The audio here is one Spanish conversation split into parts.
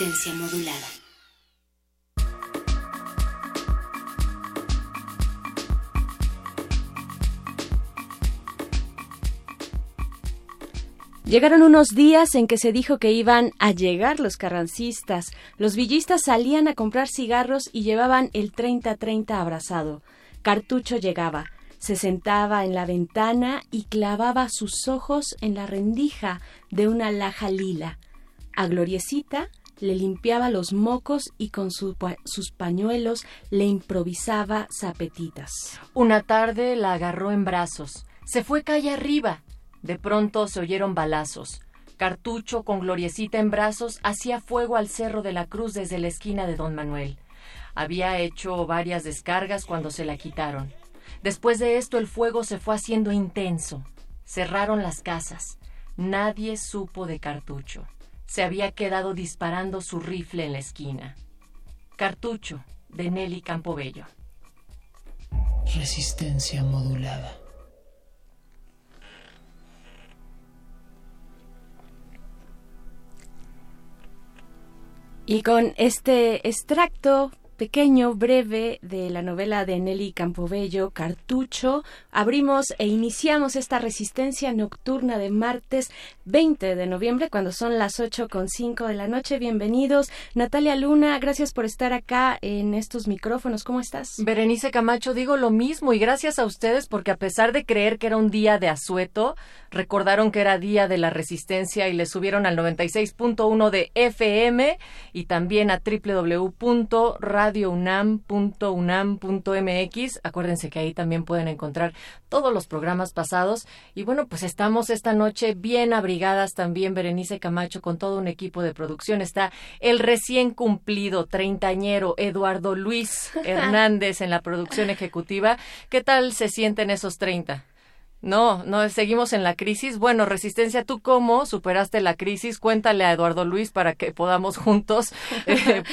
Modulada. Llegaron unos días en que se dijo que iban a llegar los carrancistas. Los villistas salían a comprar cigarros y llevaban el 30-30 abrazado. Cartucho llegaba, se sentaba en la ventana y clavaba sus ojos en la rendija de una laja lila. A Gloriecita le limpiaba los mocos y con sus pañuelos le improvisaba zapetitas. Una tarde la agarró en brazos. Se fue calle arriba. De pronto se oyeron balazos. Cartucho, con Gloriecita en brazos, hacía fuego al Cerro de la Cruz desde la esquina de Don Manuel. Había hecho varias descargas cuando se la quitaron. Después de esto el fuego se fue haciendo intenso. Cerraron las casas. Nadie supo de Cartucho. Se había quedado disparando su rifle en la esquina. Cartucho, de Nelly Campobello. Resistencia modulada. Y con este extracto pequeño, breve, de la novela de Nelly Campobello, Cartucho, abrimos e iniciamos esta resistencia nocturna de martes 20 de noviembre, cuando son las ocho con cinco de la noche. Bienvenidos. Natalia Luna, gracias por estar acá en estos micrófonos. ¿Cómo estás? Berenice Camacho, digo lo mismo y gracias a ustedes porque a pesar de creer que era un día de asueto, recordaron que era día de la resistencia y le subieron al 96.1 de FM y también a www.radio radiounam.unam.mx. Acuérdense que ahí también pueden encontrar todos los programas pasados. Y bueno, pues estamos esta noche bien abrigadas también, Berenice Camacho, con todo un equipo de producción. Está el recién cumplido treintañero Eduardo Luis Hernández en la producción ejecutiva. ¿Qué tal se sienten esos 30? No, no, seguimos en la crisis. Bueno, Resistencia, ¿tú cómo superaste la crisis? Cuéntale a Eduardo Luis para que podamos juntos eh,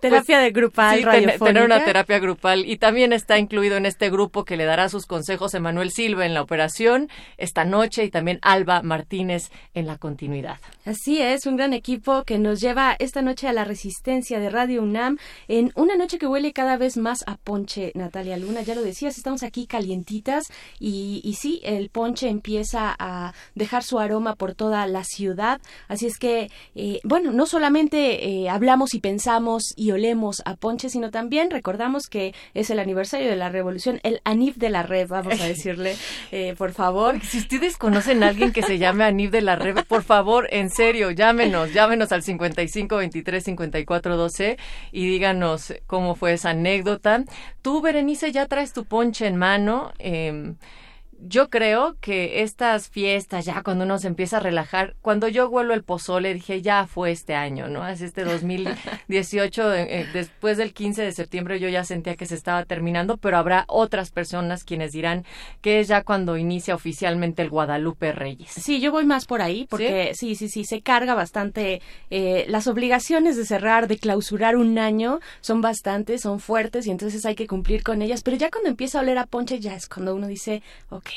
terapia de grupal, sí, tener una terapia grupal y también está incluido en este grupo que le dará sus consejos Emanuel Silva en la operación esta noche y también Alba Martínez en la continuidad. Así es, un gran equipo que nos lleva esta noche a la resistencia de Radio UNAM en una noche que huele cada vez más a ponche, Natalia Luna, ya lo decías, estamos aquí calientitas y, y sí, el ponche empieza a dejar su aroma por toda la ciudad, así es que, eh, bueno, no solamente eh, hablamos y pensamos y olemos a ponche, sino también recordamos que es el aniversario de la revolución, el ANIF de la red, vamos a decirle, eh, por favor. Si ustedes conocen a alguien que se llame ANIF de la red, por favor, en serio, llámenos, llámenos al 55 23 54 12 y díganos cómo fue esa anécdota. Tú, Berenice, ya traes tu ponche en mano. Eh, yo creo que estas fiestas, ya cuando uno se empieza a relajar, cuando yo vuelo el pozole, dije, ya fue este año, ¿no? Es este 2018, eh, eh, después del 15 de septiembre yo ya sentía que se estaba terminando, pero habrá otras personas quienes dirán que es ya cuando inicia oficialmente el Guadalupe Reyes. Sí, yo voy más por ahí, porque sí, sí, sí, se carga bastante. Eh, las obligaciones de cerrar, de clausurar un año, son bastantes, son fuertes y entonces hay que cumplir con ellas, pero ya cuando empieza a oler a ponche, ya es cuando uno dice, ok,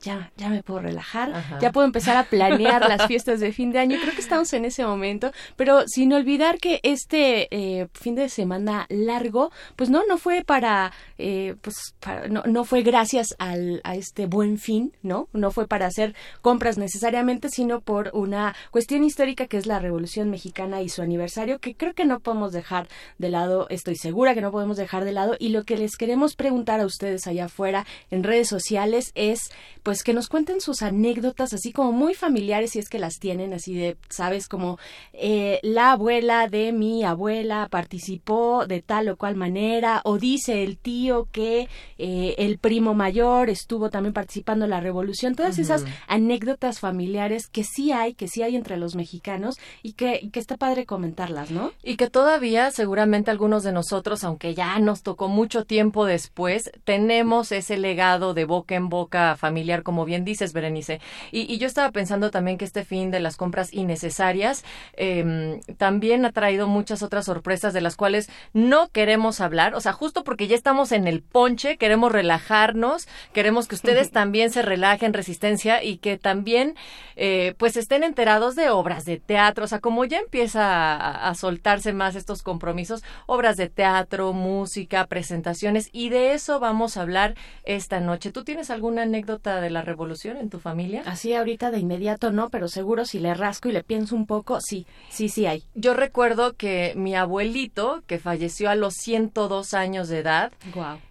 ya, ya me puedo relajar, ya puedo empezar a planear las fiestas de fin de año. Creo que estamos en ese momento, pero sin olvidar que este eh, fin de semana largo, pues no, no fue para, eh, pues no, no fue gracias al, a este buen fin, ¿no? No fue para hacer compras necesariamente, sino por una cuestión histórica que es la Revolución Mexicana y su aniversario, que creo que no podemos dejar de lado, estoy segura que no podemos dejar de lado, y lo que les queremos preguntar a ustedes allá afuera en redes sociales es, pues, que nos cuenten sus anécdotas, así como muy familiares, si es que las tienen, así de, sabes, como eh, la abuela de mi abuela participó de tal o cual manera, o dice el tío que eh, el primo mayor estuvo también participando en la revolución, todas esas anécdotas familiares que sí hay, que sí hay entre los mexicanos y que, que está padre comentarlas, ¿no? Y que todavía seguramente algunos de nosotros, aunque ya nos tocó mucho tiempo después, tenemos ese legado de boca en boca familiar, como bien dices, Berenice. Y, yo estaba pensando también que este fin de las compras innecesarias em, también ha traído muchas otras sorpresas de las cuales no queremos hablar. O sea, justo porque ya estamos en el ponche, queremos relajarnos, queremos que ustedes también se relajen, resistencia, y que también eh, pues estén enterados de obras de teatro. O sea, como ya empieza a, a soltarse más estos compromisos, obras de teatro, música, presentaciones, y de eso vamos a hablar esta noche. ¿Tú tienes alguna anécdota de la revolución en tu familia? Así ahorita de inmediato no, pero seguro si le rasco y le pienso un poco, sí, sí, sí hay. Yo recuerdo que mi abuelito, que falleció a los 102 años de edad,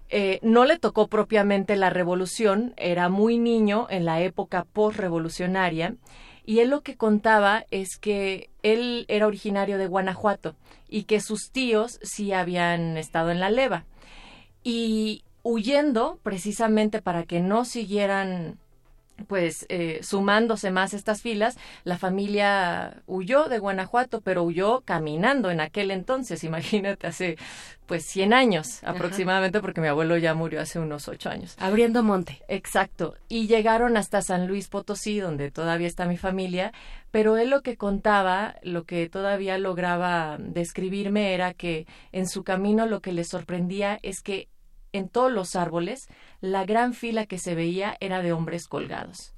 eh, no le tocó propiamente la revolución, era muy niño en la época postrevolucionaria, y él lo que contaba es que él era originario de Guanajuato y que sus tíos sí habían estado en la leva. Y huyendo precisamente para que no siguieran pues eh, sumándose más estas filas, la familia huyó de Guanajuato, pero huyó caminando en aquel entonces, imagínate, hace pues 100 años aproximadamente, porque mi abuelo ya murió hace unos 8 años. Abriendo monte. Exacto. Y llegaron hasta San Luis Potosí, donde todavía está mi familia, pero él lo que contaba, lo que todavía lograba describirme era que en su camino lo que le sorprendía es que en todos los árboles, la gran fila que se veía era de hombres colgados.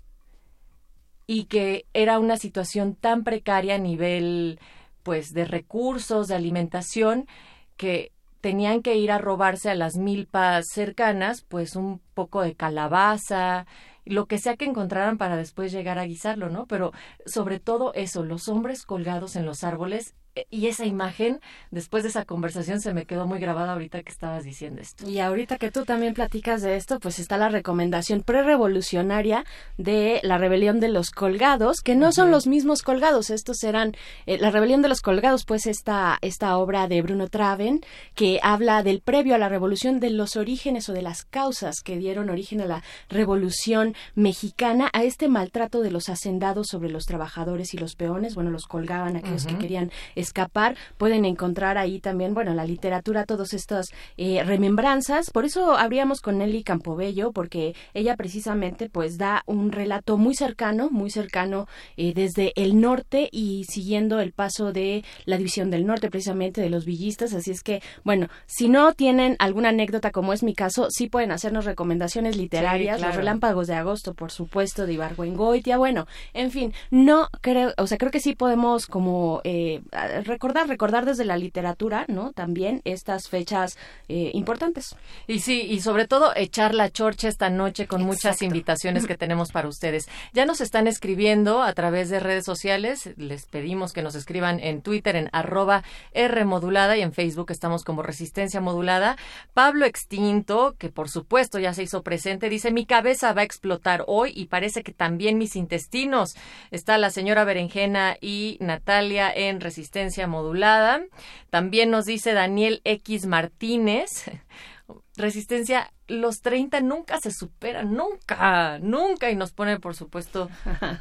Y que era una situación tan precaria a nivel pues de recursos, de alimentación, que tenían que ir a robarse a las milpas cercanas, pues un poco de calabaza, lo que sea que encontraran para después llegar a guisarlo, ¿no? Pero sobre todo eso, los hombres colgados en los árboles y esa imagen, después de esa conversación, se me quedó muy grabada ahorita que estabas diciendo esto. Y ahorita que tú también platicas de esto, pues está la recomendación prerevolucionaria de la rebelión de los colgados, que no son los mismos colgados, estos eran eh, la rebelión de los colgados, pues esta, esta obra de Bruno Traven, que habla del previo a la revolución, de los orígenes o de las causas que dieron origen a la revolución mexicana, a este maltrato de los hacendados sobre los trabajadores y los peones, bueno, los colgaban aquellos que querían escapar, pueden encontrar ahí también, bueno, la literatura, todas estas eh, remembranzas. Por eso habríamos con Nelly Campobello, porque ella precisamente pues da un relato muy cercano, muy cercano eh, desde el norte y siguiendo el paso de la división del norte, precisamente de los villistas. Así es que, bueno, si no tienen alguna anécdota como es mi caso, sí pueden hacernos recomendaciones literarias, los relámpagos de agosto, por supuesto, de Ibargüengoitia, bueno, en fin, no creo, o sea, creo que sí podemos como eh, recordar, recordar desde la literatura, ¿no? También estas fechas eh, importantes. Y sí, y sobre todo echar la chorcha esta noche con muchas invitaciones que tenemos para ustedes. Ya nos están escribiendo a través de redes sociales, les pedimos que nos escriban en Twitter en arroba R modulada y en Facebook estamos como Resistencia Modulada. Pablo Extinto, que por supuesto ya se hizo presente, dice, mi cabeza va a explotar hoy y parece que también mis intestinos. Está la señora Berenjena y Natalia en Resistencia modulada. También nos dice Daniel X Martínez. Resistencia, los 30 nunca se superan, nunca, nunca. Y nos pone, por supuesto,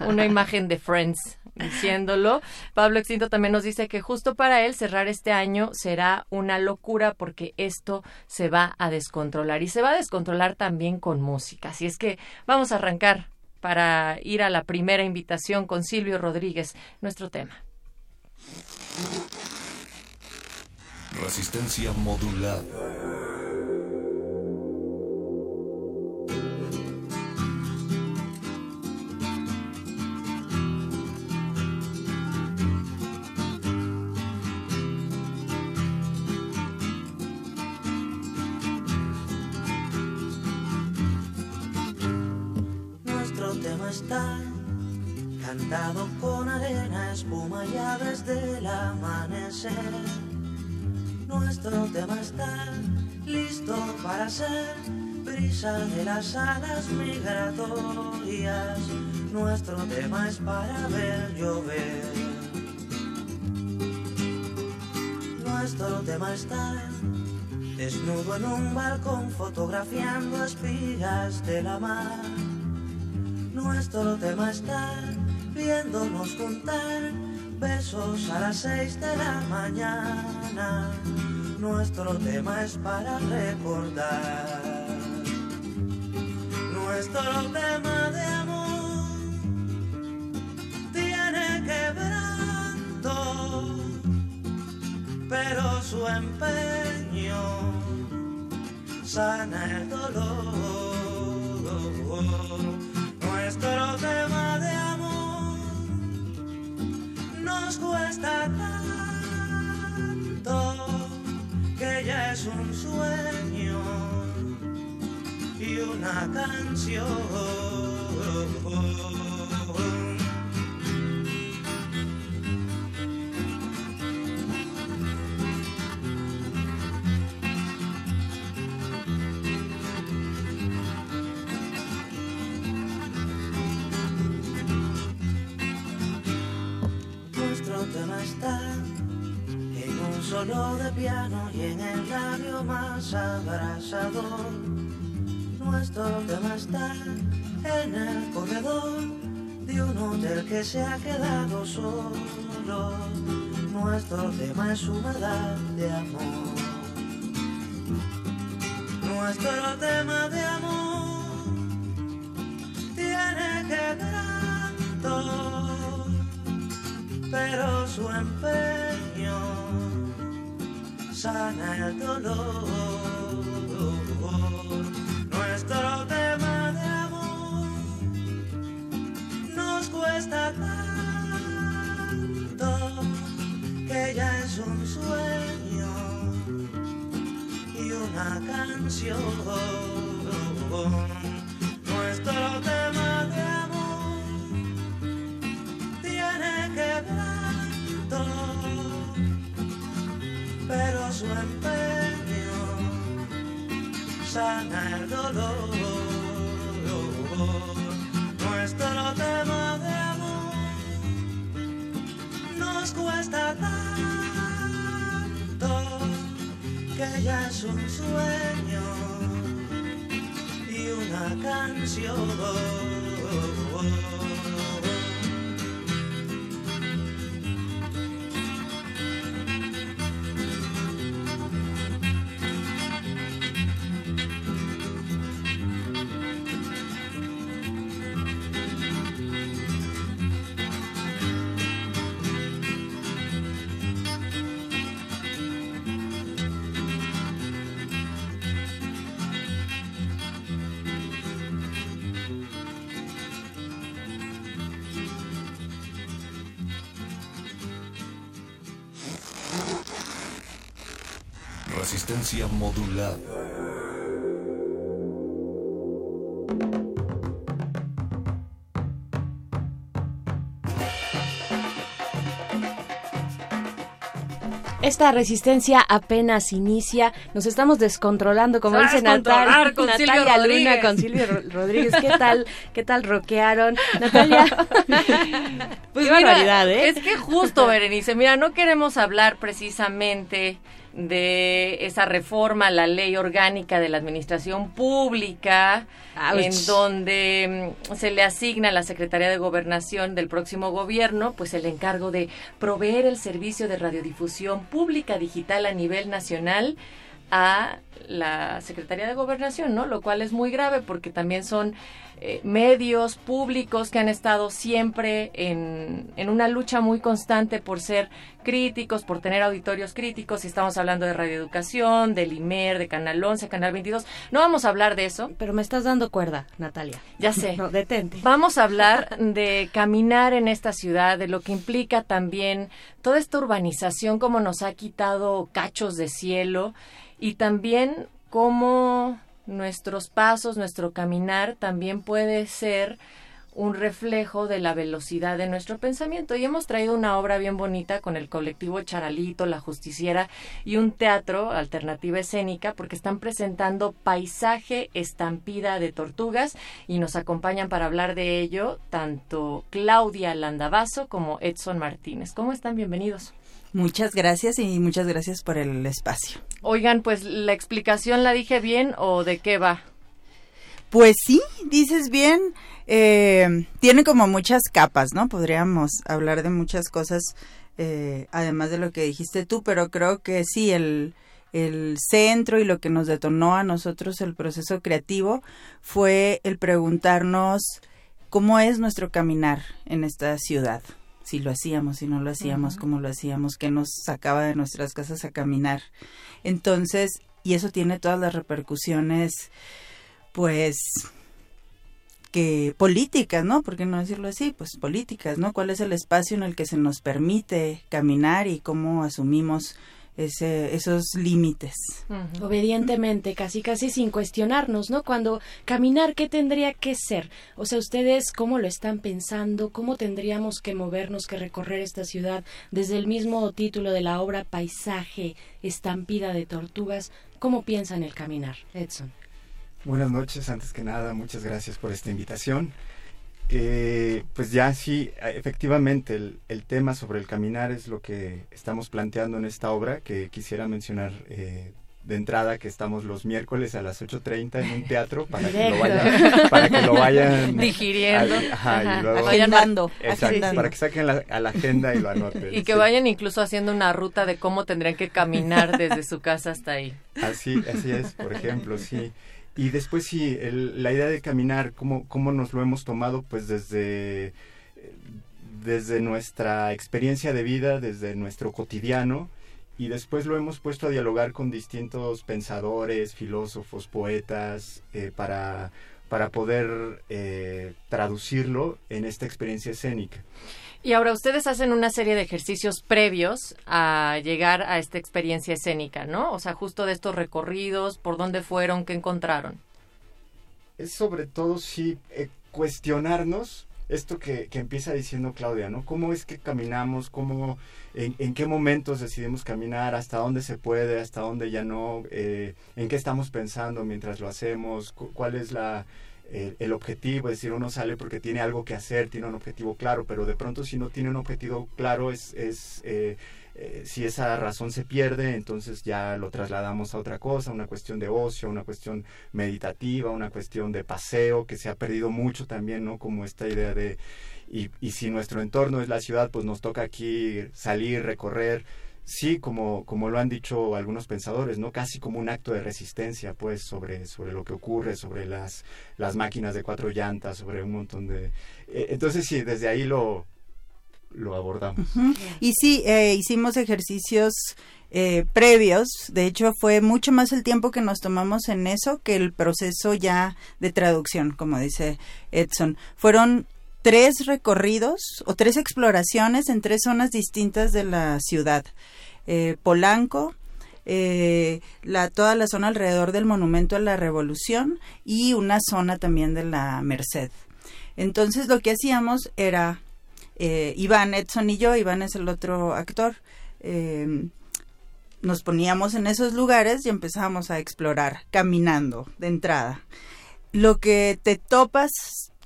una imagen de Friends diciéndolo. Pablo Extinto también nos dice que justo para él cerrar este año será una locura porque esto se va a descontrolar. Y se va a descontrolar también con música. Así es que vamos a arrancar para ir a la primera invitación con Silvio Rodríguez, nuestro tema. Resistencia modulada. Nuestro tema está cantado con arena, espuma y aves del amanecer. Nuestro tema está listo para ser brisa de las alas migratorias. Nuestro tema es para ver llover. Nuestro tema está desnudo en un balcón fotografiando espigas de la mar. Nuestro tema está viéndonos contar besos a las seis de la mañana. Nuestro tema es para recordar. Nuestro tema de amor tiene quebranto, pero su empeño sana el dolor. Nuestro tema de amor nos cuesta tanto que ya es un sueño y una canción. Más abrasador. Nuestro tema está en el corredor de un hotel que se ha quedado solo. Nuestro tema es humedad de amor. Nuestro tema de amor el dolor. Nuestro tema de amor nos cuesta tanto que ya es un sueño y una canción. Un sueño y una canción. Resistencia modulada. Esta resistencia apenas inicia, nos estamos descontrolando, como ¿Sabes dice Natal- con Natalia Luna Rodríguez? con Silvio Ro- Rodríguez. ¿Qué tal? ¿Qué tal rockearon? Natalia. pues Mira, barbaridad, ¿eh? Es que justo, Berenice, mira, no queremos hablar precisamente de esa reforma a la ley orgánica de la administración pública, Ouch. en donde mm, se le asigna a la Secretaría de Gobernación del próximo gobierno, pues el encargo de proveer el servicio de radiodifusión pública digital a nivel nacional a la Secretaría de Gobernación, ¿no? Lo cual es muy grave porque también son eh, medios públicos que han estado siempre en, en una lucha muy constante por ser críticos, por tener auditorios críticos. Y estamos hablando de radioeducación, del IMER, de Canal 11, Canal 22. No vamos a hablar de eso, Pero me estás dando cuerda, Natalia. ya sé. No, detente. Vamos a hablar de caminar en esta ciudad, de lo que implica también toda esta urbanización, cómo nos ha quitado cachos de cielo y también cómo nuestros pasos, nuestro caminar también puede ser un reflejo de la velocidad de nuestro pensamiento. Y hemos traído una obra bien bonita con el colectivo Charalito, La Justiciera y un teatro, alternativa escénica, porque están presentando Paisaje Estampida de Tortugas y nos acompañan para hablar de ello tanto Claudia Landavaso como Edson Martínez. ¿Cómo están? Bienvenidos. Muchas gracias y muchas gracias por el espacio. Oigan, pues la explicación la dije bien o de qué va. Pues sí, dices bien. Eh, tiene como muchas capas, ¿no? Podríamos hablar de muchas cosas, eh, además de lo que dijiste tú, pero creo que sí, el, el centro y lo que nos detonó a nosotros el proceso creativo fue el preguntarnos cómo es nuestro caminar en esta ciudad. Si lo hacíamos, si no lo hacíamos, cómo lo hacíamos, qué nos sacaba de nuestras casas a caminar. Entonces, y eso tiene todas las repercusiones, pues, que políticas, ¿no? ¿Por qué no decirlo así? Pues políticas, ¿no? ¿Cuál es el espacio en el que se nos permite caminar y cómo asumimos ese, esos límites? Obedientemente, casi casi sin cuestionarnos, ¿no? Cuando caminar, ¿qué tendría que ser? O sea, ustedes, ¿cómo lo están pensando? ¿Cómo tendríamos que movernos, que recorrer esta ciudad? Desde el mismo título de la obra, Paisaje, Estampida de Tortugas, ¿cómo piensan el caminar, Edson? Buenas noches, antes que nada, muchas gracias por esta invitación. Eh, pues ya sí, efectivamente, el, el, tema sobre el caminar es lo que estamos planteando en esta obra, que quisiera mencionar eh, de entrada que estamos los miércoles a las 8.30 en un teatro para que lo vayan, para que lo vayan digiriendo, al- ajá, y luego- Agendando. Exacto, para que saquen la, a la agenda y lo anoten. Y que sí. vayan incluso haciendo una ruta de cómo tendrían que caminar desde su casa hasta ahí. Así, así es, por ejemplo, sí. Y después sí, la idea de caminar, ¿cómo, ¿cómo nos lo hemos tomado? Pues desde, desde nuestra experiencia de vida, desde nuestro cotidiano, y después lo hemos puesto a dialogar con distintos pensadores, filósofos, poetas, eh, para, para poder eh, traducirlo en esta experiencia escénica. Y ahora ustedes hacen una serie de ejercicios previos a llegar a esta experiencia escénica, ¿no? O sea, justo de estos recorridos, por dónde fueron, qué encontraron. es sobre todo sí eh, cuestionarnos esto que, que empieza diciendo Claudia, ¿no? ¿Cómo es que caminamos? ¿Cómo, en, qué momentos decidimos caminar? ¿Hasta dónde se puede? ¿Hasta dónde ya no? Eh, ¿En qué estamos pensando mientras lo hacemos? Cu- ¿Cuál es la, el objetivo? Es decir, uno sale porque tiene algo que hacer, tiene un objetivo claro, pero de pronto si no tiene un objetivo claro es... es eh, eh, si esa razón se pierde, entonces ya lo trasladamos a otra cosa, una cuestión de ocio, una cuestión meditativa, una cuestión de paseo, que se ha perdido mucho también, ¿no? Como esta idea de, y si nuestro entorno es la ciudad, pues nos toca aquí salir, recorrer, sí, como, como lo han dicho algunos pensadores, ¿no? Casi como un acto de resistencia, pues, sobre, sobre lo que ocurre, sobre las, las máquinas de cuatro llantas, sobre un montón de... eh, entonces sí, desde ahí lo, lo abordamos. Y sí, eh, hicimos ejercicios eh, previos. De hecho, fue mucho más el tiempo que nos tomamos en eso que el proceso ya de traducción, como dice Edson. Fueron tres recorridos o tres exploraciones en tres zonas distintas de la ciudad. Eh, Polanco, eh, toda la zona alrededor del Monumento a la Revolución y una zona también de la Merced. Entonces lo que hacíamos era eh, Iván, Edson y yo, Iván es el otro actor, eh, nos poníamos en esos lugares y empezábamos a explorar, caminando de entrada. Lo que te topas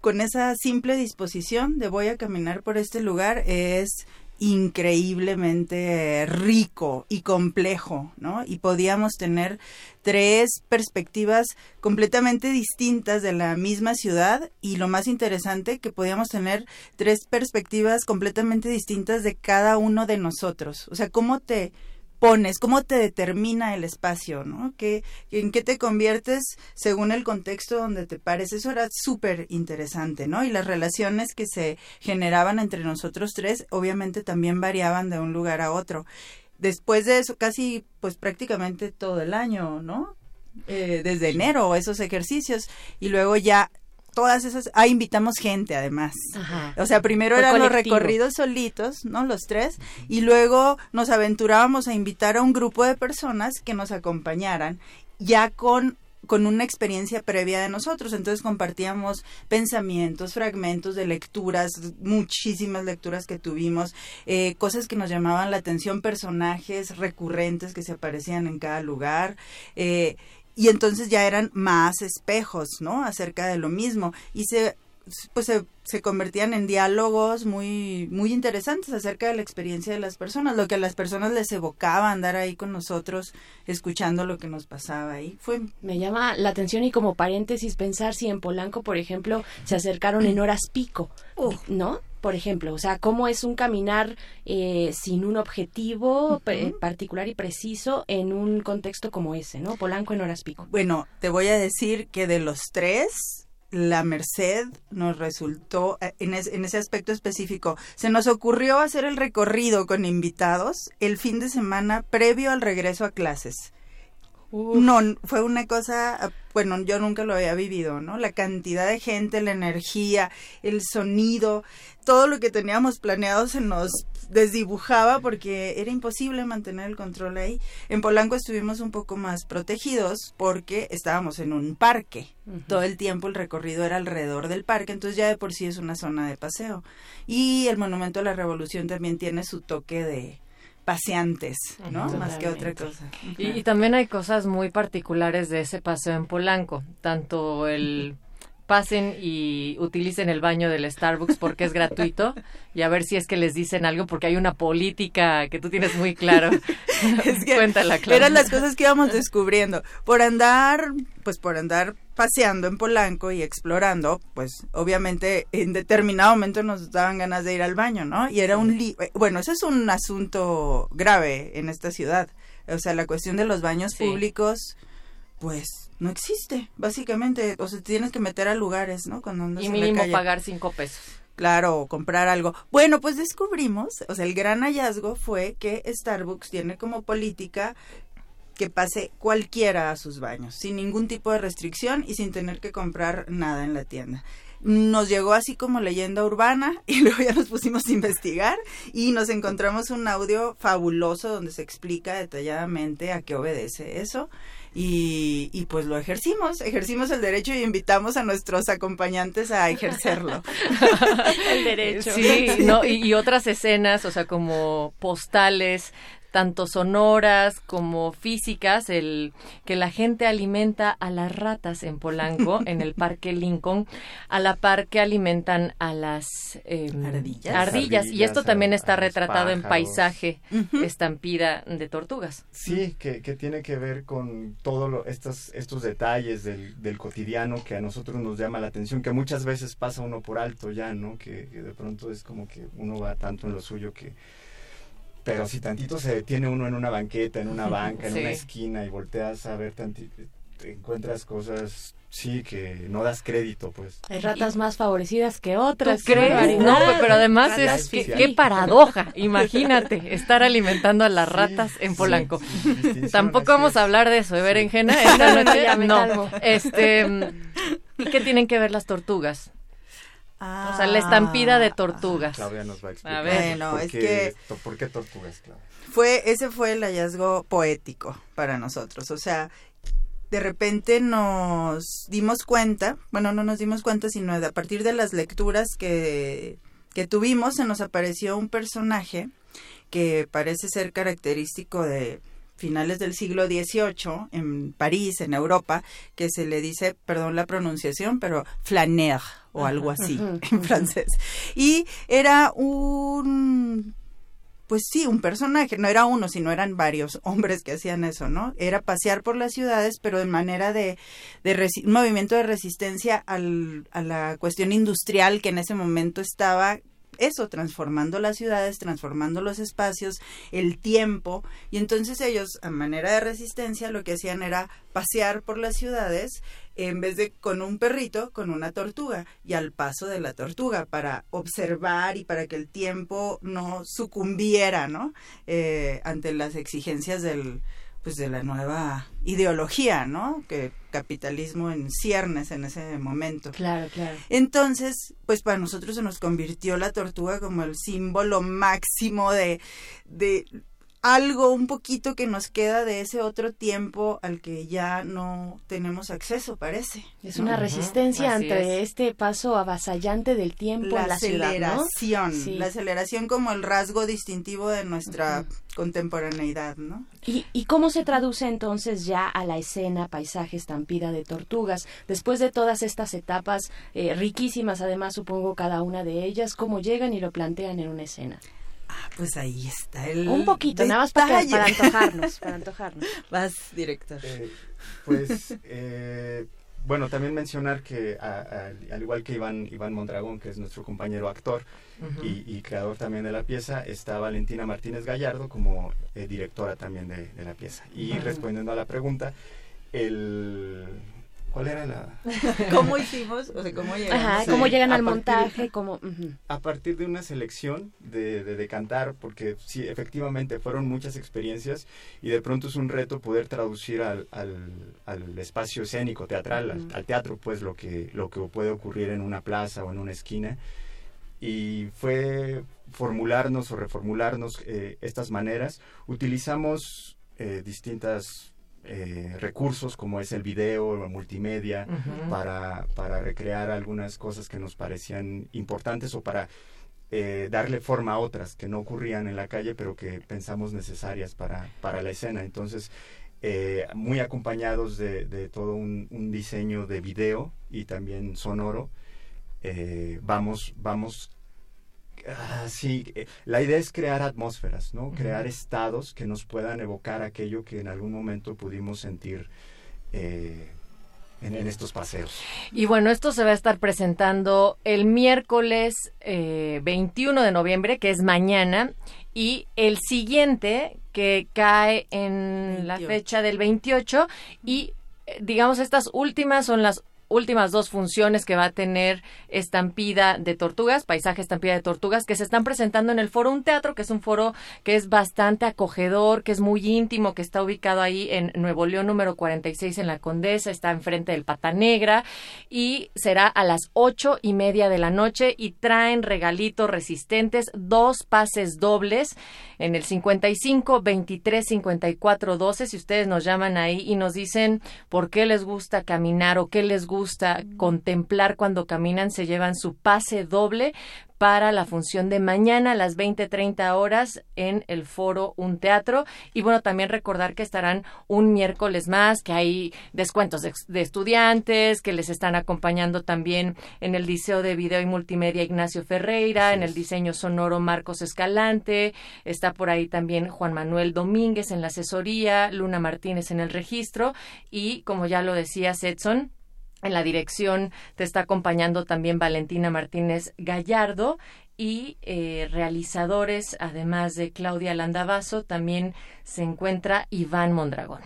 con esa simple disposición de voy a caminar por este lugar es increíblemente rico y complejo, ¿no? Y podíamos tener tres perspectivas completamente distintas de la misma ciudad y lo más interesante que podíamos tener tres perspectivas completamente distintas de cada uno de nosotros. O sea, cómo te pones, cómo te determina el espacio, ¿no? ¿Qué, ¿En qué te conviertes según el contexto donde te pares? Eso era súper interesante, ¿no? Y las relaciones que se generaban entre nosotros tres obviamente también variaban de un lugar a otro. Después de eso, casi pues prácticamente todo el año, ¿no? Eh, desde enero esos ejercicios y luego ya todas esas, ah, invitamos gente además. Ajá. O sea, primero Fue eran los recorridos solitos, ¿no? Los tres, y luego nos aventurábamos a invitar a un grupo de personas que nos acompañaran, ya con con una experiencia previa de nosotros. Entonces compartíamos pensamientos, fragmentos de lecturas, muchísimas lecturas que tuvimos, eh, cosas que nos llamaban la atención, personajes recurrentes que se aparecían en cada lugar. Eh, y entonces ya eran más espejos, ¿no? Acerca de lo mismo. Y se pues se, se, convertían en diálogos muy muy interesantes acerca de la experiencia de las personas, lo que a las personas les evocaba andar ahí con nosotros escuchando lo que nos pasaba ahí. Fue me llama la atención y como paréntesis pensar si en Polanco, por ejemplo, se acercaron en horas pico, ¿no? Por ejemplo, o sea, cómo es un caminar eh, sin un objetivo particular y preciso en un contexto como ese, ¿no? Polanco en horas pico. Bueno, te voy a decir que de los tres, la Merced nos resultó, eh, en, en, ese aspecto específico, se nos ocurrió hacer el recorrido con invitados el fin de semana previo al regreso a clases. No, fue una cosa, bueno, yo nunca lo había vivido, ¿no? La cantidad de gente, la energía, el sonido, todo lo que teníamos planeado se nos desdibujaba porque era imposible mantener el control ahí. En Polanco estuvimos un poco más protegidos porque estábamos en un parque. Todo el tiempo el recorrido era alrededor del parque, entonces ya de por sí es una zona de paseo. Y el Monumento a la Revolución también tiene su toque de paseantes, ¿no? Más que otra cosa. Y, y, también hay cosas muy particulares de ese paseo en Polanco, tanto el pasen y utilicen el baño del Starbucks porque es gratuito y a ver si es que les dicen algo porque hay una política que tú tienes muy claro. es que Cuéntala, Eran las cosas que íbamos descubriendo. Por andar, pues por andar paseando en Polanco y explorando, pues obviamente en determinado momento nos daban ganas de ir al baño, ¿no? Y era un... Li eh, bueno, eso es un asunto grave en esta ciudad. O sea, la cuestión de los baños públicos, pues no existe, básicamente. O sea, tienes que meter a lugares, ¿no? Cuando y mínimo pagar cinco pesos. Claro, o comprar algo. Bueno, pues descubrimos, o sea, el gran hallazgo fue que Starbucks tiene como política que pase cualquiera a sus baños, sin ningún tipo de restricción y sin tener que comprar nada en la tienda nos llegó así como leyenda urbana y luego ya nos pusimos a investigar y nos encontramos un audio fabuloso donde se explica detalladamente a qué obedece eso y, y pues lo ejercimos, ejercimos el derecho y invitamos a nuestros acompañantes a ejercerlo. el derecho. Sí, No, y, y otras escenas, o sea, como postales tanto sonoras como físicas, el que la gente alimenta a las ratas en Polanco, en el Parque Lincoln, a la par que alimentan a las em, ardillas. ardillas. Y esto también está retratado en paisaje, estampida de tortugas. Sí, que, que, tiene que ver con todos estos, estos detalles del, del, cotidiano que a nosotros nos llama la atención, que muchas veces pasa uno por alto ya, ¿no? Que, que de pronto es como que uno va tanto en lo suyo que pero si tantito se detiene uno en una banqueta, en una banca, en una esquina y volteas a ver tantito, te encuentras cosas sí que no das crédito pues. Hay ratas más favorecidas que otras. Crees no pero además es que, qué paradoja imagínate estar alimentando a las ratas en Polanco. tampoco vamos a hablar de eso de berenjena esta noche no. este y qué tienen que ver las tortugas o sea, la estampida de tortugas. Claudia nos va a explicar. Bueno, es que... ¿Por qué tortugas, Claudia? Fue, ese fue el hallazgo poético para nosotros. O sea, de repente nos dimos cuenta, bueno, no nos dimos cuenta, sino a partir de las lecturas que, que tuvimos, se nos apareció un personaje que parece ser característico de finales del siglo XVIII en París, en Europa, que se le dice, perdón la pronunciación, pero flaneur o algo así en francés. Y era un pues sí, un personaje, no era uno, sino eran varios hombres que hacían eso, ¿no? Era pasear por las ciudades, pero de manera de, de un movimiento de resistencia al, a la cuestión industrial que en ese momento estaba eso, transformando las ciudades, transformando los espacios, el tiempo, y entonces ellos, a manera de resistencia, lo que hacían era pasear por las ciudades en vez de con un perrito, con una tortuga, y al paso de la tortuga, para observar y para que el tiempo no sucumbiera, ¿no? Eh, ante las exigencias del, pues de la nueva ideología, ¿no? Que capitalismo en ciernes en ese momento. Claro, claro. Entonces, pues para nosotros se nos convirtió la tortuga como el símbolo máximo de, de algo, un poquito que nos queda de ese otro tiempo al que ya no tenemos acceso, parece. Es una resistencia ante este paso avasallante del tiempo la en la aceleración, ciudad, ¿no? Sí. la aceleración como el rasgo distintivo de nuestra contemporaneidad, ¿no? ¿Y, ¿Y cómo se traduce entonces ya a la escena, paisaje, estampida de tortugas? Después de todas estas etapas eh, riquísimas, además supongo cada una de ellas, ¿cómo llegan y lo plantean en una escena? Ah, pues ahí está el Un poquito, nada más para, para antojarnos, para antojarnos. Vas, director. Eh, pues, eh, bueno, también mencionar que a- a- al igual que Iván, Iván Mondragón, que es nuestro compañero actor y, y creador también de la pieza, está Valentina Martínez Gallardo como eh, directora también de, de la pieza. Y respondiendo a la pregunta, el... ¿Cuál era la...? ¿Cómo hicimos? O sea, ¿cómo llegamos? Ajá, Sí, cómo llegan a al partir- montaje, cómo... ujú. a partir de una selección de, de, de cantar, porque sí, efectivamente fueron muchas experiencias y de pronto es un reto poder traducir al, al, al espacio escénico, teatral, al, Ujú. al teatro, pues lo que, lo que puede ocurrir en una plaza o en una esquina. Y fue formularnos o reformularnos eh, estas maneras. Utilizamos eh, distintas eh, recursos como es el video, la multimedia, para, para recrear algunas cosas que nos parecían importantes o para eh, darle forma a otras que no ocurrían en la calle pero que pensamos necesarias para, para la escena. Entonces, eh, muy acompañados de, de todo un, un diseño de video y también sonoro, eh, vamos, vamos Ah, sí, eh, la idea es crear atmósferas, ¿no? Crear estados que nos puedan evocar aquello que en algún momento pudimos sentir eh, en, en estos paseos. Y bueno, esto se va a estar presentando el miércoles eh, 21 de noviembre, que es mañana, y el siguiente, que cae en la 28. fecha del 28, y eh, digamos, estas últimas son las últimas dos funciones que va a tener Estampida de Tortugas, Paisaje Estampida de Tortugas, que se están presentando en el foro Un Teatro, que es un foro que es bastante acogedor, que es muy íntimo, que está ubicado ahí en Nuevo León número 46 en la Condesa, está enfrente del Pata Negra y será a las ocho y media de la noche y traen regalitos resistentes, dos pases dobles en el 55 23 54 12. Si ustedes nos llaman ahí y nos dicen por qué les gusta caminar o qué les gusta contemplar cuando caminan, se llevan su pase doble para la función de mañana a las 20:30 horas en el foro Un Teatro. Y bueno, también recordar que estarán un miércoles más, que hay descuentos de, de estudiantes, que les están acompañando también en el diseño de video y multimedia Ignacio Ferreira, Así en el diseño sonoro Marcos Escalante, está por ahí también Juan Manuel Domínguez en la asesoría, Luna Martínez en el registro y como ya lo decía Edson, en la dirección te está acompañando también Valentina Martínez Gallardo y eh, realizadores, además de Claudia Landavaso, también se encuentra Iván Mondragón.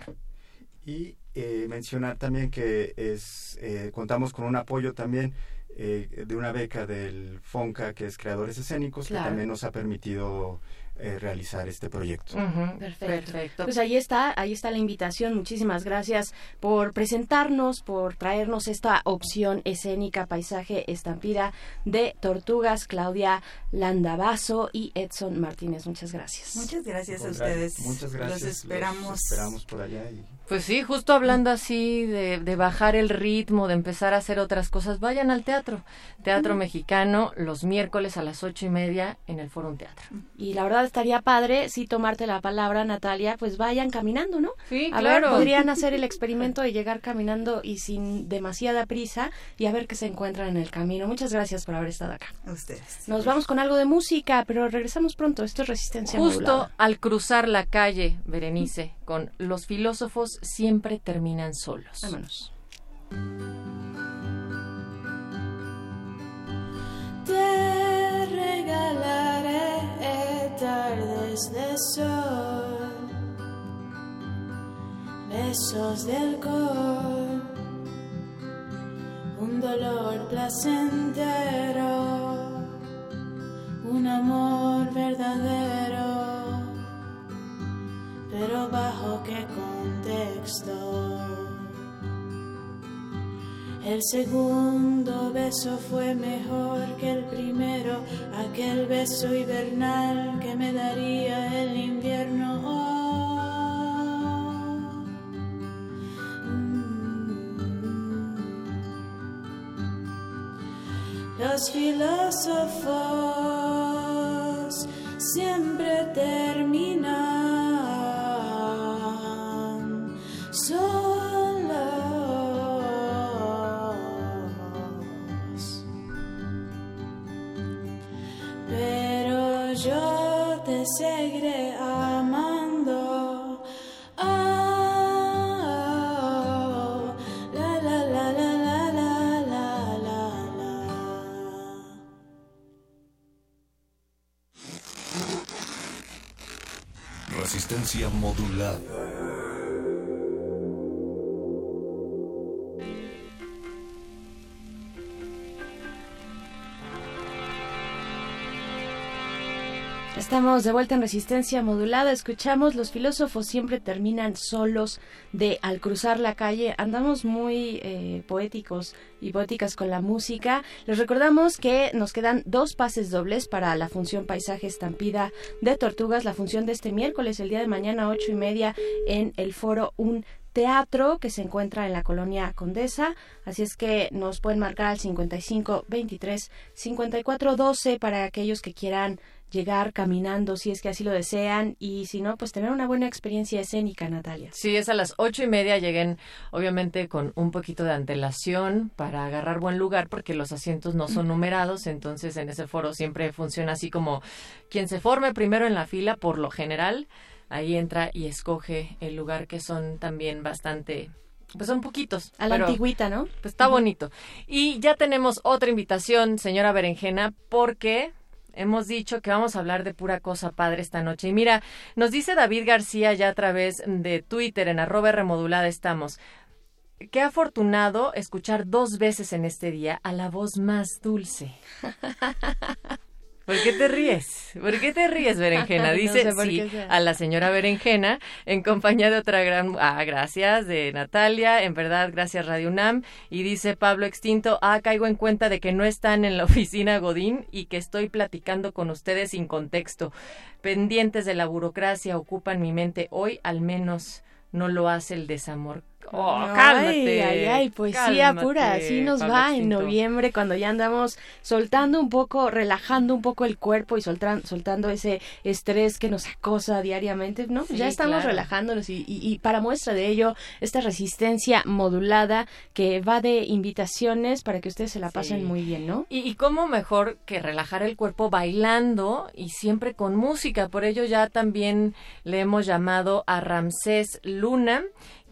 Y eh, mencionar también que es eh, contamos con un apoyo también eh, de una beca del FONCA, que es Creadores Escénicos, Claro. que también nos ha permitido eh, realizar este proyecto. Perfecto. Pues ahí está, ahí está la invitación. Muchísimas gracias por presentarnos, por traernos esta opción escénica, paisaje, estampida de tortugas, Claudia Landavaso y Edson Martínez. Muchas gracias. Muchas gracias a ustedes. Muchas gracias. Los esperamos. Los esperamos por allá. Y... Pues sí, justo hablando así de, de bajar el ritmo, de empezar a hacer otras cosas, vayan al teatro. Teatro Mexicano, los miércoles a las ocho y media en el Foro Un Teatro. Y la verdad estaría padre si tomarte la palabra, Natalia, pues vayan caminando, ¿no? Sí, A ver, podrían hacer el experimento de llegar caminando y sin demasiada prisa y a ver qué se encuentran en el camino. Muchas gracias por haber estado acá. A ustedes. Nos vamos con algo de música, pero regresamos pronto. Esto es Resistencia Justo Modulada. al cruzar la calle, Berenice, con los filósofos siempre terminan solos. Vámonos. Te regalaré tardes de sol, besos de alcohol, un dolor placentero, un amor verdadero, pero bajo qué contexto. El segundo beso fue mejor que el primero, aquel beso hibernal que me daría el invierno. Mm. Los filósofos siempre terminan solos. Pero yo te seguiré amando. Resistencia modulada. Estamos de vuelta en resistencia modulada. Escuchamos los filósofos siempre terminan solos de al cruzar la calle. Andamos muy eh, poéticos y poéticas con la música. Les recordamos que nos quedan dos pases dobles para la función Paisaje Estampida de Tortugas. La función de este miércoles, el día de mañana, ocho y media, en el foro Un teatro que se encuentra en la colonia Condesa. Así es que nos pueden marcar al 55 23 54 12 para aquellos que quieran llegar caminando si es que así lo desean y si no, pues tener una buena experiencia escénica, Natalia. Sí, es a las ocho y media. Lleguen, obviamente, con un poquito de antelación para agarrar buen lugar, porque los asientos no son numerados. Entonces, en ese foro siempre funciona así como quien se forme primero en la fila, por lo general, ahí entra y escoge el lugar que son también bastante pues son poquitos. A la pero, antigüita, ¿no? Pues está bonito. Y ya tenemos otra invitación, señora Berenjena, porque hemos dicho que vamos a hablar de pura cosa padre esta noche. Y mira, nos dice David García ya a través de Twitter, en arroba remodulada estamos. Qué afortunado escuchar dos veces en este día a la voz más dulce. ¿Por qué te ríes? ¿Por qué te ríes, Berenjena? No Dice sé sí a la señora Berenjena en compañía de otra gran... Ah, gracias, de Natalia. En verdad, gracias Radio UNAM. Y dice Pablo Extinto, ah, caigo en cuenta de que no están en la oficina Godín y que estoy platicando con ustedes sin contexto. Pendientes de la burocracia ocupan mi mente hoy, al menos no lo hace el desamor. Oh, cálmate. Ay, ay, poesía cálmate, pura. Así nos Pablo va en noviembre cuando ya andamos soltando un poco, relajando un poco el cuerpo y soltan- soltando ese estrés que nos acosa diariamente. ¿no? Sí, ya estamos claro. relajándonos y, y- y para muestra de ello, esta resistencia modulada que va de invitaciones para que ustedes se la pasen Sí. muy bien, ¿no? Y, y cómo mejor que relajar el cuerpo bailando y siempre con música. Por ello ya también le hemos llamado a Ramsés Luna,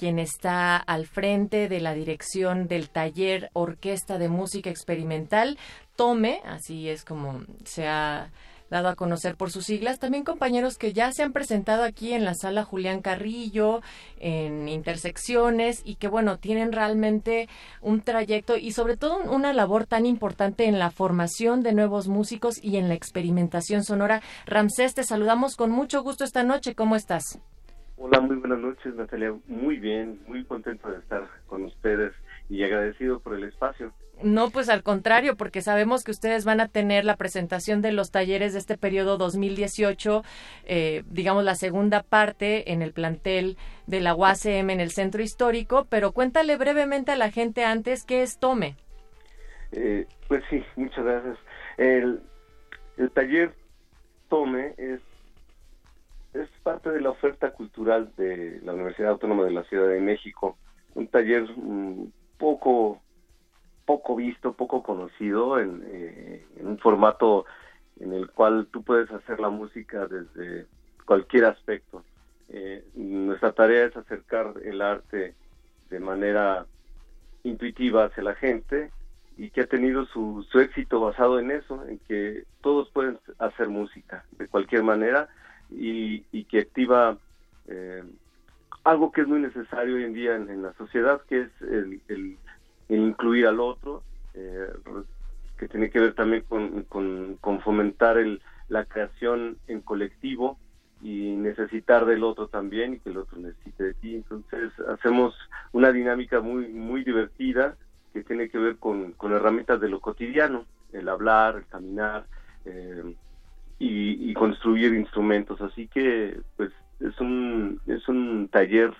quien está al frente de la dirección del taller Orquesta de Música Experimental. Tome, así es como se ha dado a conocer por sus siglas. También compañeros que ya se han presentado aquí en la sala Julián Carrillo, en intersecciones y que bueno, tienen realmente un trayecto y sobre todo un- una labor tan importante en la formación de nuevos músicos y en la experimentación sonora. Ramsés, te saludamos con mucho gusto esta noche. ¿Cómo estás? Hola, muy buenas noches, Natalia. Muy bien, muy contento de estar con ustedes y agradecido por el espacio. No, pues al contrario, porque sabemos que ustedes van a tener la presentación de los talleres de este periodo 2018, eh, digamos la segunda parte en el plantel de la UACM en el centro histórico, pero cuéntale brevemente a la gente antes qué es Tome. Eh, pues sí, muchas gracias. El, el taller Tome es, es parte de la oferta cultural de la Universidad Autónoma de la Ciudad de México. Un taller mm, poco, poco visto, poco conocido, en, eh, en un formato en el cual tú puedes hacer la música desde cualquier aspecto. Eh, nuestra tarea es acercar el arte de manera intuitiva hacia la gente y que ha tenido su, su éxito basado en eso, en que todos pueden hacer música de cualquier manera y, y que activa eh, algo que es muy necesario hoy en día en, la sociedad, que es el, incluir al otro, eh, que tiene que ver también con, con- con fomentar el, la creación en colectivo y necesitar del otro también y que el otro necesite de ti. Entonces hacemos una dinámica muy, muy divertida que tiene que ver con, con herramientas de lo cotidiano, el hablar, el caminar eh, y, y construir instrumentos. Así que pues es un, es un taller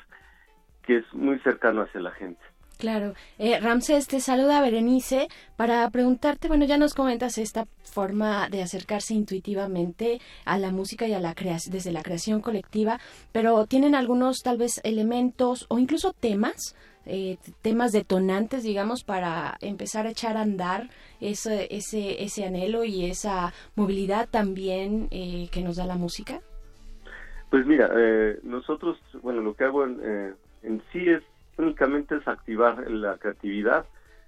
que es muy cercano hacia la gente. Claro. Eh, Ramsés, te saluda Berenice para preguntarte, bueno, ya nos comentas esta forma de acercarse intuitivamente a la música y a la creación, desde la creación colectiva, pero ¿tienen algunos tal vez elementos o incluso temas, eh, temas detonantes, digamos, para empezar a echar a andar ese, ese, ese anhelo y esa movilidad también eh, que nos da la música? Pues mira, eh, nosotros, bueno, lo que hago en, eh, en sí es únicamente es activar la creatividad.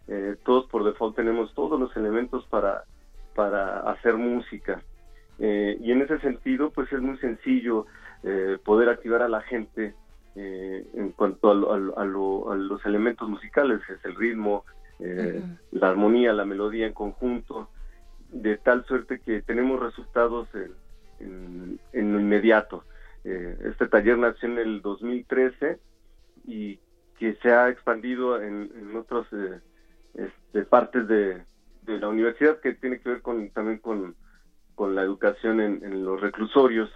Eh, todos por default tenemos todos los elementos para, para hacer música. Eh, y en ese sentido, pues es muy sencillo poder activar a la gente eh, en cuanto a, lo- a a lo- a los elementos musicales, es el ritmo, eh, la armonía, la melodía en conjunto, de tal suerte que tenemos resultados en, en- en lo inmediato. Eh, este taller nació en el 2013 y que se ha expandido en, en otras eh, este, partes de, de la universidad que tiene que ver con también con, con la educación en los reclusorios.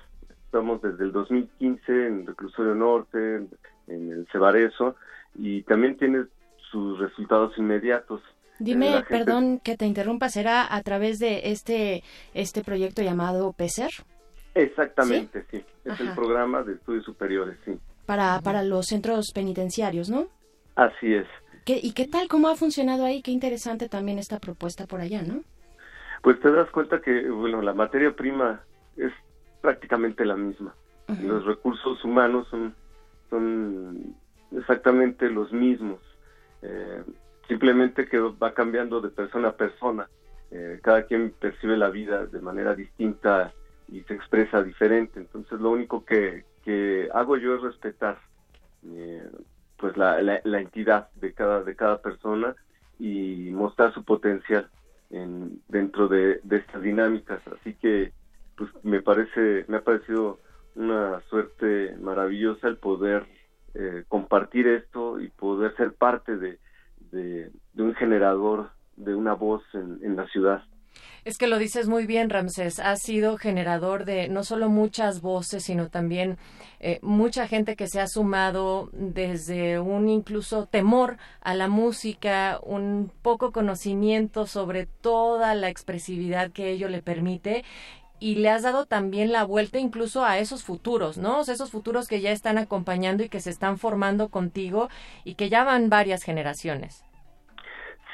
Estamos desde el 2015 en Reclusorio Norte, en, en el Cebarezo, y también tiene sus resultados inmediatos. Dime, gente- perdón que te interrumpa, ¿será a través de este, este proyecto llamado PESER? Exactamente, sí. Es el programa de estudios superiores, sí. Para, para los centros penitenciarios, ¿no? Así es. ¿Qué, ¿Y qué tal? ¿Cómo ha funcionado ahí? Qué interesante también esta propuesta por allá, ¿no? Pues te das cuenta que, bueno, la materia prima es prácticamente la misma. Los recursos humanos son, son exactamente los mismos. Eh, simplemente que va cambiando de persona a persona. Eh, cada quien percibe la vida de manera distinta y se expresa diferente. Entonces lo único que, que hago yo es respetar eh, pues la, la, la entidad de cada, de cada persona y mostrar su potencial en, dentro de, de estas dinámicas. Así que pues me parece, me ha parecido una suerte maravillosa el poder eh, compartir esto y poder ser parte de, de, un generador de una voz en, en la ciudad. Es que lo dices muy bien, Ramsés. Has sido generador de no solo muchas voces, sino también eh, mucha gente que se ha sumado desde un incluso temor a la música, un poco conocimiento sobre toda la expresividad que ello le permite. Y le has dado también la vuelta incluso a esos futuros, ¿no? Esos futuros que ya están acompañando y que se están formando contigo y que ya van varias generaciones.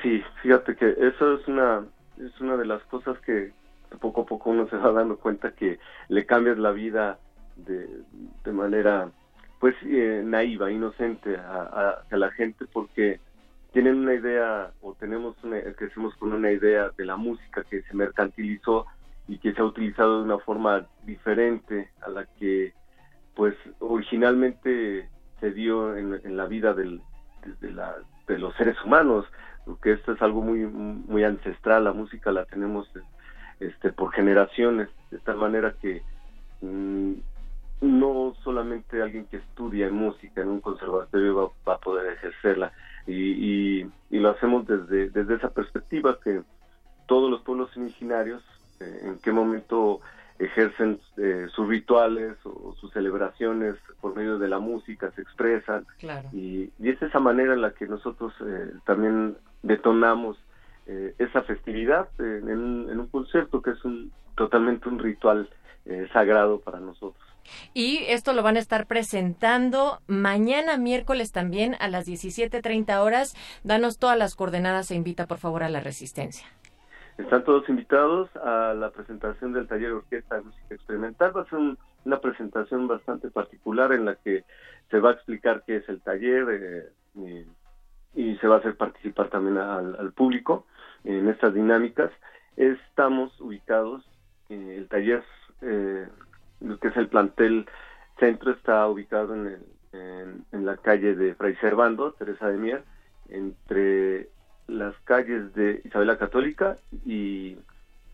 Sí, fíjate que eso es una es una de las cosas que poco a poco uno se va dando cuenta que le cambias la vida de, de manera pues eh, naiva, inocente a, a, a, la gente porque tienen una idea o tenemos una, crecemos con una idea de la música que se mercantilizó y que se ha utilizado de una forma diferente a la que pues originalmente se dio en, en la vida del, de, la, de los seres humanos porque esto es algo muy muy ancestral la música la tenemos este por generaciones de tal manera que mmm, no solamente alguien que estudia música en un conservatorio va, a poder ejercerla y, y, y, lo hacemos desde desde esa perspectiva que todos los pueblos originarios en qué momento ejercen eh, sus rituales o sus celebraciones por medio de la música, se expresan. Claro. Y, y, es esa manera en la que nosotros eh, también detonamos eh, esa festividad en, en, un concierto que es un totalmente un ritual eh, sagrado para nosotros. Y esto lo van a estar presentando mañana miércoles también a las 17.30 horas. Danos todas las coordenadas e invita por favor a la resistencia. Están todos invitados a la presentación del taller Orquesta de Música Experimental. Va a ser un, una presentación bastante particular en la que se va a explicar qué es el taller eh, y, se va a hacer participar también al, al público en estas dinámicas. Estamos ubicados, eh, el taller, eh, lo que es el plantel centro, está ubicado en, el, en, en la calle de Fray Servando, Teresa de Mier, entre las calles de Isabela Católica y,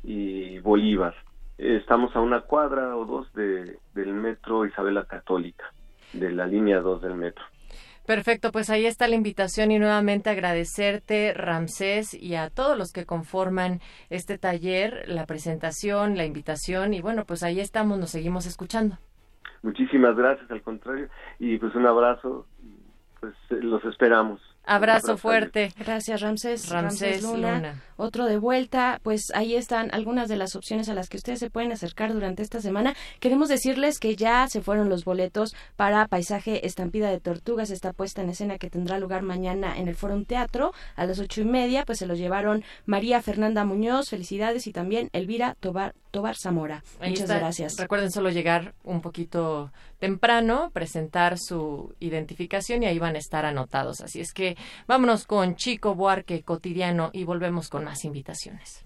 y, Bolívar. Estamos a una cuadra o dos de, del metro Isabela Católica, de la línea 2 del metro. Perfecto, pues ahí está la invitación y nuevamente agradecerte, Ramsés, y a todos los que conforman este taller, la presentación, la invitación, y bueno, pues ahí estamos, nos seguimos escuchando. Muchísimas gracias, al contrario, y pues un abrazo, pues los esperamos. Abrazo fuerte. Gracias, Ramsés. Ramsés Luna. Luna. Otro de vuelta. Pues ahí están algunas de las opciones a las que ustedes se pueden acercar durante esta semana. Queremos decirles que ya se fueron los boletos para Paisaje Estampida de Tortugas, esta puesta en escena que tendrá lugar mañana en el Forum Teatro a las ocho y media. Pues se los llevaron María Fernanda Muñoz, felicidades, y también Elvira Tobar, Tobar Zamora. Ahí Muchas está. gracias. Recuerden solo llegar un poquito temprano, presentar su identificación y ahí van a estar anotados. Así es que vámonos con Chico Buarque cotidiano y volvemos con más invitaciones.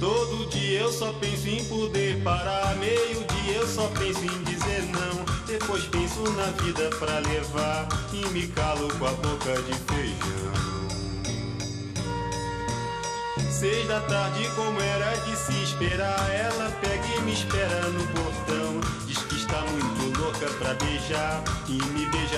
Todo dia eu só penso em poder parar. Meio dia eu só penso em dizer não. Depois penso na vida pra levar. E me calo com a boca de feijão. Seis da tarde, como era de se esperar. Ela pega e me espera no portão. Diz que está muito louca pra beijar. E me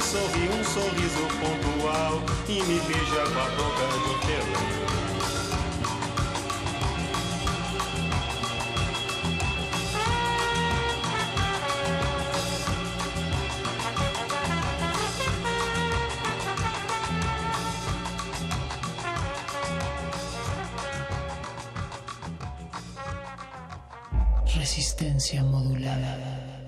Sorri um sorriso pontual e me beija com a boca de hortelã. Resistencia modulada.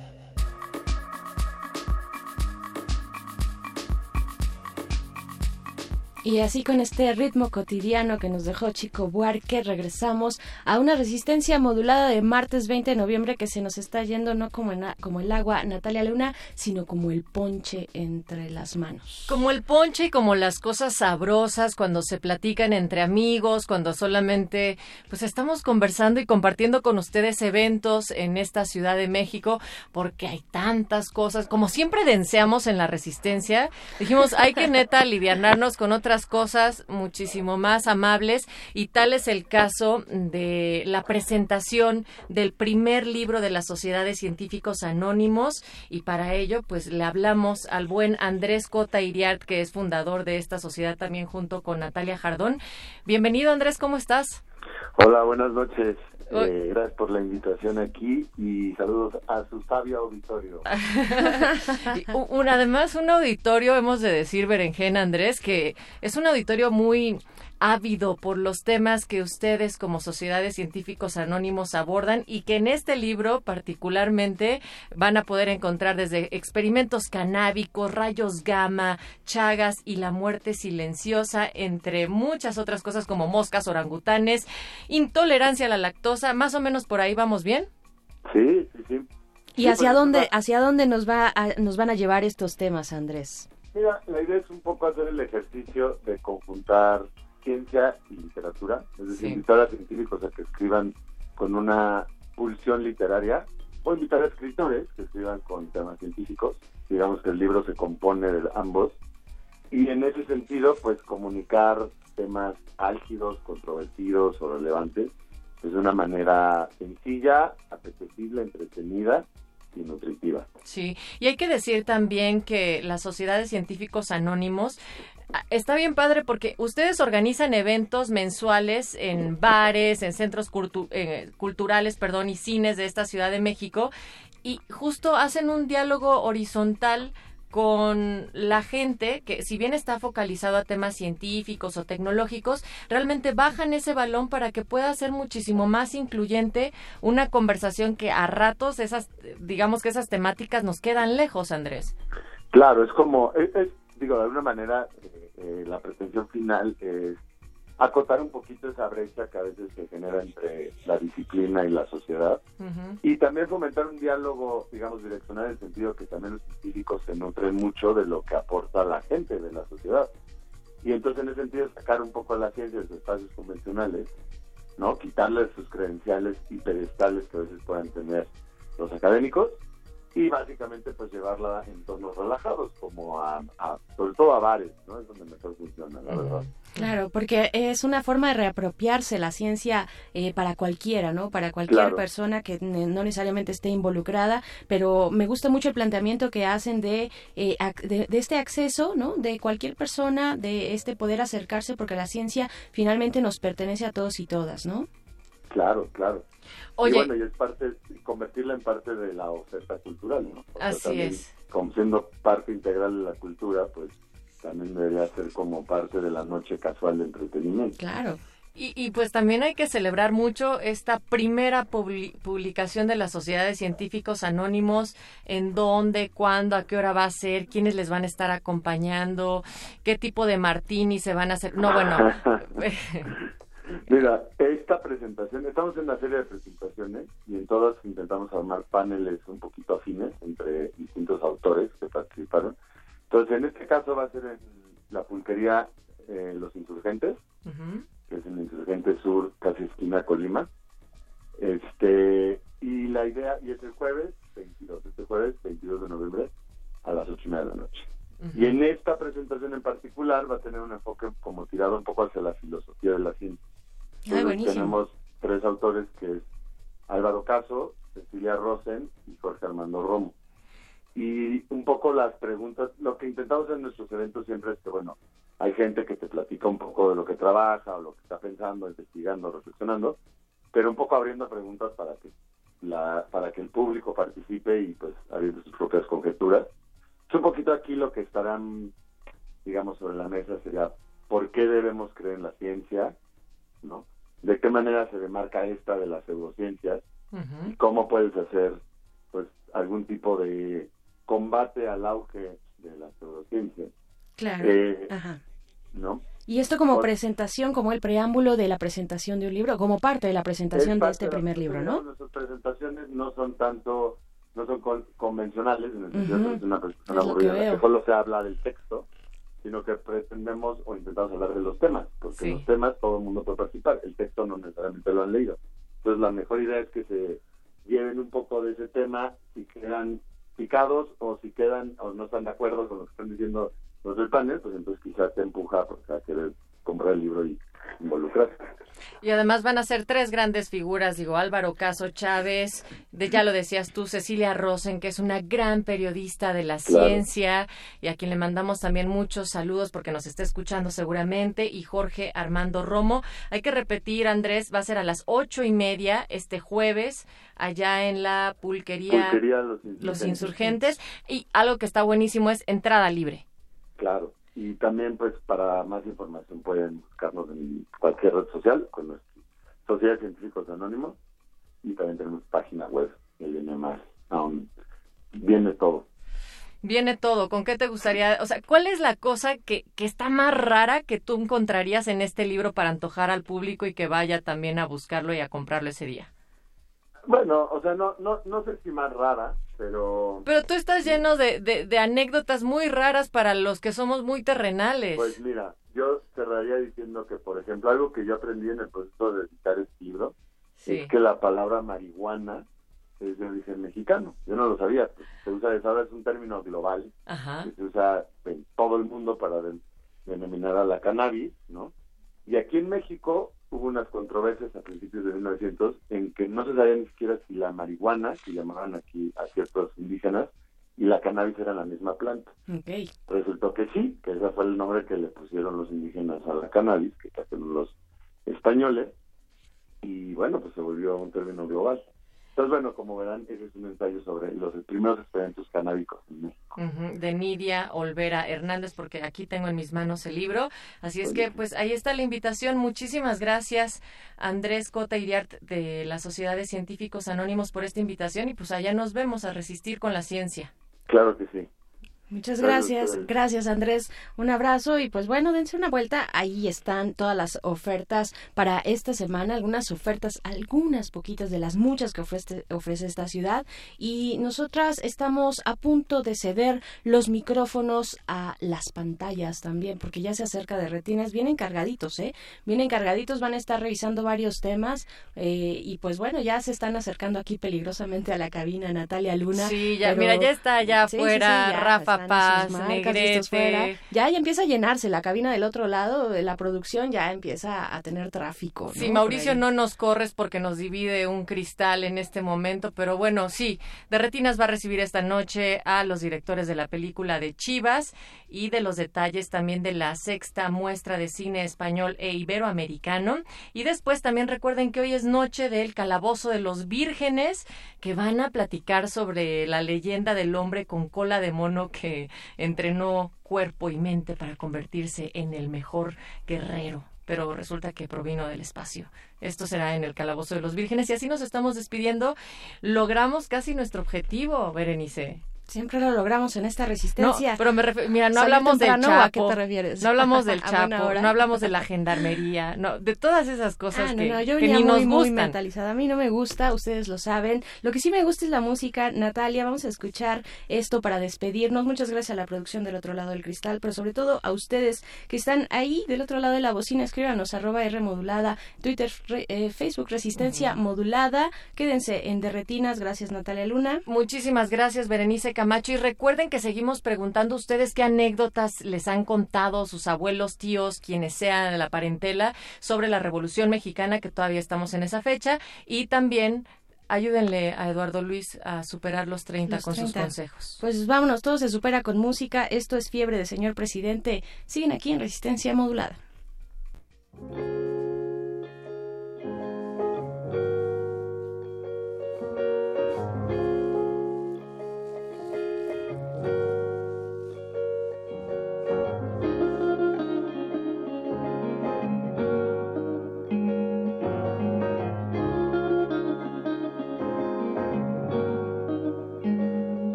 Y así con este ritmo cotidiano que nos dejó Chico Buarque, regresamos a una resistencia modulada de martes 20 de noviembre que se nos está yendo no como, en, como el agua Natalia Luna, sino como el ponche entre las manos. Como el ponche y como las cosas sabrosas cuando se platican entre amigos, cuando solamente pues estamos conversando y compartiendo con ustedes eventos en esta Ciudad de México, porque hay tantas cosas, como siempre deseamos en la resistencia, dijimos hay que neta alivianarnos con otras cosas muchísimo más amables y tal es el caso de la presentación del primer libro de las sociedades científicos anónimos y para ello pues le hablamos al buen Andrés Cota Iriart que es fundador de esta sociedad también junto con Natalia Jardón. Bienvenido Andrés, ¿cómo estás? Hola, buenas noches. Eh, gracias por la invitación aquí y saludos a su sabio auditorio. un, además, un auditorio, hemos de decir, Berenjena Andrés, que es un auditorio muy ávido por los temas que ustedes como sociedades científicos anónimos abordan y que en este libro particularmente van a poder encontrar desde experimentos canábicos, rayos gamma, chagas y la muerte silenciosa, entre muchas otras cosas como moscas, orangutanes, intolerancia a la lactosa, más o menos por ahí vamos bien. Sí, sí, sí. ¿Y hacia dónde hacia dónde nos va a, nos van a llevar estos temas, Andrés? Mira, la idea es un poco hacer el ejercicio de conjuntar ciencia y literatura, es decir, Sí. invitar a científicos a que escriban con una pulsión literaria o invitar a escritores que escriban con temas científicos. Digamos que el libro se compone de ambos y en ese sentido, pues comunicar temas álgidos, controvertidos o relevantes pues, de una manera sencilla, apetecible, entretenida y nutritiva. Sí, y hay que decir también que las sociedades científicos anónimos está bien padre porque ustedes organizan eventos mensuales en bares, en centros cultu- eh, culturales, perdón, y cines de esta Ciudad de México y justo hacen un diálogo horizontal con la gente que si bien está focalizado a temas científicos o tecnológicos, realmente bajan ese balón para que pueda ser muchísimo más incluyente una conversación que a ratos esas, digamos que esas temáticas nos quedan lejos, Andrés. Claro, es como, es, es, digo, de alguna manera eh, eh, la pretensión final es acotar un poquito esa brecha que a veces se genera entre la disciplina y la sociedad y también fomentar un diálogo, digamos, direccional en el sentido que también los científicos se nutren mucho de lo que aporta la gente de la sociedad. Y entonces en ese sentido sacar un poco a la ciencia de sus espacios convencionales, ¿no? Quitarles sus credenciales y pedestales que a veces puedan tener los académicos y básicamente pues llevarla a entornos relajados como a, a- sobre todo a bares, ¿no? Es donde mejor funciona, la verdad. Claro, porque es una forma de reapropiarse la ciencia eh, para cualquiera, ¿no? Para cualquier Claro. persona que ne- no necesariamente esté involucrada, pero me gusta mucho el planteamiento que hacen de, eh, de, de este acceso, ¿no? De cualquier persona, de este poder acercarse, porque la ciencia finalmente nos pertenece a todos y todas, ¿no? Claro, claro. Oye. Y bueno, y es parte, convertirla en parte de la oferta cultural, ¿no? O sea, Así también, es. Como siendo parte integral de la cultura, pues también debería ser como parte de la noche casual de entretenimiento. Claro. Y, y pues también hay que celebrar mucho esta primera publi- publicación de las sociedades científicos anónimos, en dónde, cuándo, a qué hora va a ser, quiénes les van a estar acompañando, qué tipo de martini se van a hacer. No, bueno, Mira, esta presentación, estamos en una serie de presentaciones y en todas intentamos armar paneles un poquito afines entre distintos autores que participaron. Entonces, en este caso va a ser en la pulquería eh, Los Insurgentes, que es en el Insurgente Sur, casi esquina Colima. Este, y la idea, y es el jueves 22, este jueves 22 de noviembre a las 8 y media de la noche. Y en esta presentación en particular va a tener un enfoque como tirado un poco hacia la filosofía de la ciencia. Ay, tenemos tres autores que es Álvaro Caso, Cecilia Rosen y Jorge Armando Romo. Y un poco las preguntas, lo que intentamos en nuestros eventos siempre es que, bueno, hay gente que te platica un poco de lo que trabaja o lo que está pensando, investigando, reflexionando, pero un poco abriendo preguntas para que la para que el público participe y pues abriendo sus propias conjeturas. Es un poquito aquí lo que estarán, digamos, sobre la mesa sería por qué debemos creer en la ciencia, ¿no? De qué manera se demarca esta de las pseudociencias y cómo puedes hacer, pues, algún tipo de combate al auge de la pseudociencia. Claro. Eh, Ajá. ¿No? Y esto como Por- presentación, como el preámbulo de la presentación de un libro, como parte de la presentación Es de este primer libro, ¿no? Nuestras presentaciones no son tanto, no son con- convencionales, en el sentido Ujú. que es una presentación aburrida, solo se habla del texto, sino que pretendemos o intentamos hablar de los temas, porque Sí. los temas todo el mundo puede participar, el texto no necesariamente lo han leído. Entonces la mejor idea es que se lleven un poco de ese tema y quedan picados o si quedan o no están de acuerdo con lo que están diciendo los del panel, pues entonces quizás te empuja porque a querer comprar el libro y involucrarse. Y además van a ser tres grandes figuras, digo, Álvaro Caso Chávez, de, ya lo decías tú, Cecilia Rosen, que es una gran periodista de la Claro. ciencia y a quien le mandamos también muchos saludos porque nos está escuchando seguramente, y Jorge Armando Romo. Hay que repetir, Andrés, va a ser a las ocho y media este jueves allá en la pulquería, Pulquería Los Insurgentes. Los Insurgentes y algo que está buenísimo es entrada libre. Claro. Y también, pues, para más información pueden buscarnos en cualquier red social con nuestra Sociedad de Científicos Anónimos y también tenemos página web que viene más aún. Viene todo. Viene todo. ¿Con qué te gustaría? O sea, ¿cuál es la cosa que, que está más rara que tú encontrarías en este libro para antojar al público y que vaya también a buscarlo y a comprarlo ese día? Bueno, o sea, no, no, no sé si más rara, pero Pero tú estás lleno de, de, de anécdotas muy raras para los que somos muy terrenales. pues mira, yo cerraría diciendo que, por ejemplo, algo que yo aprendí en el proceso de editar este libro Sí. es que la palabra marihuana es de origen mexicano. Yo no lo sabía. pues, se usa, ahora es un término global Ajá. que se usa en todo el mundo para de- denominar a la cannabis, ¿no? Y aquí en México hubo unas controversias a principios de 1900 en que no se sabía ni siquiera si la marihuana, que llamaban aquí a ciertos indígenas, y la cannabis eran la misma planta. Resultó que sí, que ese fue el nombre que le pusieron los indígenas a la cannabis, que trajeron los españoles, y bueno, pues se volvió un término global. Entonces, bueno, como verán, ese es un ensayo sobre los primeros experimentos canábicos en México. De Nidia Olvera Hernández, porque aquí tengo en mis manos el libro. Así es que, pues ahí está la invitación. Muchísimas gracias, Andrés Cota Iriart, de la Sociedad de Científicos Anónimos, por esta invitación. Y pues allá nos vemos a resistir con la ciencia. Claro que sí. Muchas Gracias, gracias, Andrés, un abrazo y pues bueno, dense una vuelta, ahí están todas las ofertas para esta semana, algunas ofertas, algunas poquitas de las muchas que ofrece, ofrece esta ciudad. Y nosotras estamos a punto de ceder los micrófonos a las pantallas también, porque ya se acerca de retinas, vienen cargaditos, ¿eh? Vienen cargaditos, van a estar revisando varios temas. Eh, y pues bueno, ya se están acercando aquí peligrosamente a la cabina Natalia Luna. Sí, ya, pero- mira, ya está allá Sí, sí, afuera sí, ya Rafa sus marcas, fuera. Negrete. Ya, ya empieza a llenarse la cabina del otro lado, de la producción ya empieza a tener tráfico. Si ¿no? Mauricio Por ahí. no nos corres porque nos divide un cristal en este momento, pero bueno, sí, de Retinas va a recibir esta noche a los directores de la película de Chivas y de los detalles también de la sexta muestra de cine español e iberoamericano. Y después también recuerden que hoy es noche del Calabozo de los Vírgenes, que van a platicar sobre la leyenda del hombre con cola de mono que entrenó cuerpo y mente para convertirse en el mejor guerrero pero resulta que provino del espacio. Esto será en el Calabozo de los Vírgenes y así nos estamos despidiendo. Logramos casi nuestro objetivo, Berenice. Siempre lo logramos en esta resistencia. No, pero me refiero, mira, no ¿Salir hablamos del Chapo. a qué te refieres? No hablamos del ¿A buena Chapo, no hablamos de la gendarmería, no, de todas esas cosas Ah, no, que, no, yo que venía ni muy, nos muy gustan. mentalizada. A mí no me gusta, ustedes lo saben. Lo que sí me gusta es la música. Natalia, vamos a escuchar esto para despedirnos. Muchas gracias a la producción del otro lado del cristal, pero sobre todo a ustedes que están ahí del otro lado de la bocina. Escríbanos arroba R modulada, Twitter, re- eh, Facebook Resistencia modulada. Quédense en Derretinas. Gracias, Natalia Luna. Muchísimas gracias, Berenice Camacho. Y recuerden que seguimos preguntando a ustedes qué anécdotas les han contado sus abuelos, tíos, quienes sean la parentela, sobre la Revolución Mexicana, que todavía estamos en esa fecha. Y también ayúdenle a Eduardo Luis a superar los 30 Los con sus 30. consejos. Pues vámonos, todo se supera con música. Esto es Fiebre de Señor Presidente. Siguen aquí en Resistencia Modulada.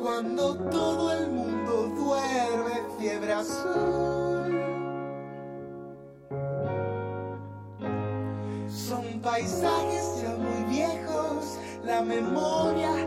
Cuando todo el mundo duerme. Fiebre azul. Son paisajes ya muy viejos, la memoria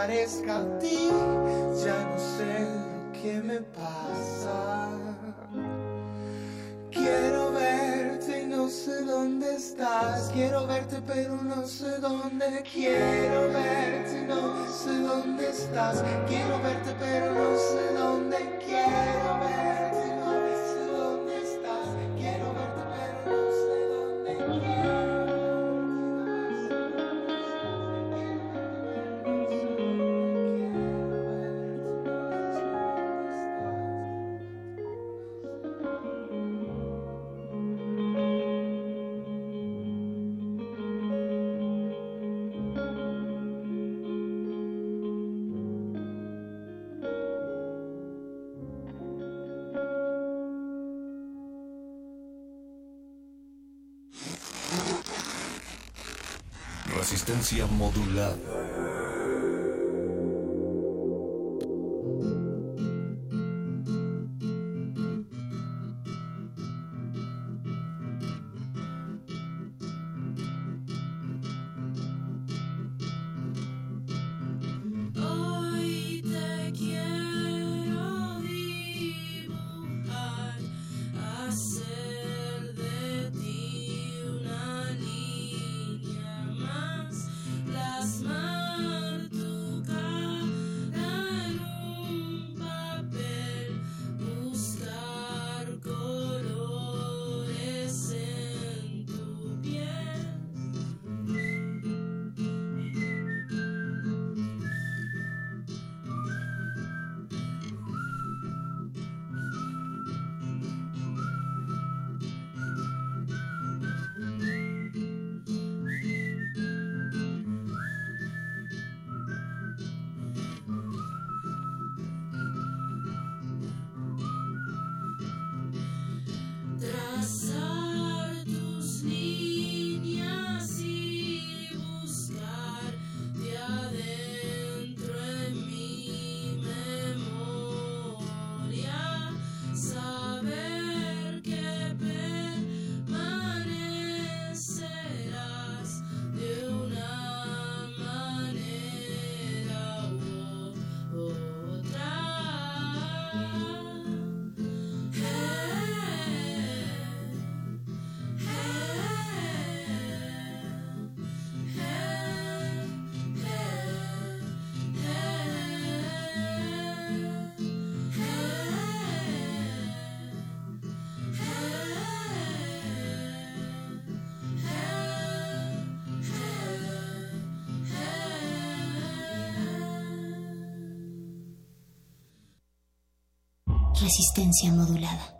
parezca a ti. Ya no sé lo que me pasa. Quiero verte y no sé dónde estás. Quiero verte pero no sé dónde. Quiero verte y no sé dónde estás. Quiero verte pero no sé dónde. Quiero verte Resistencia modulada. Resistencia modulada.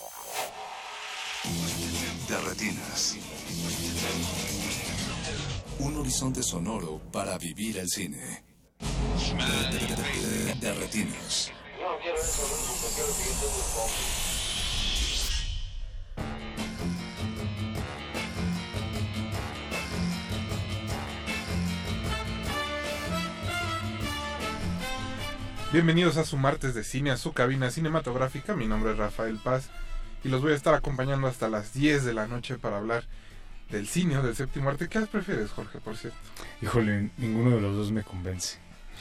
Retinas. Un horizonte sonoro para vivir el cine. De retinas. Bienvenidos a su martes de cine, a su cabina cinematográfica. Mi nombre es Rafael Paz y los voy a estar acompañando hasta las 10 de la noche para hablar del cine o del séptimo arte. ¿Qué prefieres, Jorge, por cierto? Híjole, ninguno de los dos me convence.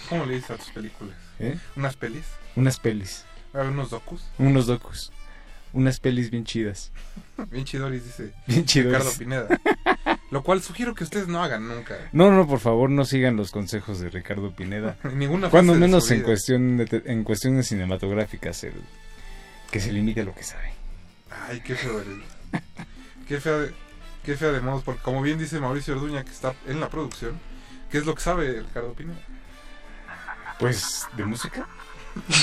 ¿Cómo le dices a tus películas? ¿Eh? ¿Unas pelis? Unas pelis. ¿A unos docus? Unos docus. Unas pelis bien chidas. Bien chidoris, dice Bien chidoris. Ricardo Pineda. Lo cual sugiero que ustedes no hagan nunca. No, no, por favor, no sigan los consejos de Ricardo Pineda. Ninguna Cuando menos en cuestión de en cuestiones cinematográficas, el, que se limite a lo que sabe. Ay, qué feo eres. Qué fea de, qué fea de modos, porque como bien dice Mauricio Orduña, que está en la producción, ¿qué es lo que sabe Ricardo Pineda? Pues, ¿de música?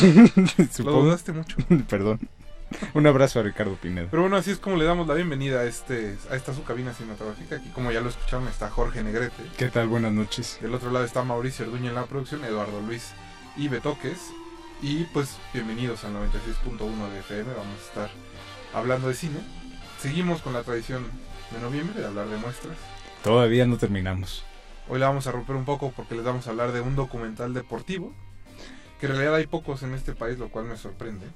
Lo dudaste mucho. Perdón. Un abrazo a Ricardo Pineda. Pero bueno, así es como le damos la bienvenida a este a esta su cabina cinematográfica. Aquí, como ya lo escucharon, está Jorge Negrete. ¿Qué tal? Buenas noches. Del otro lado está Mauricio Orduña en la producción, Eduardo Luis y Betoques. Y pues, bienvenidos al 96.1 de FM. Vamos a estar hablando de cine. Seguimos con la tradición de noviembre de hablar de muestras. Todavía no terminamos. Hoy la vamos a romper un poco porque les vamos a hablar de un documental deportivo. Que en realidad hay pocos en este país, lo cual me sorprende.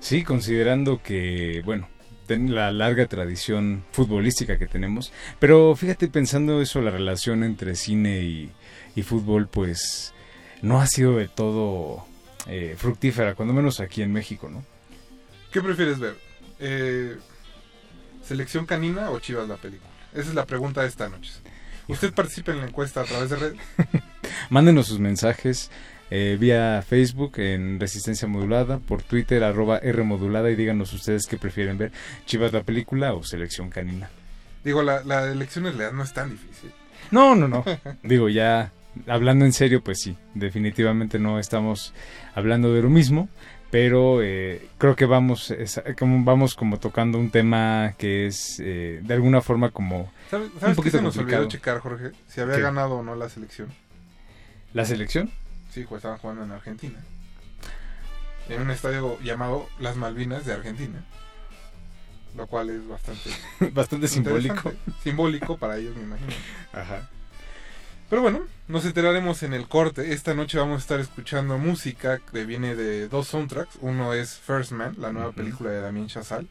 Sí, considerando que, bueno, la larga tradición futbolística que tenemos. Pero fíjate, pensando eso, la relación entre cine y, y fútbol, pues no ha sido de todo eh, fructífera, cuando menos aquí en México, ¿no? ¿Qué prefieres ver? Eh, ¿Selección canina o Chivas la película? Esa es la pregunta de esta noche. Usted participa en la encuesta a través de red. Mándenos sus mensajes eh, vía Facebook en Resistencia Modulada, por Twitter arroba R Modulada y díganos ustedes qué prefieren ver, Chivas la película o Selección Canina. Digo, la, la elección en realidad no es tan difícil. No, no, no. Digo, ya hablando en serio, pues sí, definitivamente no estamos hablando de lo mismo, pero eh, creo que vamos, es- como, vamos como tocando un tema que es eh, de alguna forma como ¿Sabes, un sabes qué poquito se nos complicado. olvidó checar, Jorge? Si había ¿Qué? ganado o no la selección. ¿La selección? Sí, pues estaban jugando en Argentina. En un estadio llamado Las Malvinas de Argentina. Lo cual es bastante... Bastante simbólico. Simbólico para ellos, me imagino. Ajá. Pero bueno, nos enteraremos en el corte. Esta noche vamos a estar escuchando música que viene de dos soundtracks. Uno es First Man, la nueva película de Damien Chazelle.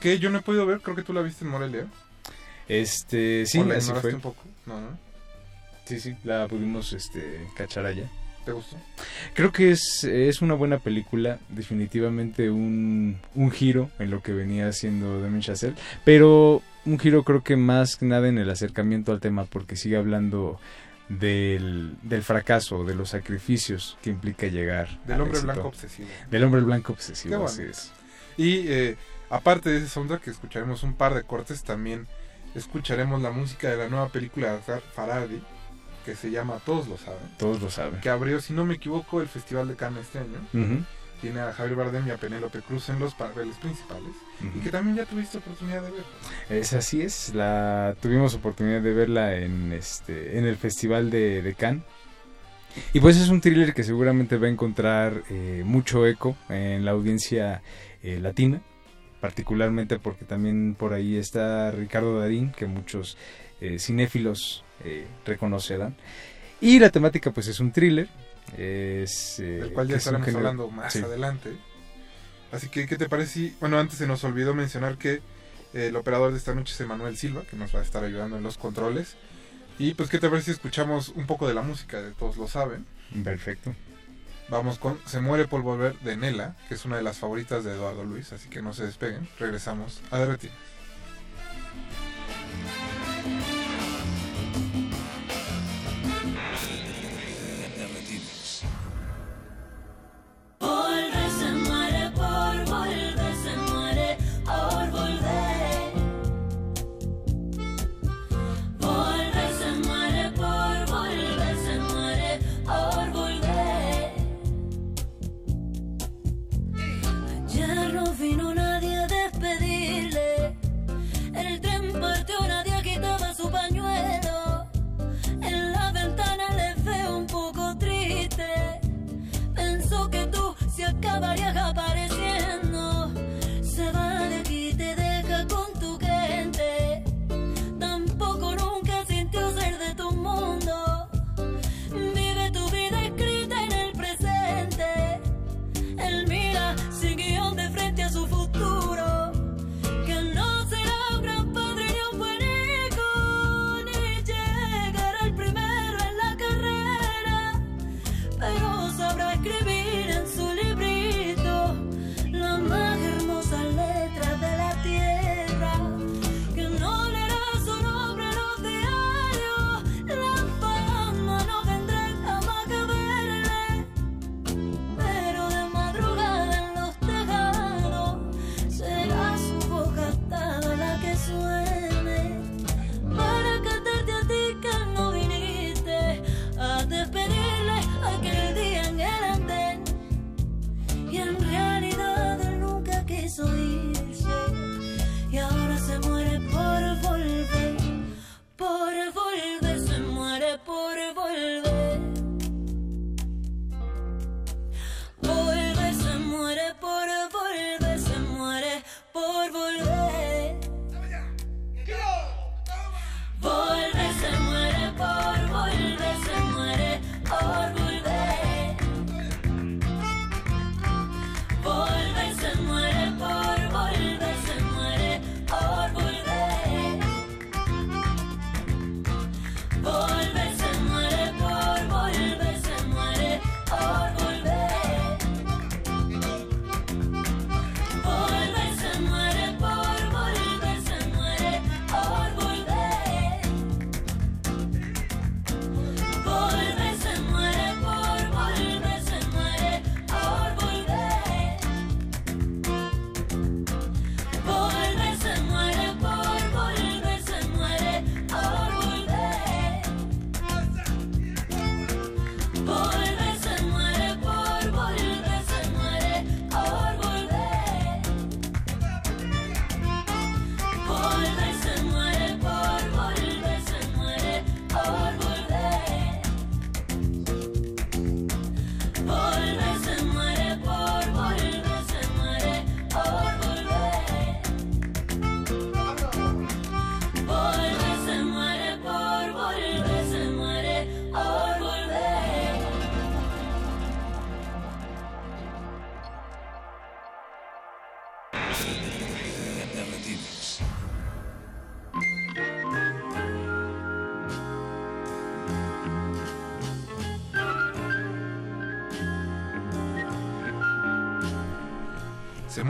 Que yo no he podido ver, creo que tú la viste en Morelia. Este, sí, ¿O la así fue. un poco? No, no. Sí, sí, la pudimos este, cachar allá. ¿Te gustó? Creo que es, es una buena película, definitivamente un, un giro en lo que venía haciendo Damien Chazelle, pero un giro creo que más que nada en el acercamiento al tema, porque sigue hablando del, del fracaso, de los sacrificios que implica llegar Del al hombre éxito. blanco obsesivo. Del hombre blanco obsesivo, así es. Y eh, aparte de ese soundtrack que escucharemos un par de cortes, también escucharemos la música de la nueva película de Azar Faradi, que se llama Todos lo saben. Todos lo saben. Que abrió, si no me equivoco, el Festival de Cannes este año. Tiene a Javier Bardem y a Penélope Cruz en los papeles principales. Y que también ya tuviste oportunidad de ver. Es así es, la tuvimos oportunidad de verla en este en el festival de, de Cannes. Y pues es un thriller que seguramente va a encontrar eh, mucho eco en la audiencia eh, latina, particularmente porque también por ahí está Ricardo Darín, que muchos eh, cinéfilos reconocerán. Y la temática pues es un thriller, es, del cual ya es estaremos hablando más sí. adelante. Así que, ¿qué te parece? si- Bueno, antes se nos olvidó mencionar que eh, el operador de esta noche es Emanuel Silva, que nos va a estar ayudando en los controles. Y pues, ¿qué te parece si escuchamos un poco de la música de Todos lo saben? Perfecto. Vamos con Se muere por volver de Nela, que es una de las favoritas de Eduardo Luis, así que no se despeguen. Regresamos a Derretir. pareja, pareja.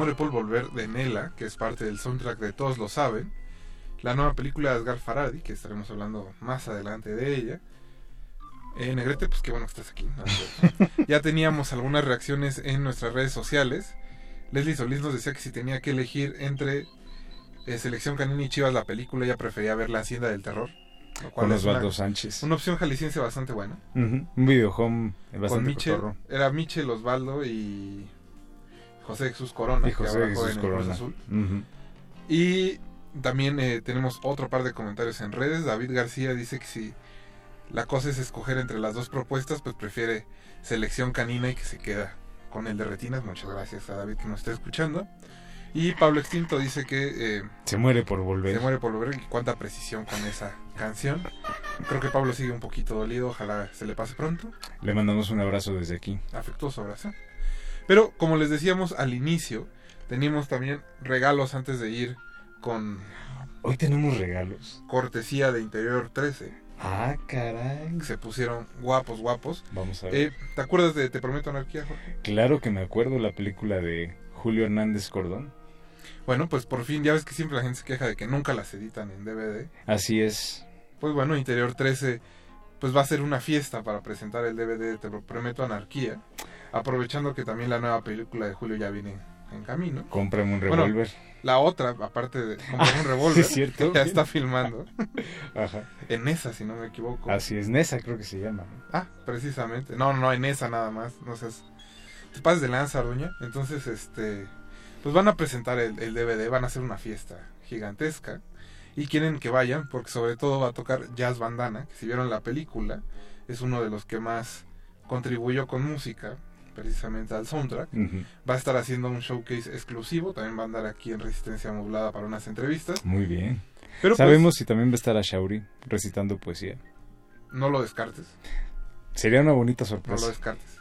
Muere por volver de Nela, que es parte del soundtrack de Todos lo saben. La nueva película de Asghar Faradi, que estaremos hablando más adelante de ella. Eh, Negrete, pues qué bueno que estás aquí. ¿no? ya teníamos algunas reacciones en nuestras redes sociales. Leslie Solís nos decía que si tenía que elegir entre eh, Selección Canina y Chivas la película, ella prefería ver La Hacienda del Terror. lo cual Con Osvaldo Sánchez. Una opción jalisciense bastante buena. Ujú, Un videohome Con bastante Michel, cotorro. era Michel Osvaldo y José Jesús Corona, Y que José trabajó Jesús en el Corona. Azul. Y también eh, tenemos otro par de comentarios en redes. David García dice que si la cosa es escoger entre las dos propuestas, pues prefiere selección canina y que se queda con el de retinas. Muchas gracias a David que nos está escuchando. Y Pablo Extinto dice que eh, Se muere por volver. se muere por volver. Y cuánta precisión con esa canción. Creo que Pablo sigue un poquito dolido. Ojalá se le pase pronto. Le mandamos un abrazo desde aquí. Afectuoso abrazo. Pero como les decíamos al inicio, teníamos también regalos antes de ir con Hoy tenemos regalos. cortesía de Interior 13. Ah, caray. Se pusieron guapos, guapos. Vamos a ver. Eh, ¿Te acuerdas de Te Prometo Anarquía, Jorge? Claro que me acuerdo la película de Julio Hernández Cordón. Bueno, pues por fin, ya ves que siempre la gente se queja de que nunca las editan en DVD. Así es. Pues bueno, Interior 13 pues va a ser una fiesta para presentar el DVD de Te Prometo Anarquía. Aprovechando que también la nueva película de Julio ya viene en camino. Cómprame un Bueno, revólver. la otra, aparte de comprar un revólver, ¿Es cierto? ya está filmando. Ajá. En esa, si no me equivoco. Así es, Nesa creo que se llama. Ah, precisamente. No, no, en esa nada más. No seas. Te pases de lanza, doña. Entonces, este. Pues van a presentar el, el DVD, van a hacer una fiesta gigantesca. Y quieren que vayan, porque sobre todo va a tocar Jazz Bandana, que si vieron la película, es uno de los que más contribuyó con música, precisamente al soundtrack. Va a estar haciendo un showcase exclusivo, también va a andar aquí en Resistencia Modulada para unas entrevistas. Muy bien. Pero pues, ¿Sabemos si también va a estar a Shauri recitando poesía? no lo descartes. Sería una bonita No sorpresa. lo descartes.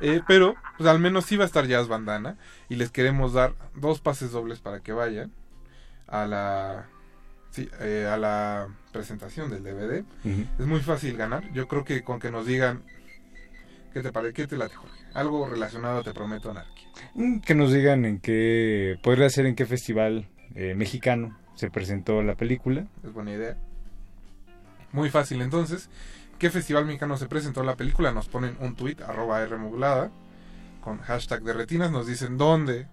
Eh, pero, pues al menos sí va a estar Jazz Bandana. Y les queremos dar dos pases dobles para que vayan a la. Sí, eh, a la presentación del DVD. Es muy fácil ganar. Yo creo que con que nos digan. ¿Qué te parece? ¿Qué te late, Jorge? Algo relacionado, te prometo, anarquía. Mm, Que nos digan en qué, podría ser en qué festival eh, mexicano se presentó la película. Es buena idea. Muy fácil entonces. ¿Qué festival mexicano se presentó la película? Nos ponen un tweet, arroba Rmodulada, con hashtag de retinas. Nos dicen dónde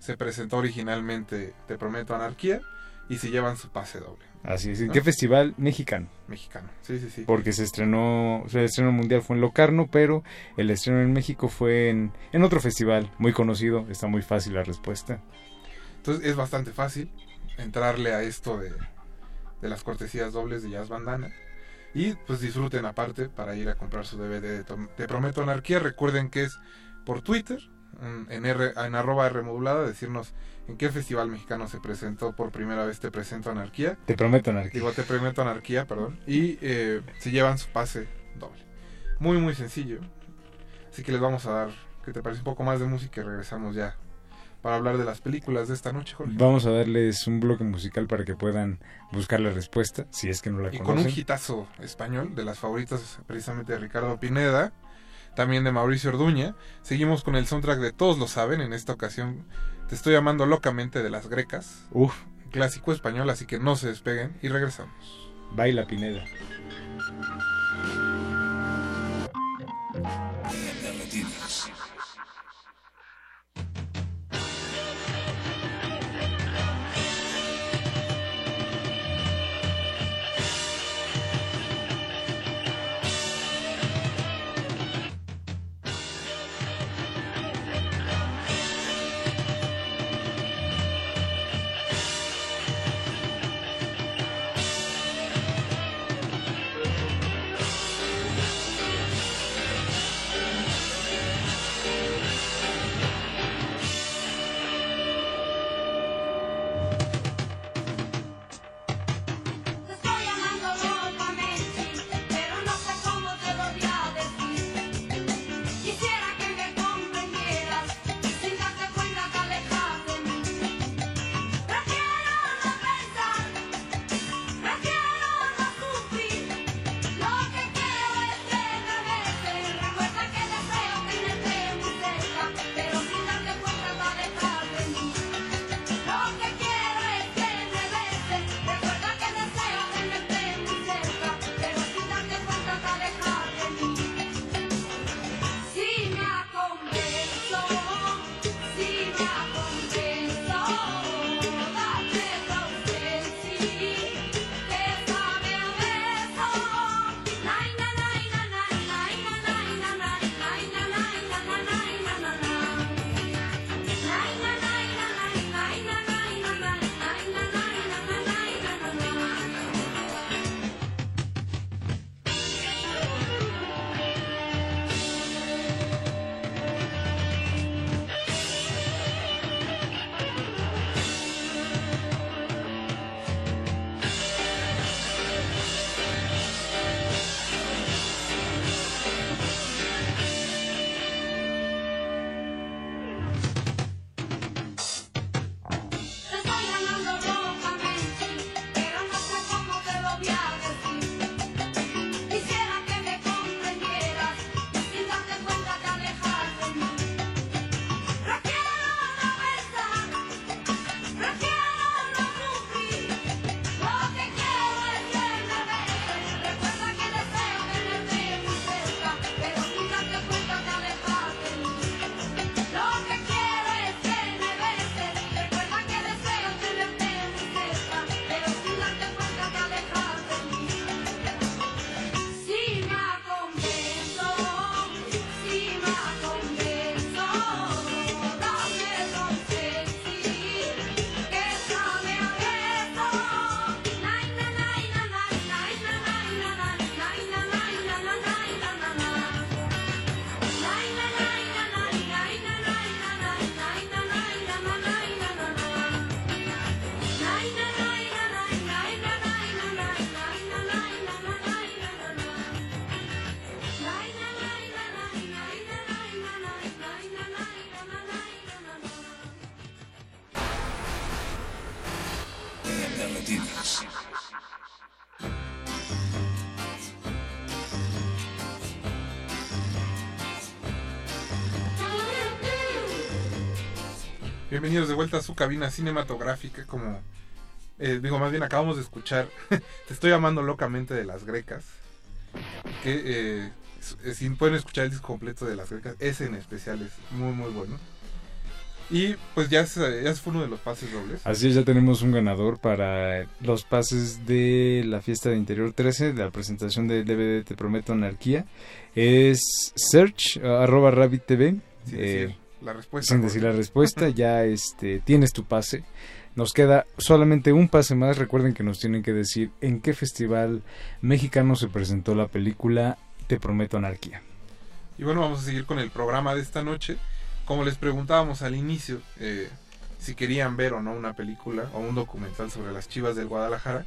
se presentó originalmente Te Prometo Anarquía y si llevan su pase doble. Así es, ¿en ¿No? qué festival mexicano? Mexicano, sí, sí, sí. Porque se estrenó, el estreno mundial fue en Locarno, pero el estreno en México fue en, en otro festival muy conocido. Está muy fácil la respuesta. Entonces es bastante fácil entrarle a esto de, de las cortesías dobles de Jazz Bandana. Y pues disfruten aparte para ir a comprar su DVD de Tom- Te Prometo Anarquía. Recuerden que es por Twitter, en, en, R, en arroba Rmodulada, decirnos en qué festival mexicano se presentó por primera vez Te Presento Anarquía. Te prometo, Anarquía. Digo, Te Prometo Anarquía, perdón. Y eh, se llevan su pase doble. Muy, muy sencillo. Así que les vamos a dar, que te parece un poco más de música y regresamos ya para hablar de las películas de esta noche, Jorge. Vamos a darles un bloque musical para que puedan buscar la respuesta, si es que no la Y con conocen. un hitazo español de las favoritas precisamente de Ricardo Pineda, también de Mauricio Orduña. Seguimos con el soundtrack de Todos lo saben, en esta ocasión te estoy llamando locamente de las grecas. Uf. Clásico español, así que no se despeguen y regresamos. Baila Pineda. Bienvenidos de vuelta a su cabina cinematográfica, como eh, digo, más bien acabamos de escuchar Te estoy amando locamente de las grecas, que eh, si pueden escuchar el disco completo de las grecas, ese en especial es muy muy bueno. Y pues ya se, ya fue uno de los pases dobles. Así es, ya tenemos un ganador para los pases de la fiesta de Interior 13, de la presentación del DVD Te Prometo Anarquía. Es search, uh, arroba rabbit TV. Sin eh, la respuesta, Sin decir la respuesta, ya este, tienes tu pase. Nos queda solamente un pase más. Recuerden que nos tienen que decir en qué festival mexicano se presentó la película Te Prometo Anarquía. Y bueno, vamos a seguir con el programa de esta noche. Como les preguntábamos al inicio, eh, si querían ver o no una película o un documental sobre las chivas del Guadalajara,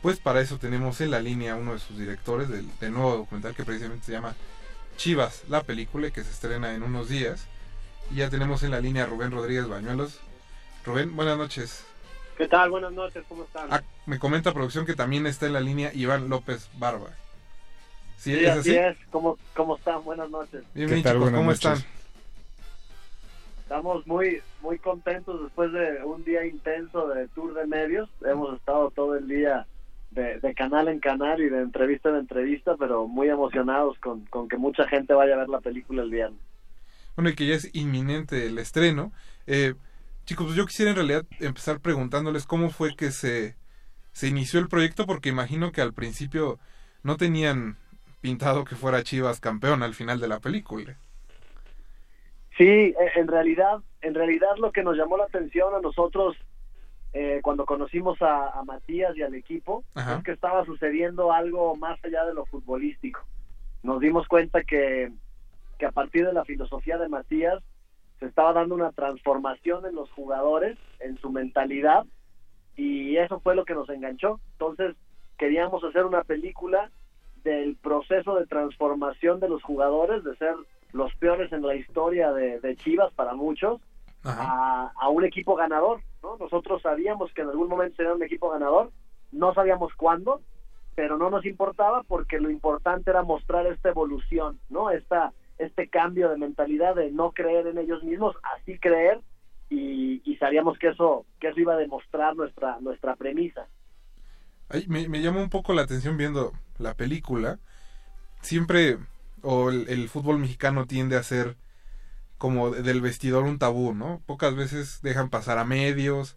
pues para eso tenemos en la línea a uno de sus directores del, del nuevo documental que precisamente se llama Chivas, la película, que se estrena en unos días. Y ya tenemos en la línea a Rubén Rodríguez Bañuelos. Rubén, buenas noches. ¿Qué tal? Buenas noches, ¿cómo están? Ah, me comenta producción que también está en la línea Iván López Barba. ¿Sí, Sí, es así así? es. ¿Cómo, ¿Cómo están? Buenas noches. Bien, bien, chicos, ¿cómo están? Estamos muy muy contentos después de un día intenso de tour de medios. Hemos estado todo el día de, de canal en canal y de entrevista en entrevista, pero muy emocionados con, con que mucha gente vaya a ver la película el viernes. Bueno, y que ya es inminente el estreno. Eh, chicos, pues yo quisiera en realidad empezar preguntándoles cómo fue que se, se inició el proyecto, porque imagino que al principio no tenían pintado que fuera Chivas campeón al final de la película. Sí, e- en realidad, en realidad lo que nos llamó la atención a nosotros eh, cuando conocimos a, a Matías y al equipo Ajá. es que estaba sucediendo algo más allá de lo futbolístico. Nos dimos cuenta que, que a partir de la filosofía de Matías se estaba dando una transformación en los jugadores, en su mentalidad, y eso fue lo que nos enganchó. Entonces queríamos hacer una película del proceso de transformación de los jugadores, de ser los peores en la historia de, de Chivas para muchos, a, a un equipo ganador. ¿no? Nosotros sabíamos que en algún momento sería un equipo ganador, no sabíamos cuándo, pero no nos importaba porque lo importante era mostrar esta evolución, ¿no? Esta, este cambio de mentalidad de no creer en ellos mismos, así creer y, y sabíamos que eso, que eso iba a demostrar nuestra, nuestra premisa. Me, llama un poco la atención viendo la película. Siempre, o el, el fútbol mexicano tiende a ser como de- del vestidor un tabú, ¿no? Pocas veces dejan pasar a medios,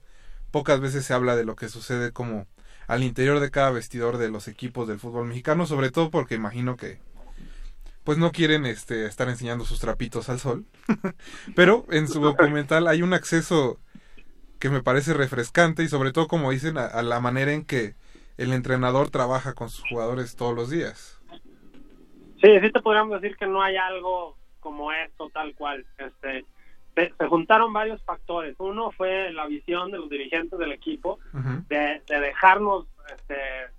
pocas veces se habla de lo que sucede como al interior de cada vestidor de los equipos del fútbol mexicano, sobre todo porque imagino que pues no quieren este estar enseñando sus trapitos al sol. Pero en su documental hay un acceso que me parece refrescante y sobre todo como dicen a, a la manera en que el entrenador trabaja con sus jugadores todos los días. Sí, sí te podríamos decir que no hay algo como esto tal cual. Este, se, se juntaron varios factores. Uno fue la visión de los dirigentes del equipo de, de dejarnos este,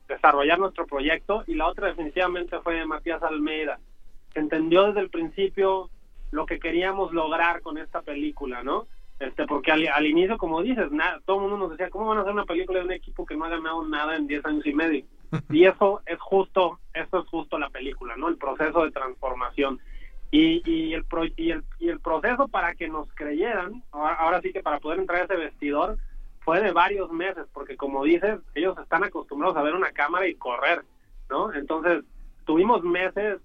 desarrollar nuestro proyecto y la otra definitivamente fue Matías Almeida. Entendió desde el principio lo que queríamos lograr con esta película, ¿no? Este, porque al, al inicio, como dices, nada, todo el mundo nos decía, ¿cómo van a hacer una película de un equipo que no ha ganado nada en 10 años y medio? Y eso es justo, eso es justo la película, ¿no? El proceso de transformación. Y, y, el, pro- y, el, y el proceso para que nos creyeran, ahora, ahora sí que para poder entrar a ese vestidor, fue de varios meses, porque como dices, ellos están acostumbrados a ver una cámara y correr, ¿no? Entonces, tuvimos meses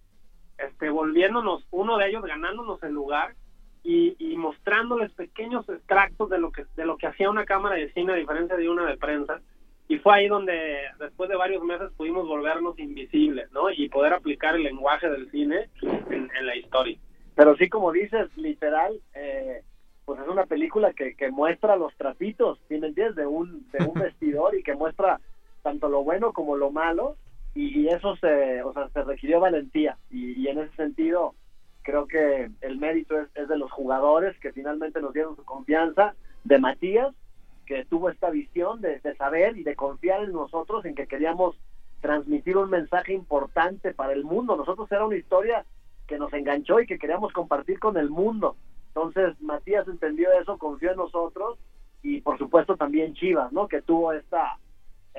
este, volviéndonos, uno de ellos ganándonos el lugar y, y mostrándoles pequeños extractos de lo que de lo que hacía una cámara de cine a diferencia de una de prensa. Y fue ahí donde después de varios meses pudimos volvernos invisibles no y poder aplicar el lenguaje del cine en, la historia. Pero sí como dices literal eh, pues es una película que, que muestra los trapitos ¿sí me de un de un vestidor y que muestra tanto lo bueno como lo malo y, y eso se o sea se requirió valentía y, en ese sentido creo que el mérito es, es de los jugadores que finalmente nos dieron su confianza, de Matías, que tuvo esta visión de, de saber y de confiar en nosotros, en que queríamos transmitir un mensaje importante para el mundo. Nosotros era una historia que nos enganchó y que queríamos compartir con el mundo. Entonces Matías entendió eso, confió en nosotros y por supuesto también Chivas, ¿no? Que tuvo esta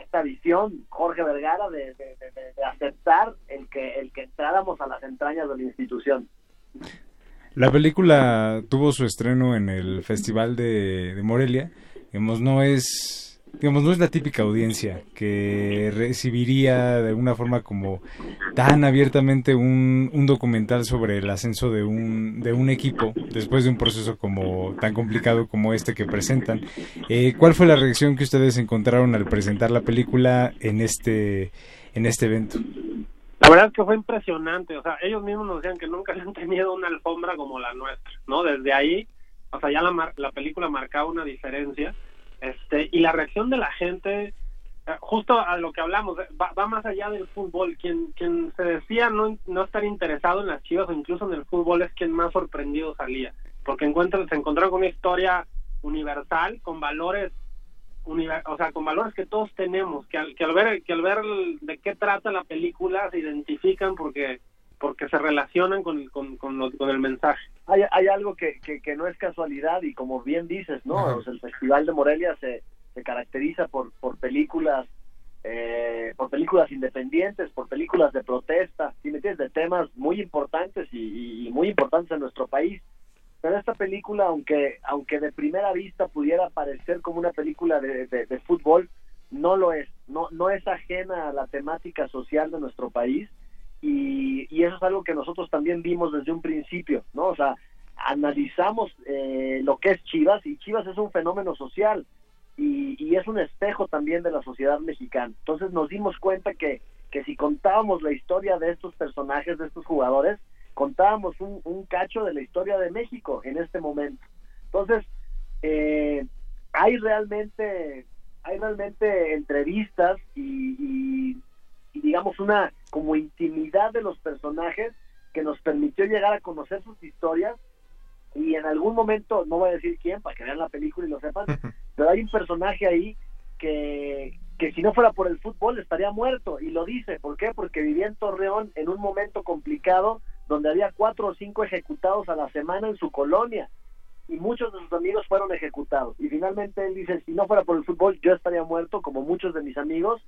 esta visión, Jorge Vergara, de, aceptar el que, el que entráramos a las entrañas de la institución. La película tuvo su estreno en el Festival de, de Morelia. Digamos, no es, digamos, no es la típica audiencia que recibiría de alguna forma como tan abiertamente un, un documental sobre el ascenso de un, de un equipo después de un proceso como tan complicado como este que presentan. Eh, ¿Cuál fue la reacción que ustedes encontraron al presentar la película en este, en este evento? La verdad es que fue impresionante, o sea, ellos mismos nos decían que nunca habían tenido una alfombra como la nuestra, ¿no? Desde ahí, o sea, ya la, mar- la película marcaba una diferencia, este, y la reacción de la gente, eh, justo a lo que hablamos, eh, va, va más allá del fútbol, quien, quien se decía no, no estar interesado en las chivas o incluso en el fútbol es quien más sorprendido salía, porque encuentran, se encontraron con una historia universal, con valores o sea, con valores que todos tenemos, que al, que al ver que al ver de qué trata la película se identifican porque porque se relacionan con con, con, lo- con el mensaje. hay, hay algo que, que, que no es casualidad y como bien dices, ¿no? Ajá. O sea, el Festival de Morelia se, se caracteriza por, por películas eh, por películas independientes, por películas de protesta, ¿sí me entiendes? De temas muy importantes y, y muy importantes en nuestro país. Pero esta película, aunque aunque de primera vista pudiera parecer como una película de, de- de fútbol, no lo es. No no es ajena a la temática social de nuestro país y, y eso es algo que nosotros también vimos desde un principio, ¿no? O sea, analizamos eh, lo que es Chivas y Chivas es un fenómeno social y, y es un espejo también de la sociedad mexicana. Entonces nos dimos cuenta que, que si contábamos la historia de estos personajes, de estos jugadores, contábamos un, cacho de la historia de México en este momento. Entonces, eh, hay realmente hay realmente entrevistas y, y- y digamos una como intimidad de los personajes que nos permitió llegar a conocer sus historias. Y en algún momento, no voy a decir quién, para que vean la película y lo sepan, pero hay un personaje ahí que, que si no fuera por el fútbol estaría muerto. Y lo dice, ¿por qué? Porque vivía en Torreón en un momento complicado donde había cuatro o cinco ejecutados a la semana en su colonia y muchos de sus amigos fueron ejecutados. Y finalmente él dice, si no fuera por el fútbol yo estaría muerto como muchos de mis amigos,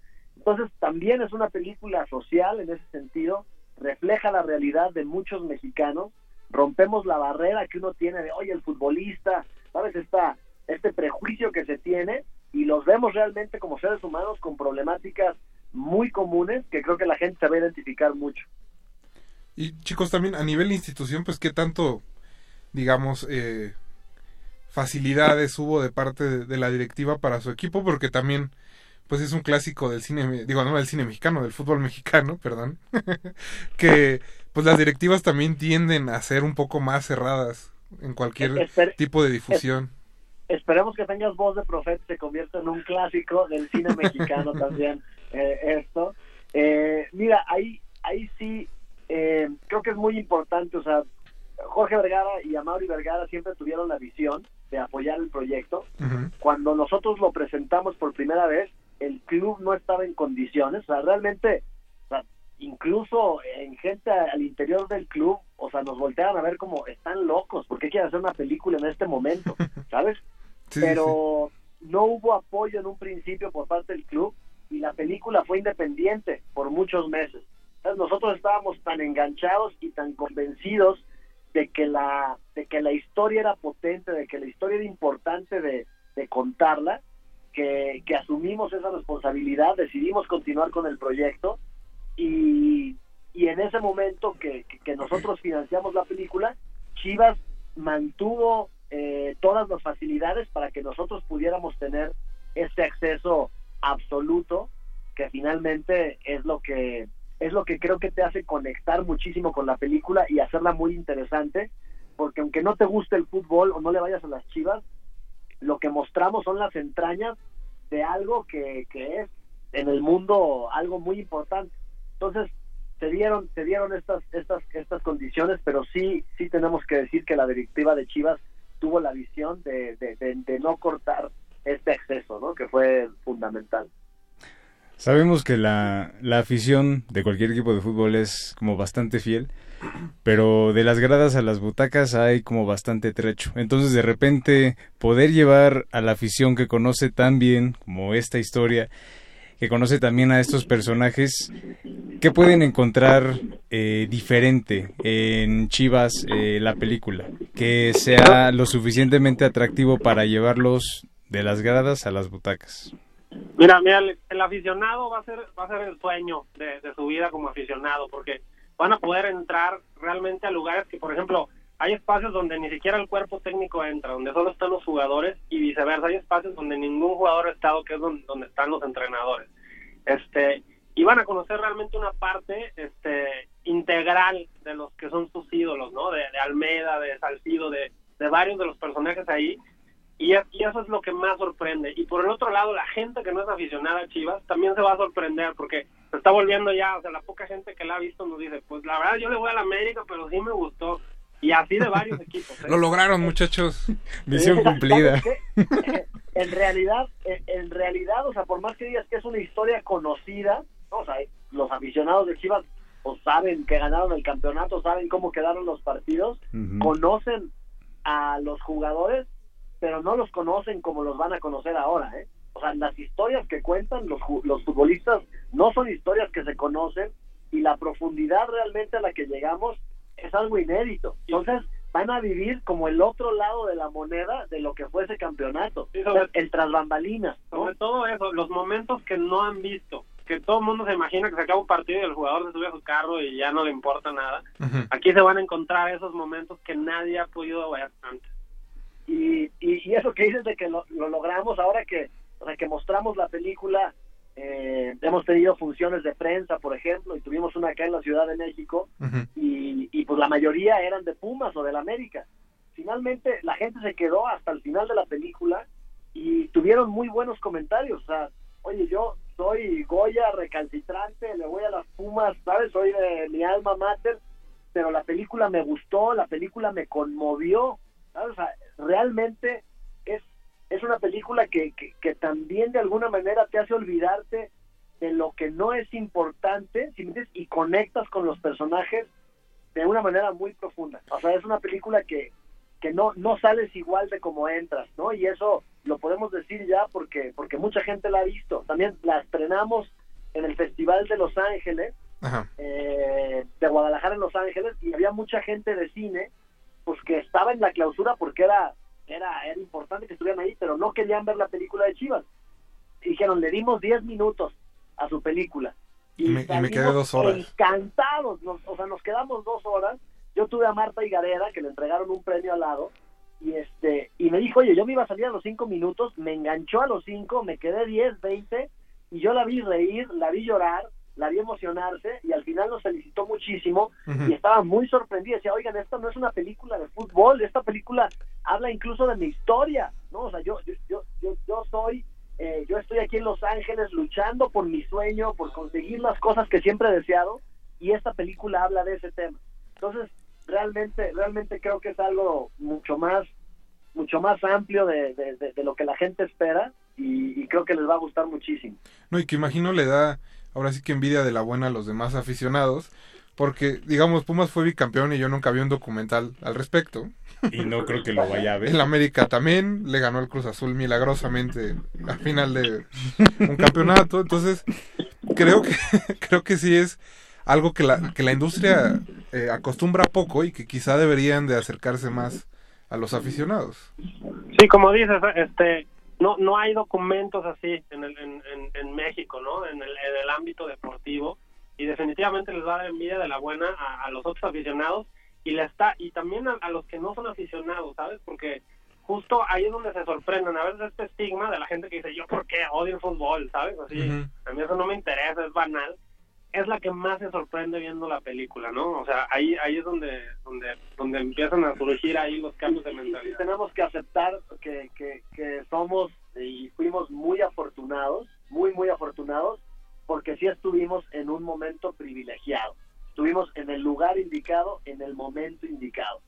entonces también es una película social en ese sentido, refleja la realidad de muchos mexicanos, rompemos la barrera que uno tiene de, oye, el futbolista, ¿sabes? Esta, este prejuicio que se tiene y los vemos realmente como seres humanos con problemáticas muy comunes que creo que la gente se va a identificar mucho. Y chicos, también a nivel institución, pues qué tanto, digamos, eh, facilidades hubo de parte de la directiva para su equipo, porque también, pues es un clásico del cine, digo, no del cine mexicano, del fútbol mexicano, perdón, que pues las directivas también tienden a ser un poco más cerradas en cualquier Esper- tipo de difusión. Esperemos que tengas voz de profeta y se convierta en un clásico del cine mexicano también eh, esto. Eh, mira, ahí, ahí sí eh, creo que es muy importante, o sea, Jorge Vergara y Amaury Vergara siempre tuvieron la visión de apoyar el proyecto. Cuando nosotros lo presentamos por primera vez, el club no estaba en condiciones, o sea, realmente, o sea, incluso en gente al interior del club, o sea, nos volteaban a ver como están locos, ¿por qué quieren hacer una película en este momento? ¿Sabes? Sí, sí, Pero no hubo apoyo en un principio por parte del club y la película fue independiente por muchos meses. Entonces nosotros estábamos tan enganchados y tan convencidos de que la de que la historia era potente, de que la historia era importante de, de contarla, que, asumimos esa responsabilidad, decidimos continuar con el proyecto y, en ese momento que nosotros financiamos la película, Chivas mantuvo eh, todas las facilidades para que nosotros pudiéramos tener este acceso absoluto que finalmente es lo que es lo que creo que te hace conectar muchísimo con la película y hacerla muy interesante porque aunque no te guste el fútbol o no le vayas a las chivas lo que mostramos son las entrañas de algo que, que es en el mundo algo muy importante. Entonces se dieron se dieron estas estas estas condiciones pero sí sí tenemos que decir que la directiva de Chivas tuvo la visión de, de, no cortar este acceso no que fue fundamental. Sabemos que la, la afición de cualquier equipo de fútbol es como bastante fiel, pero de las gradas a las butacas hay como bastante trecho. Entonces de repente poder llevar a la afición que conoce tan bien como esta historia, que conoce también a estos personajes, ¿qué pueden encontrar eh, diferente en Chivas eh, la película? Que sea lo suficientemente atractivo para llevarlos de las gradas a las butacas. Mira, mira, el, aficionado va a ser va a ser el sueño de, de su vida como aficionado, porque van a poder entrar realmente a lugares que, por ejemplo, hay espacios donde ni siquiera el cuerpo técnico entra, donde solo están los jugadores y viceversa, hay espacios donde ningún jugador ha estado, que es donde, donde están los entrenadores. Este, y van a conocer realmente una parte este integral de los que son sus ídolos, ¿no? De, de Almeida, de Salcido, de, de varios de los personajes ahí y, es- y eso es lo que más sorprende. Y por el otro lado, la gente que no es aficionada a Chivas también se va a sorprender porque se está volviendo ya, o sea, la poca gente que la ha visto nos dice, pues la verdad yo le voy a la América, pero sí me gustó. Y así de varios equipos. ¿eh? Lo lograron, muchachos. Misión cumplida. en realidad, en, realidad, o sea, por más que digas que es una historia conocida, ¿no? o sea, los aficionados de Chivas o saben que ganaron el campeonato, saben cómo quedaron los partidos, conocen a los jugadores, pero no los conocen como los van a conocer ahora, ¿eh? O sea, las historias que cuentan los, ju- los futbolistas no son historias que se conocen y la profundidad realmente a la que llegamos es algo inédito. Entonces, van a vivir como el otro lado de la moneda de lo que fue ese campeonato, O sea, el tras bambalinas. ¿no? Sobre todo eso, los momentos que no han visto, que todo el mundo se imagina que se acaba un partido y el jugador se sube a su carro y ya no le importa nada. Aquí se van a encontrar esos momentos que nadie ha podido ver antes. y, y, y eso que dices de que lo, lo logramos ahora que sea, que mostramos la película eh, hemos tenido funciones de prensa por ejemplo y tuvimos una acá en la Ciudad de México y, y pues la mayoría eran de Pumas o del América. Finalmente la gente se quedó hasta el final de la película y tuvieron muy buenos comentarios o sea oye yo soy Goya recalcitrante le voy a las Pumas sabes soy de mi alma mater pero la película me gustó la película me conmovió ¿sabes? O sea, realmente es, una película que, que, que también de alguna manera te hace olvidarte de lo que no es importante ¿sí me entiendes? y conectas con los personajes de una manera muy profunda. O sea, es una película que, que no, no sales igual de como entras, ¿no? Y eso lo podemos decir ya porque, porque mucha gente la ha visto. También la estrenamos en el Festival de Los Ángeles, eh, de Guadalajara en Los Ángeles, y había mucha gente de cine pues que estaba en la clausura porque era era era importante que estuvieran ahí, pero no querían ver la película de Chivas. Dijeron, le dimos 10 minutos a su película. Y me, y me salimos quedé dos horas. Encantados, nos- o sea, nos quedamos dos horas. Yo tuve a Marta Higareda, que le entregaron un premio al lado, y este y me dijo, oye, yo me iba a salir a los cinco minutos, me enganchó a los cinco, me quedé 10, 20, y yo la vi reír, la vi llorar, la vi emocionarse, y al final nos felicitó muchísimo, y estaba muy sorprendida, decía, oigan, esta no es una película de fútbol, esta película habla incluso de mi historia, ¿no? O sea, yo, yo, yo, yo, yo soy, eh, yo estoy aquí en Los Ángeles luchando por mi sueño, por conseguir las cosas que siempre he deseado, y esta película habla de ese tema. Entonces, realmente, realmente creo que es algo mucho más, mucho más amplio de, de, de- de lo que la gente espera, y, y creo que les va a gustar muchísimo. No, y que imagino le da ahora sí que envidia de la buena a los demás aficionados, porque digamos Pumas fue bicampeón y yo nunca vi un documental al respecto. Y no creo que lo vaya a ver. El América también le ganó al Cruz Azul milagrosamente al final de un campeonato, entonces creo que creo que sí es algo que la que la industria eh, acostumbra poco y que quizá deberían de acercarse más a los aficionados. Sí, como dices, este, no no hay documentos así en, el, en, en, en México, ¿no? En el, en el ámbito deportivo y definitivamente les va a dar envidia de la buena a, a los otros aficionados y le está y también a, a los que no son aficionados, ¿sabes? Porque justo ahí es donde se sorprenden a veces este estigma de la gente que dice yo por qué odio el fútbol, ¿sabes? Así, a mí eso no me interesa, es banal. Es la que más se sorprende viendo la película, ¿no? O sea, ahí ahí es donde donde donde empiezan a surgir ahí los cambios de mentalidad. tenemos que aceptar que, que, que somos y fuimos muy afortunados, muy, muy afortunados, porque sí estuvimos en un momento privilegiado. Estuvimos en el lugar indicado, en el momento indicado.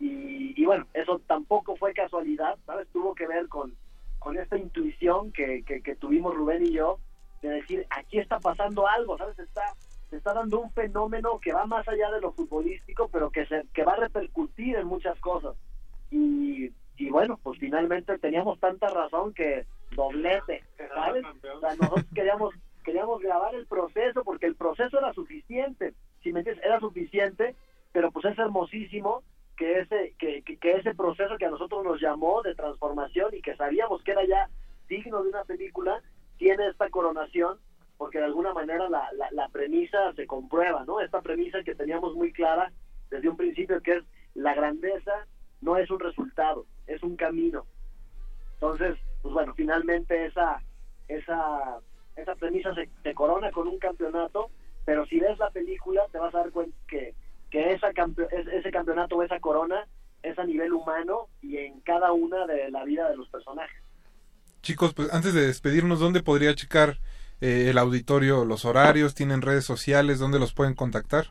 Y, y bueno, eso tampoco fue casualidad, ¿sabes? Tuvo que ver con, con esta intuición que, que, que tuvimos Rubén y yo, de decir, aquí está pasando algo, ¿sabes? Está, se está dando un fenómeno que va más allá de lo futbolístico, pero que, se, que va a repercutir en muchas cosas. Y, y bueno, pues finalmente teníamos tanta razón que doblete, ¿sabes? O sea, nosotros queríamos queríamos grabar el proceso porque el proceso era suficiente, si me entiendes, era suficiente, pero pues es hermosísimo que ese que, que, que ese proceso que a nosotros nos llamó de transformación y que sabíamos que era ya digno de una película tiene esta coronación porque de alguna manera la, la, la premisa se comprueba, ¿no? Esta premisa que teníamos muy clara desde un principio que es la grandeza no es un resultado, es un camino. Entonces, pues bueno, finalmente esa esa esa premisa se, se corona con un campeonato, pero si ves la película te vas a dar cuenta que que esa campe- es- ese campeonato o esa corona es a nivel humano y en cada una de la vida de los personajes. Chicos, pues antes de despedirnos, ¿dónde podría checar eh, el auditorio los horarios? ¿Tienen redes sociales? ¿Dónde los pueden contactar?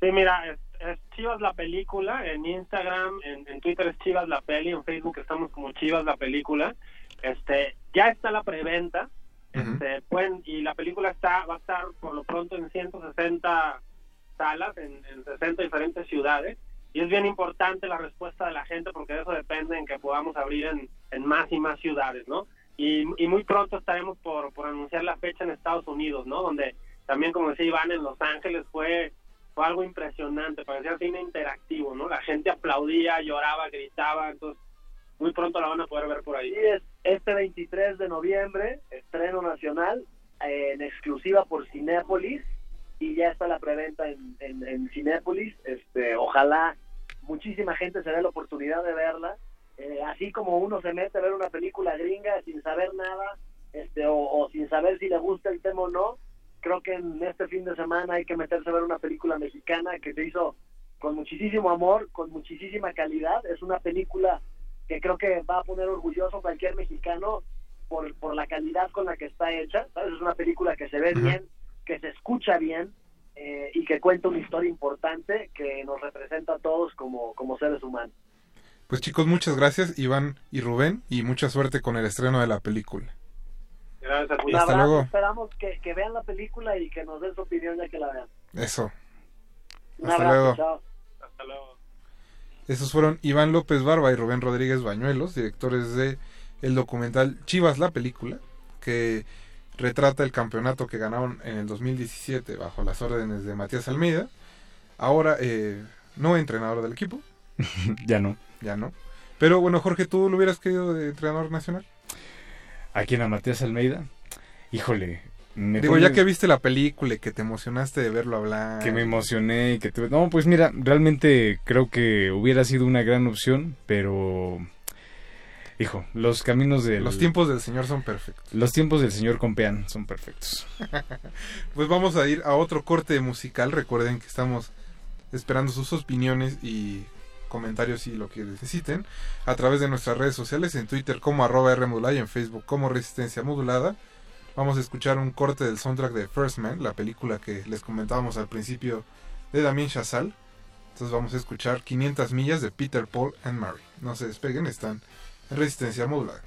Sí, mira, es, es Chivas la película, en Instagram, en, en Twitter es Chivas la peli, en Facebook estamos como Chivas la película. Este, ya está la preventa. Este, pueden, y la película está va a estar por lo pronto en 160 salas en, en 60 diferentes ciudades y es bien importante la respuesta de la gente porque de eso depende en que podamos abrir en, más y más ciudades, ¿no? Y, muy pronto estaremos por, por anunciar la fecha en Estados Unidos, ¿no? Donde también, como decía Iván, en Los Ángeles fue, fue algo impresionante, parecía cine interactivo, ¿no? La gente aplaudía, lloraba, gritaba, entonces muy pronto la van a poder ver por ahí. Es este 23 de noviembre, estreno nacional, eh, en exclusiva por Cinépolis, y ya está la preventa en, en, en Cinépolis. Este, ojalá muchísima gente se dé la oportunidad de verla. Eh, así como uno se mete a ver una película gringa sin saber nada, este, o, o sin saber si le gusta el tema o no, creo que en este fin de semana hay que meterse a ver una película mexicana que se hizo con muchísimo amor, con muchísima calidad. Es una película que creo que va a poner orgulloso cualquier mexicano por, por la calidad con la que está hecha. ¿sabes? Es una película que se ve bien, que se escucha bien eh, y que cuenta una historia importante que nos representa a todos como, como seres humanos. Pues chicos, muchas gracias, Iván y Rubén, y mucha suerte con el estreno de la película. Gracias, Un Hasta abrazo, luego. esperamos que, que vean la película y que nos den su opinión ya que la vean. Eso. Un Hasta abrazo, luego. chao. Hasta luego. Esos fueron Iván López Barba y Rubén Rodríguez Bañuelos, directores de el documental Chivas la película, que retrata el campeonato que ganaron en el 2017 bajo las órdenes de Matías Almeida. Ahora eh, no entrenador del equipo, ya no. ya no. Pero bueno, Jorge, ¿tú lo hubieras querido de entrenador nacional? ¿A quién? ¿A Matías Almeida? Híjole. me Digo, pone- ya que viste la película y que te emocionaste de verlo hablar. que me emocioné y que tuve... No, pues mira, realmente creo que hubiera sido una gran opción, pero... Hijo, los caminos de... Los tiempos del Señor son perfectos. Los tiempos del señor Compeán son perfectos. Pues vamos a ir a otro corte musical. Recuerden que estamos esperando sus opiniones y comentarios y lo que necesiten a través de nuestras redes sociales en Twitter como arroba Rmodulada y en Facebook como Resistencia Modulada. Vamos a escuchar un corte del soundtrack de First Man, la película que les comentábamos al principio de Damien Chazal. Entonces vamos a escuchar 500 millas de Peter, Paul and Mary. No se despeguen, están Resistencia Modulada.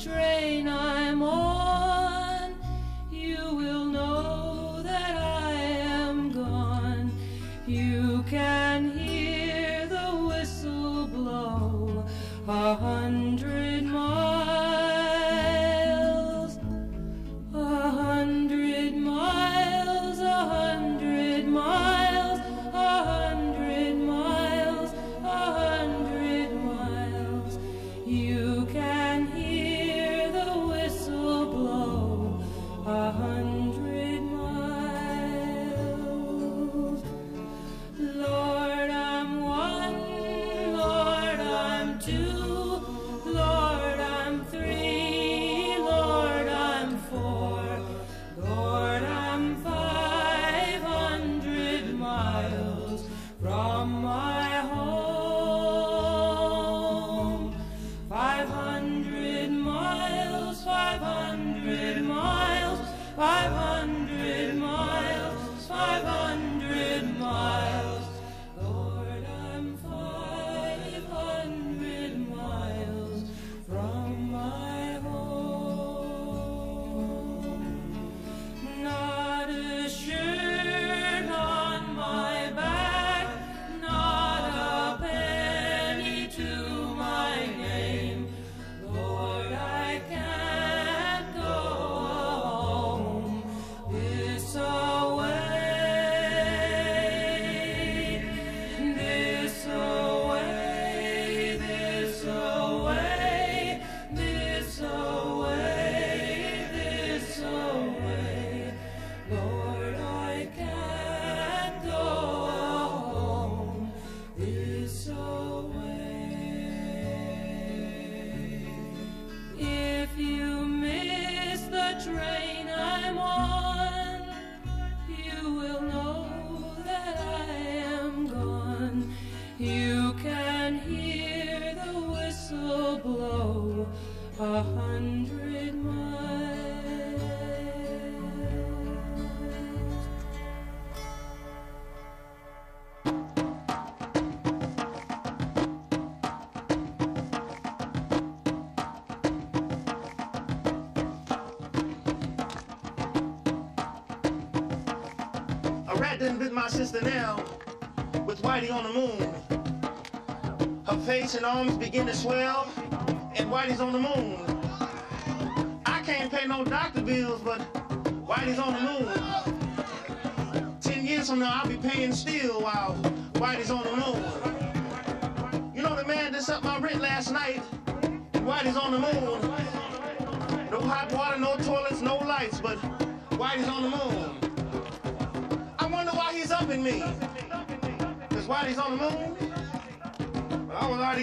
Train I'm on, you will know that I am gone. You can hear the whistle blow a hundred Rat done my sister now with Whitey on the moon. Her face and arms begin to swell, and Whitey's on the moon. I can't pay no doctor bills, but Whitey's on the moon. Ten years from now, I'll be paying still while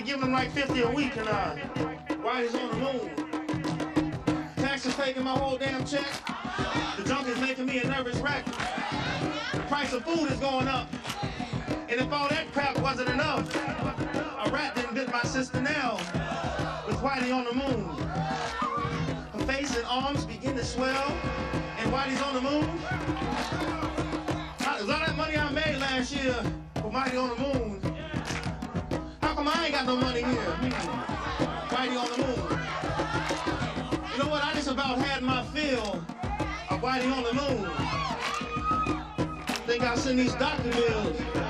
giving him like 50 a week and uh, Whitey's on the moon. Taxes taking my whole damn check. The junk is making me a nervous wreck. The price of food is going up. And if all that crap wasn't enough, a rat didn't bit my sister now. With Whitey on the moon. Her face and arms begin to swell. And Whitey's on the moon. Is all that money I made last year for Whitey on the moon? No money here? Whitey on the moon. You know what? I just about had my fill of Whitey on the moon. Think I'll send these doctor bills.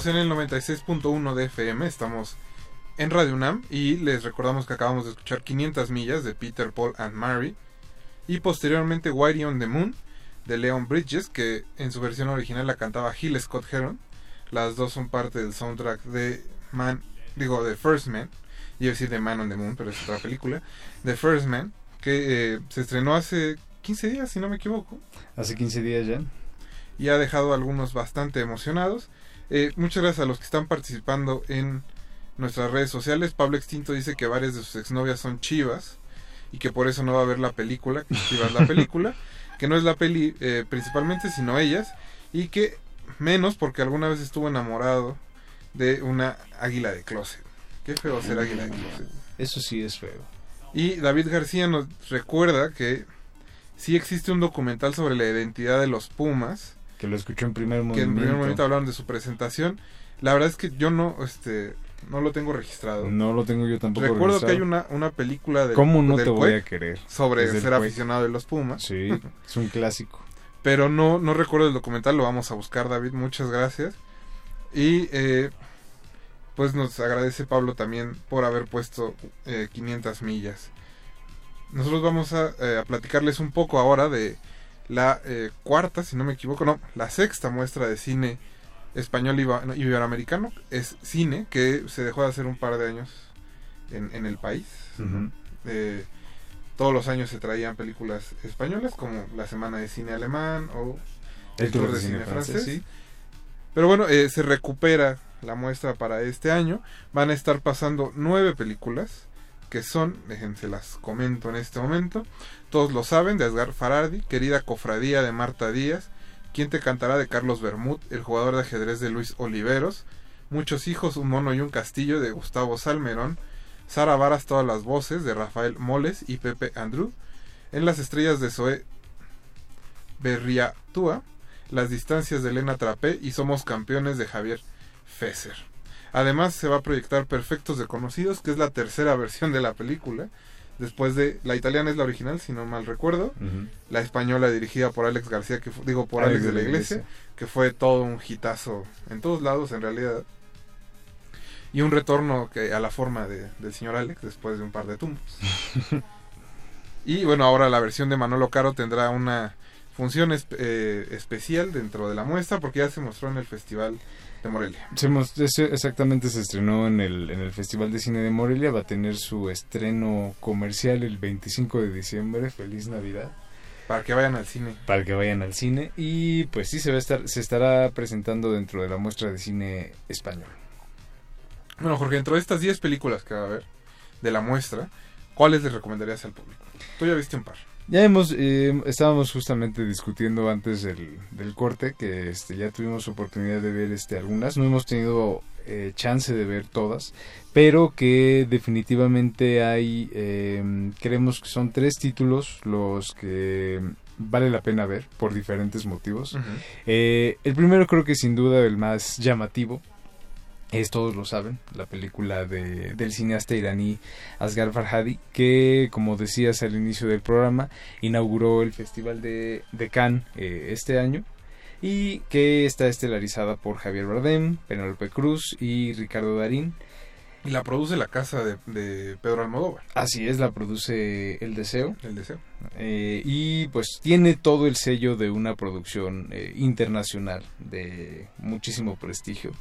Seguimos en el 96.1 de FM, estamos en Radio UNAM y les recordamos que acabamos de escuchar 500 millas de Peter, Paul and Mary y posteriormente Whitey on the Moon de Leon Bridges que en su versión original la cantaba Gil Scott Heron. Las dos son parte del soundtrack de Man, digo de First Man, a decir de Man on the Moon, pero es otra película, de First Man que eh, se estrenó hace 15 días si no me equivoco. Hace 15 días ya. Y ha dejado a algunos bastante emocionados. Eh, muchas gracias a los que están participando en nuestras redes sociales. Pablo Extinto dice que varias de sus exnovias son chivas y que por eso no va a ver la película, que chivas la película, que no es la peli eh, principalmente, sino ellas, y que menos porque alguna vez estuvo enamorado de una águila de closet. Qué feo ser águila de closet. Eso sí es feo. Y David García nos recuerda que sí existe un documental sobre la identidad de los Pumas. Que lo escuchó en primer Que momento. en primer momento hablaron de su presentación. La verdad es que yo no, este, no lo tengo registrado. No lo tengo yo tampoco Recuerdo que hay una, una película de ¿Cómo no del te voy a querer? sobre ser Cuec. aficionado de los Pumas. Sí, es un clásico. Pero no, no recuerdo el documental, lo vamos a buscar, David. Muchas gracias. Y eh, pues nos agradece Pablo también por haber puesto eh, 500 millas. Nosotros vamos a, eh, a platicarles un poco ahora de la eh, cuarta, si no me equivoco, no, la sexta muestra de cine español y iberoamericano. Es cine que se dejó de hacer un par de años en, en el país. Ujú. Eh, todos los años se traían películas españolas como la Semana de Cine Alemán o El Tour de Cine Francés, sí. Pero bueno, eh, se recupera la muestra para este año. Van a estar pasando nueve películas que son, déjense las comento en este momento. Todos lo saben, de Edgar Farardi, Querida Cofradía de Marta Díaz, ¿Quién te cantará de Carlos Bermud, El jugador de ajedrez de Luis Oliveros, Muchos hijos, un mono y un castillo de Gustavo Salmerón, Sara Varas, todas las voces de Rafael Moles y Pepe Andrew, En las estrellas de Zoe Berriatúa, Las distancias de Elena Trapé y Somos campeones de Javier Fesser. Además se va a proyectar Perfectos Desconocidos, que es la tercera versión de la película. Después de la italiana es la original, si no mal recuerdo. La española dirigida por Alex García, que digo por Alex, de la Iglesia, que fue todo un hitazo en todos lados en realidad. Y un retorno que a la forma de- del señor Alex después de un par de tumbos. Y bueno, ahora la versión de Manolo Caro tendrá una función esp- eh, especial dentro de la muestra porque ya se mostró en el Festival de Morelia. Se exactamente se estrenó en el, en el Festival de Cine de Morelia, va a tener su estreno comercial el 25 de diciembre, feliz Navidad. Para que vayan al cine. Para que vayan al cine y pues sí se va a estar se estará presentando dentro de la muestra de cine español. Bueno, Jorge, dentro de estas 10 películas que va a haber de la muestra, ¿cuáles les recomendarías al público? Tú ya viste un par. Ya hemos, eh, estábamos justamente discutiendo antes del, del corte que este, ya tuvimos oportunidad de ver este, algunas, no hemos tenido eh, chance de ver todas, pero que definitivamente hay, eh, creemos que son tres títulos los que vale la pena ver por diferentes motivos. Eh, el primero creo que sin duda el más llamativo es, todos lo saben, la película de, del cineasta iraní Asghar Farhadi, que, como decías al inicio del programa, inauguró el Festival de, de Cannes eh, este año y que está estelarizada por Javier Bardem, Penélope Cruz y Ricardo Darín. Y la produce la casa de, de Pedro Almodóvar. Así es, la produce El Deseo. El Deseo. Eh, y pues tiene todo el sello de una producción eh, internacional de muchísimo prestigio.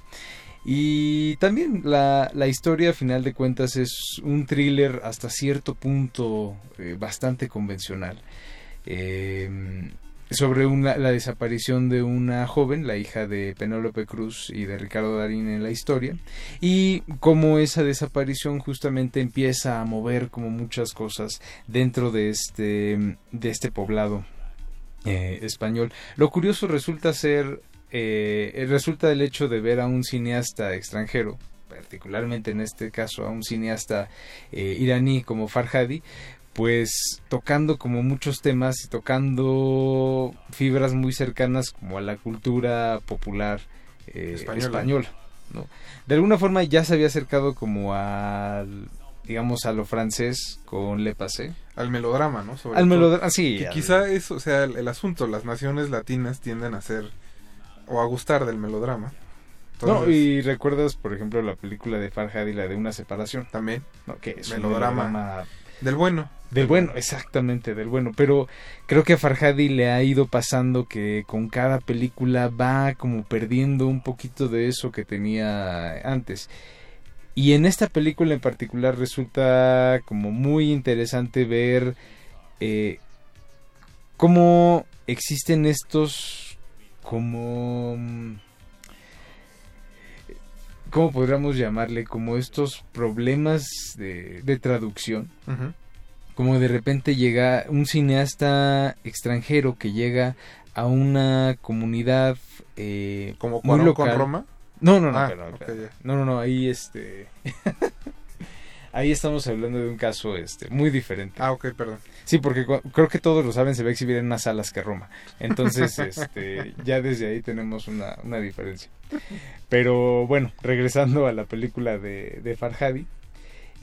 Y también la, la historia, a final de cuentas, es un thriller hasta cierto punto eh, bastante convencional. Eh, sobre una, la desaparición de una joven, la hija de Penélope Cruz y de Ricardo Darín en la historia, y cómo esa desaparición justamente empieza a mover como muchas cosas dentro de este, de este poblado eh, español. Lo curioso resulta ser, eh, resulta el hecho de ver a un cineasta extranjero, particularmente en este caso a un cineasta eh, iraní como Farhadi, pues tocando como muchos temas y tocando fibras muy cercanas como a la cultura popular eh, Española. española. ¿no? De alguna forma ya se había acercado como al digamos a lo francés con Le Passé. Al melodrama, ¿no? Sobre Al melodrama, sí, Que al- quizá eso sea el, el asunto. Las naciones latinas tienden a ser o a gustar del melodrama. No, y recuerdas, por ejemplo, la película de Farhadi, la de una separación. También. ¿no? Que es un Melodrama. melodrama Del bueno. Del bueno, exactamente, del bueno. Pero creo que a Farhadi le ha ido pasando que con cada película va como perdiendo un poquito de eso que tenía antes. Y en esta película en particular resulta como muy interesante ver eh, cómo existen estos como... ¿Cómo podríamos llamarle? Como estos problemas de, de traducción como de repente llega un cineasta extranjero que llega a una comunidad eh, ¿Como muy Cuarón con local. Roma? No, no, no, Ah, pero- pero- no, no, no, ahí este, ahí estamos hablando de un caso este muy diferente. Ah, ok, perdón. Sí, porque creo que todos lo saben, se va a exhibir en más salas que Roma. Entonces, este, ya desde ahí tenemos una, una diferencia. Pero bueno, regresando a la película de, de Farhadi,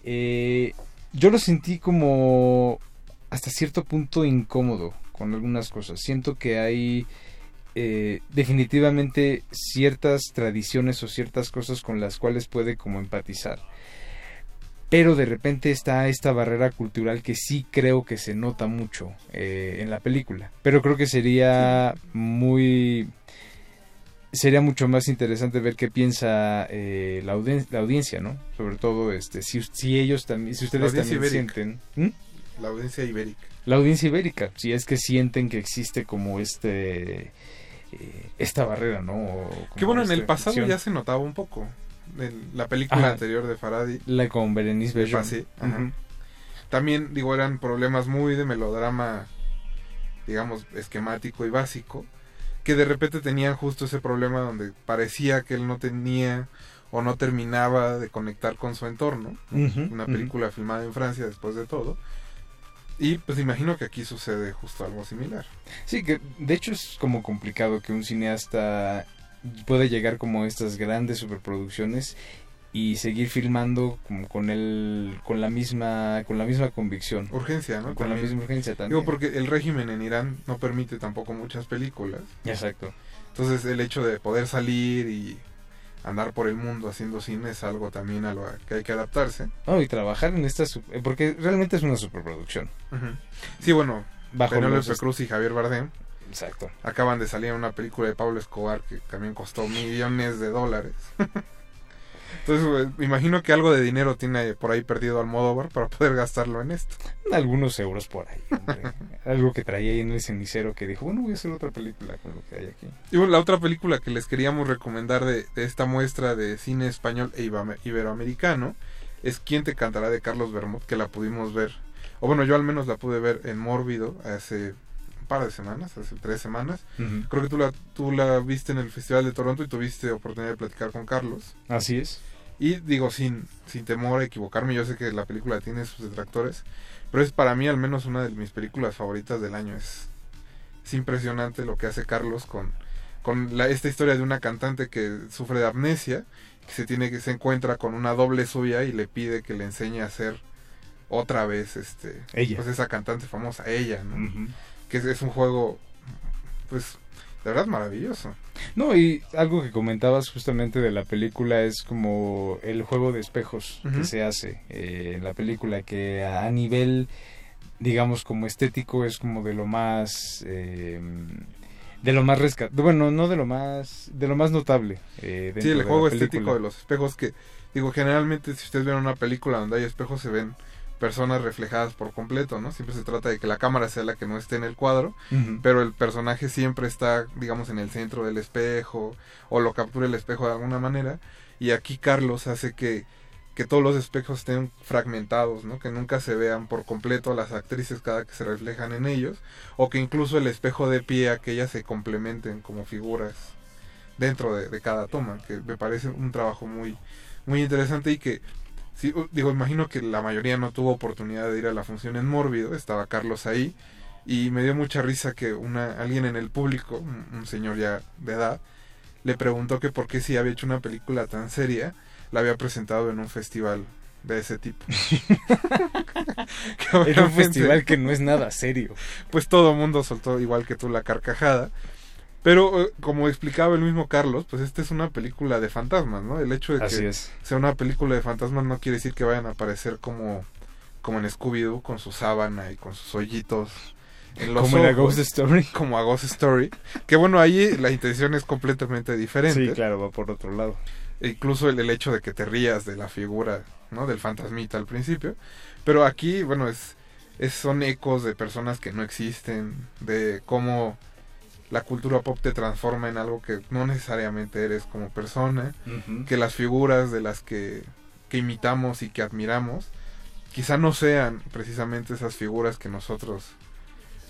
eh, yo lo sentí como hasta cierto punto incómodo con algunas cosas. Siento que hay eh, definitivamente ciertas tradiciones o ciertas cosas con las cuales puede como empatizar. Pero de repente está esta barrera cultural que sí creo que se nota mucho eh, en la película. Pero creo que sería muy sería mucho más interesante ver qué piensa eh, la, audien- la audiencia, ¿no? Sobre todo, este, si, si ellos también, si ustedes también ibérica. sienten, ¿Mm? La audiencia ibérica. la audiencia ibérica, si es que sienten que existe como este, eh, esta barrera, ¿no? Que bueno, en el pasado ya se notaba un poco. En la película Ajá. anterior de Faradi. La con Berenice. Ujú. También, digo, eran problemas muy de melodrama, digamos, esquemático y básico, que de repente tenían justo ese problema donde parecía que él no tenía o no terminaba de conectar con su entorno. Una película filmada en Francia después de todo. Y pues imagino que aquí sucede justo algo similar. Sí, que de hecho es como complicado que un cineasta pueda llegar como estas grandes superproducciones y seguir filmando como con el con la misma con la misma convicción Urgencia, ¿no? con la misma urgencia también Digo, porque el régimen en Irán no permite tampoco muchas películas. exacto Entonces el hecho de poder salir y andar por el mundo haciendo cine es algo también a lo que hay que adaptarse. No, y trabajar en esta... eh, Porque realmente es una superproducción. Ujú. Sí, bueno, Bajo Penélope Cruz y Javier Bardem. Exacto. Acaban de salir una película de Pablo Escobar que también costó millones de dólares. Entonces, me imagino que algo de dinero tiene por ahí perdido Almodóvar para poder gastarlo en esto. Algunos euros por ahí, hombre. Algo que traía ahí en el cenicero que dijo, bueno, voy a hacer otra película con lo que hay aquí. Y bueno, la otra película que les queríamos recomendar de, de esta muestra de cine español e iberoamericano es Quién te cantará de Carlos Bermud, que la pudimos ver, o bueno, yo al menos la pude ver en Mórbido hace par de semanas, hace tres semanas. Ujú. Creo que tú la, tú la viste en el Festival de Toronto y tuviste oportunidad de platicar con Carlos. Así es. Y digo, sin, sin temor a equivocarme, yo sé que la película tiene sus detractores, pero es para mí al menos una de mis películas favoritas del año. Es, es impresionante lo que hace Carlos con, con la, esta historia de una cantante que sufre de amnesia, que se tiene que se encuentra con una doble suya y le pide que le enseñe a ser otra vez este Ella. pues esa cantante famosa, ella, ¿no? Ujú. Que es, es un juego pues de verdad maravilloso. No, y algo que comentabas justamente de la película es como el juego de espejos que se hace eh, en la película, que a nivel, digamos, como estético es como de lo más... eh, de lo más rescatado, bueno, no de lo más, de lo más notable. eh, Sí, el la juego estético de los espejos que, digo, generalmente si ustedes ven una película donde hay espejos se ven personas reflejadas por completo, ¿no? Siempre se trata de que la cámara sea la que no esté en el cuadro, pero el personaje siempre está, digamos, en el centro del espejo o lo captura el espejo de alguna manera. Y aquí Carlos hace que, que todos los espejos estén fragmentados, ¿no? Que nunca se vean por completo las actrices cada que se reflejan en ellos, o que incluso el espejo de pie, aquellas se complementen como figuras dentro de, de cada toma, que me parece un trabajo muy, muy interesante y que, sí, digo, imagino que la mayoría no tuvo oportunidad de ir a la función en Mórbido, estaba Carlos ahí, y me dio mucha risa que una, alguien en el público, un, un señor ya de edad, le preguntó que por qué si había hecho una película tan seria, la había presentado en un festival de ese tipo. Era un festival que no es nada serio. Pues todo mundo soltó igual que tú la carcajada. Pero eh, como explicaba el mismo Carlos, pues esta es una película de fantasmas, ¿no? El hecho de Así que es. sea una película de fantasmas no quiere decir que vayan a aparecer como, como en Scooby-Doo, con su sábana y con sus hoyitos. En los Como en A Ghost Story. Como a Ghost Story. Que bueno, ahí la intención es completamente diferente. Sí, claro, va por otro lado. E incluso el, el hecho de que te rías de la figura, ¿no? Del fantasmita al principio. Pero aquí, bueno, es, es son ecos de personas que no existen, de cómo la cultura pop te transforma en algo que no necesariamente eres como persona, que las figuras de las que, que imitamos y que admiramos, quizá no sean precisamente esas figuras que nosotros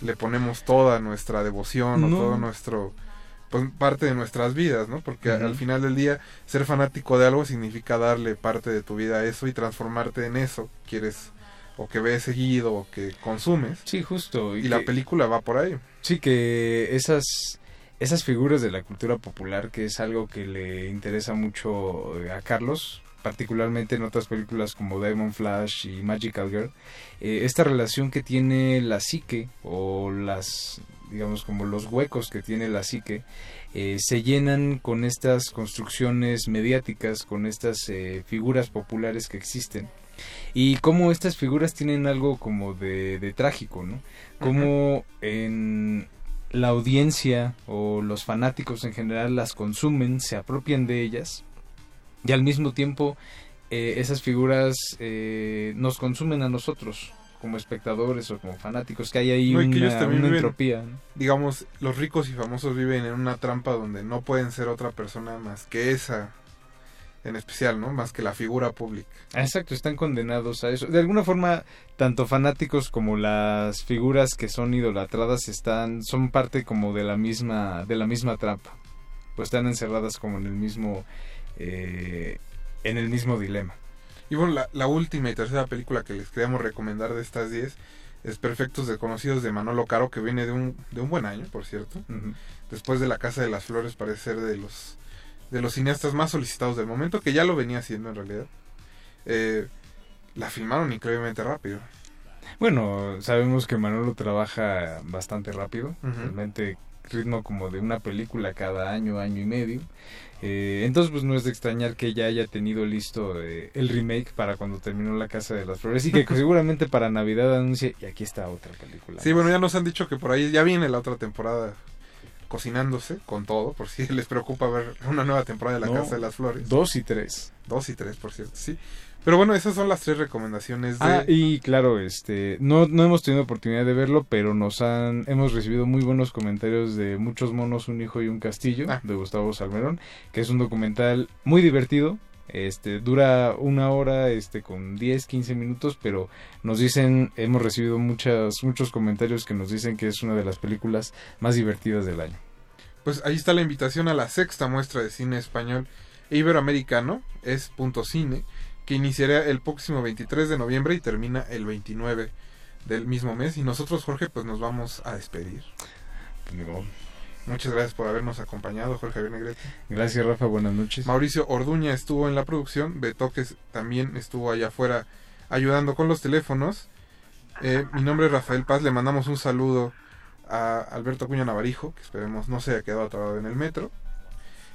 le ponemos toda nuestra devoción o todo nuestro pues parte de nuestras vidas, ¿no? Porque al final del día ser fanático de algo significa darle parte de tu vida a eso y transformarte en eso que quieres o que ves seguido o que consumes. Sí, justo. Y, la que- película va por ahí. Sí, que esas, esas figuras de la cultura popular, que es algo que le interesa mucho eh, a Carlos, particularmente en otras películas como Diamond Flash y Magical Girl, eh, esta relación que tiene la psique o las, digamos, como los huecos que tiene la psique, eh, se llenan con estas construcciones mediáticas, con estas eh, figuras populares que existen. Y cómo estas figuras tienen algo como de, de trágico, ¿no? Como en la audiencia o los fanáticos en general las consumen, se apropian de ellas y al mismo tiempo eh, esas figuras eh, nos consumen a nosotros como espectadores o como fanáticos, que hay ahí No, y que ellos una, también una viven- entropía. ¿no? Digamos, los ricos y famosos viven en una trampa donde no pueden ser otra persona más que esa en especial, ¿no? Más que la figura pública. Exacto, están condenados a eso. De alguna forma, tanto fanáticos como las figuras que son idolatradas están son parte como de la misma de la misma trampa. Pues están encerradas como en el mismo eh, en el mismo dilema. Y bueno, la, la última y tercera película que les queríamos recomendar de estas 10 es Perfectos Desconocidos de Manolo Caro, que viene de un, de un buen año, por cierto. Después de La Casa de las Flores parece ser de los, de los cineastas más solicitados del momento, que ya lo venía haciendo en realidad. Eh, la filmaron increíblemente rápido. Bueno, sabemos que Manolo trabaja bastante rápido. Realmente ritmo como de una película cada año, año y medio. Eh, entonces, pues no es de extrañar que ya haya tenido listo eh, el remake para cuando terminó La Casa de las Flores y que seguramente para Navidad anuncie, y aquí está otra película. Sí, bueno, ya nos han dicho que por ahí ya viene la otra temporada cocinándose con todo, por si les preocupa ver una nueva temporada de La No, Casa de las Flores. Dos y tres. Dos y tres, por cierto, sí. Pero bueno, esas son las tres recomendaciones de... Ah, y claro, este, no, no hemos tenido oportunidad de verlo, pero nos han, hemos recibido muy buenos comentarios de Muchos monos, un hijo y un castillo, Ah. de Gustavo Salmerón, que es un documental muy divertido, este, dura una hora, este, con 10, 15 minutos, pero nos dicen, hemos recibido muchas, muchos comentarios que nos dicen que es una de las películas más divertidas del año. Pues ahí está la invitación a la sexta muestra de cine español e iberoamericano, es Punto Cine, que iniciará el próximo 23 de noviembre y termina el 29 del mismo mes. Y nosotros, Jorge, pues nos vamos a despedir. Muchas gracias por habernos acompañado, Jorge Javier Negrete. Gracias, Rafa, buenas noches. Mauricio Orduña estuvo en la producción, Betoques también estuvo allá afuera ayudando con los teléfonos. Eh, mi nombre es Rafael Paz, le mandamos un saludo a Alberto Cuña Navarijo, que esperemos no se haya quedado atrapado en el metro.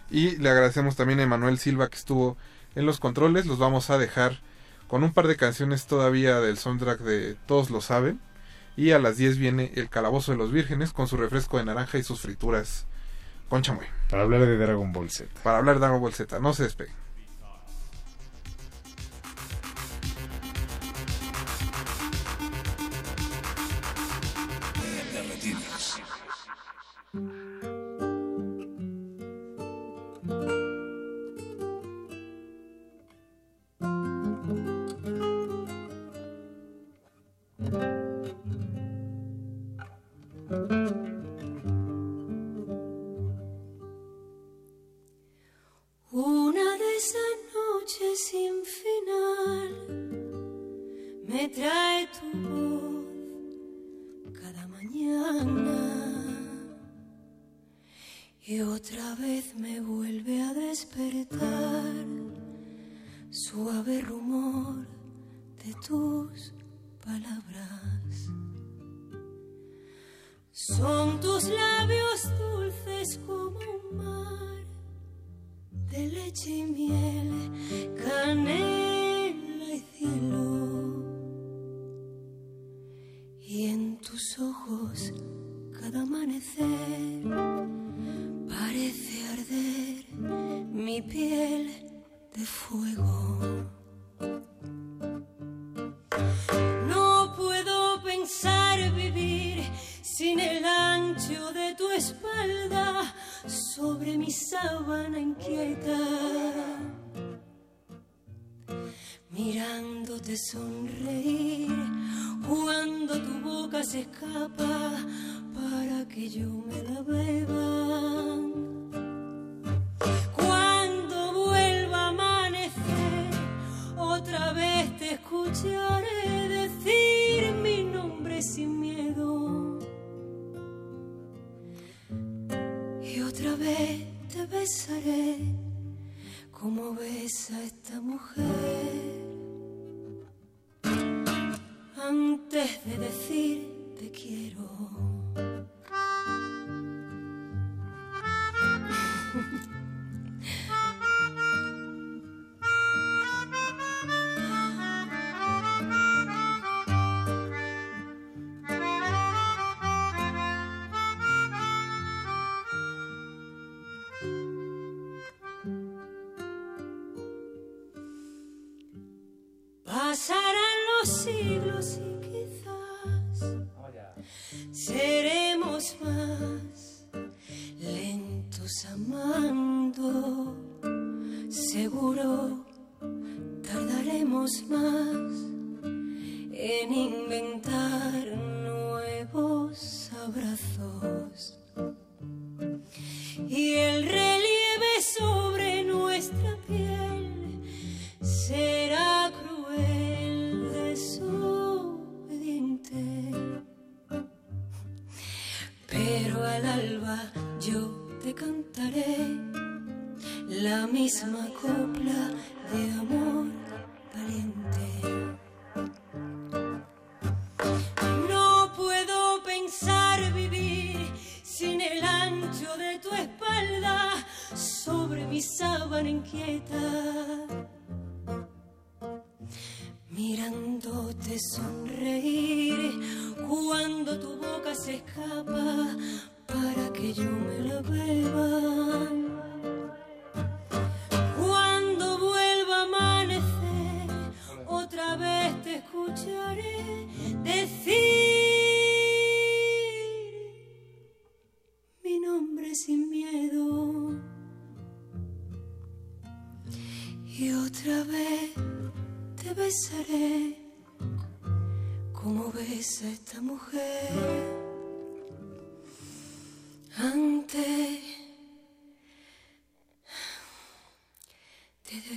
Y le agradecemos también a Emanuel Silva que estuvo en los controles. Los vamos a dejar con un par de canciones todavía del soundtrack de Todos lo saben. Y a las 10 viene El Calabozo de los Vírgenes con su refresco de naranja y sus frituras con chamoy. Para hablar de Dragon Ball Z. Para hablar de Dragon Ball Z, no se despeguen.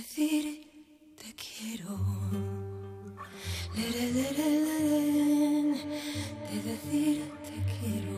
Decir te quiero. Lere, lere, lere, de decir te quiero.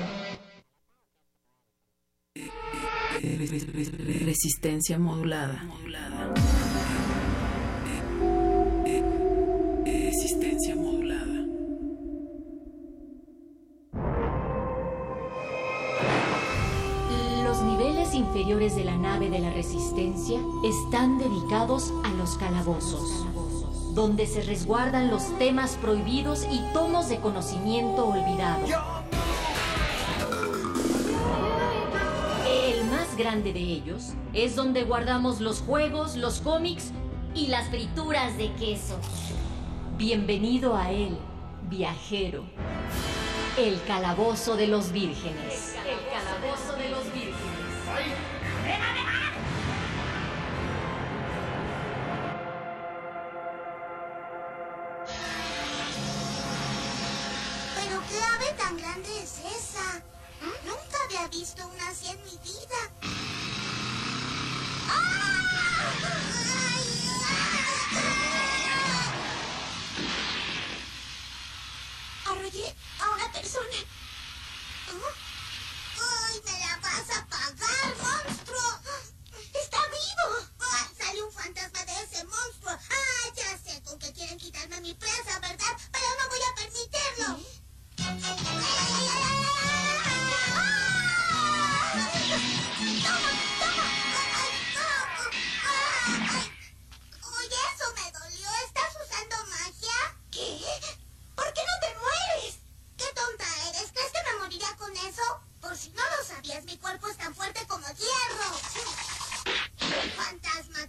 Resistencia modulada. Resistencia modulada. Los niveles inferiores de la nave de la Resistencia están dedicados a los calabozos, donde se resguardan los temas prohibidos y tomos de conocimiento olvidado. Más grande de ellos es donde guardamos los juegos, los cómics y las frituras de queso. Bienvenido a él, viajero. El calabozo de los vírgenes. El calabozo calabozo de los vírgenes. ¿Pero qué ave tan grande es esa? Nunca había visto una así en mi vida.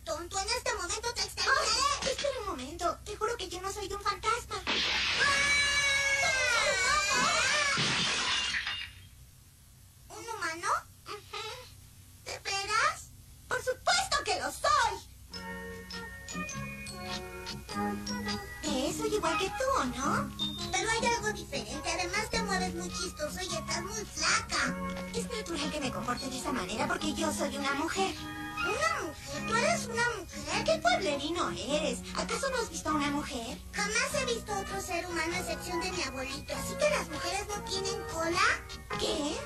Tonto, en este momento te exterminaré. espera un momento. Te juro que yo no soy de un fantasma. Que tú, ¿o ¿no? Pero hay algo diferente. Además te mueves muy chistoso y estás muy flaca. Es natural que me comporte de esa manera porque yo soy una mujer. ¿Una mujer? ¿Tú eres una mujer? ¿Qué pueblerino eres? ¿Acaso no has visto a una mujer? Jamás he visto otro ser humano a excepción de mi abuelito. ¿Así que las mujeres no tienen cola? ¿Qué?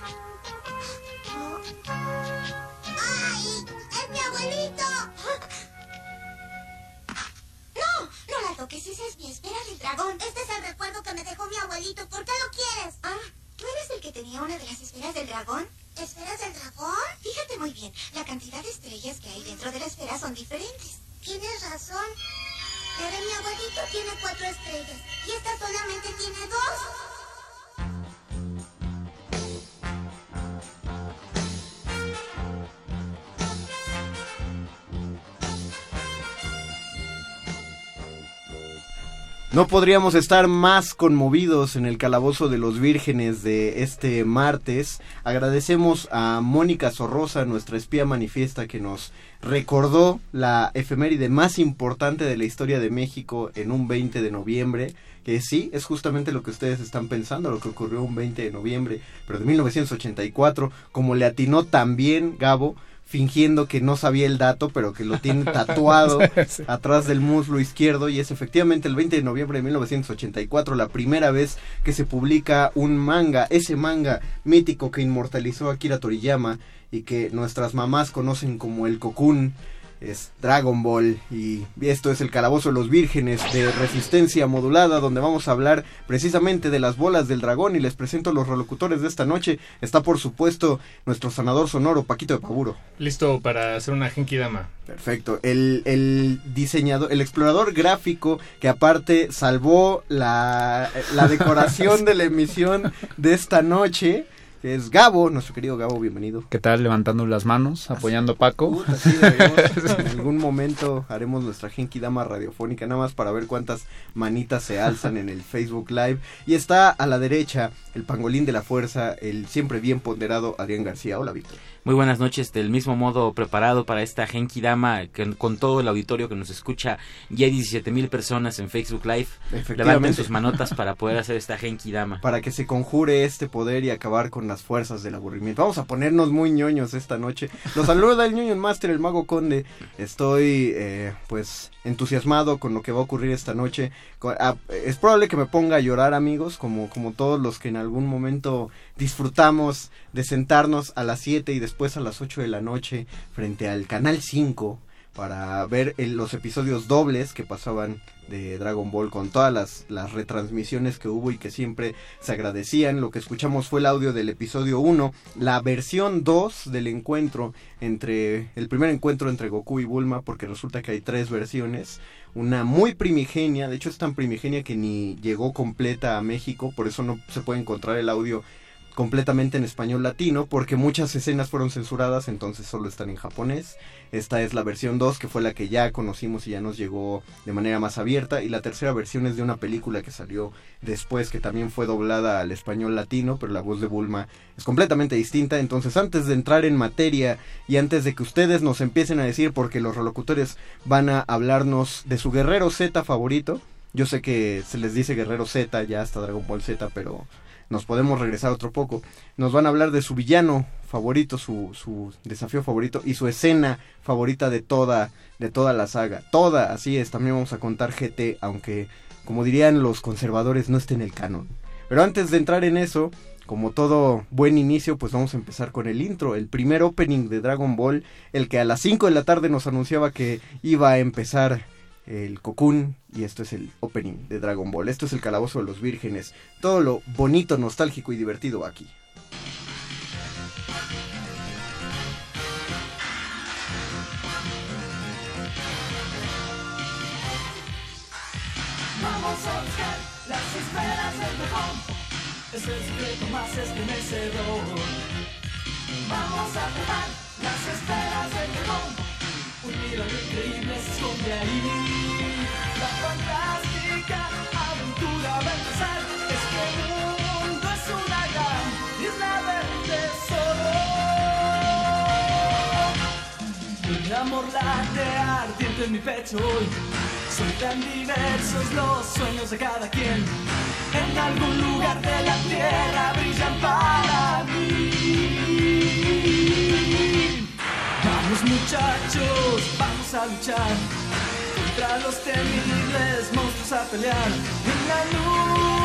¡Ay! ¡Es mi abuelito! ¡No! ¡No la toques! Esa es mi esfera del dragón. Este es el recuerdo que me dejó mi abuelito. ¿Por qué lo quieres? Ah, ¿tú eres el que tenía una de las esferas del dragón? ¿Esferas del dragón? Fíjate muy bien. La cantidad de estrellas que hay dentro de la esfera son diferentes. Tienes razón. Pero mi abuelito tiene cuatro estrellas. Y esta solamente tiene dos. No podríamos estar más conmovidos en el calabozo de los vírgenes de este martes. Agradecemos a Mónica Sorrosa, nuestra espía manifiesta, que nos recordó la efeméride más importante de la historia de México en un 20 de noviembre. Que sí, es justamente lo que ustedes están pensando, lo que ocurrió un 20 de noviembre, pero de 1984, como le atinó también Gabo, fingiendo que no sabía el dato, pero que lo tiene tatuado Sí. atrás del muslo izquierdo y es efectivamente el 20 de noviembre de 1984 la primera vez que se publica un manga, ese manga mítico que inmortalizó a Akira Toriyama y que nuestras mamás conocen como el Cocoon. Es Dragon Ball y esto es el Calabozo de los Vírgenes de Resistencia Modulada donde vamos a hablar precisamente de las bolas del dragón y les presento a los relocutores de esta noche. Está por supuesto nuestro sanador sonoro Paquito de Paburo. Listo para hacer una Genki Dama. Perfecto. El, el diseñador, el explorador gráfico que aparte salvó la, la decoración de la emisión de esta noche, que es Gabo, nuestro querido Gabo, bienvenido. ¿Qué tal? Levantando las manos, apoyando a Paco. Así deberíamos, en algún momento haremos nuestra Genki Dama radiofónica, nada más para ver cuántas manitas se alzan en el Facebook Live. Y está a la derecha el pangolín de la fuerza, el siempre bien ponderado Adrián García. Hola, Víctor. Muy buenas noches, del mismo modo preparado para esta Genki Dama que- con todo el auditorio que nos escucha. Ya hay 17 mil personas en Facebook Live. Levanten sus manotas para poder hacer esta Genki Dama. para que se conjure este poder y acabar con las fuerzas del aburrimiento. Vamos a ponernos muy ñoños esta noche. Los saluda el ñoño master, el mago conde. Estoy, eh, pues, entusiasmado con lo que va a ocurrir esta noche. Ah, Es probable que me ponga a llorar, amigos, como, como todos los que en algún momento disfrutamos de sentarnos a las 7 y después a las 8 de la noche frente al canal 5 para ver el- los episodios dobles que pasaban de Dragon Ball con todas las, las retransmisiones que hubo y que siempre se agradecían. Lo que escuchamos fue el audio del episodio 1, la versión 2 del encuentro entre el primer encuentro entre Goku y Bulma, porque resulta que hay tres versiones. Una muy primigenia, de hecho es tan primigenia que ni llegó completa a México, por eso no se puede encontrar el audio completamente en español latino porque muchas escenas fueron censuradas, entonces solo están en japonés. Esta es la versión 2 que fue la que ya conocimos y ya nos llegó de manera más abierta y la tercera versión es de una película que salió después que también fue doblada al español latino, pero la voz de Bulma es completamente distinta, entonces antes de entrar en materia y antes de que ustedes nos empiecen a decir porque los relocutores van a hablarnos de su guerrero Z favorito, yo sé que se les dice Guerrero Z, ya hasta Dragon Ball Z, pero nos podemos regresar otro poco. Nos van a hablar de su villano favorito, su, su desafío favorito y su escena favorita de toda, de toda la saga. Toda, así es. También vamos a contar GT, aunque, como dirían los conservadores, no esté en el canon. Pero antes de entrar en eso, como todo buen inicio, pues vamos a empezar con el intro, el primer opening de Dragon Ball, el que a las 5 de la tarde nos anunciaba que iba a empezar el Cocoon y esto es el opening de Dragon Ball. Esto es el Calabozo de los Vírgenes. Todo lo bonito, nostálgico y divertido aquí. Vamos a buscar las esferas del dragón. Es el secreto más estremecedor. Vamos a probar las esferas del dragón. Un milagro increíble se esconde ahí. La fantástica aventura va a empezar. Es que el mundo es una gran isla del tesoro. Un amor late ardiente en mi pecho hoy. Son tan diversos los sueños de cada quien. En algún lugar de la tierra brillan para mí. Vamos muchachos, vamos a luchar contra los temibles monstruos a pelear. En la nube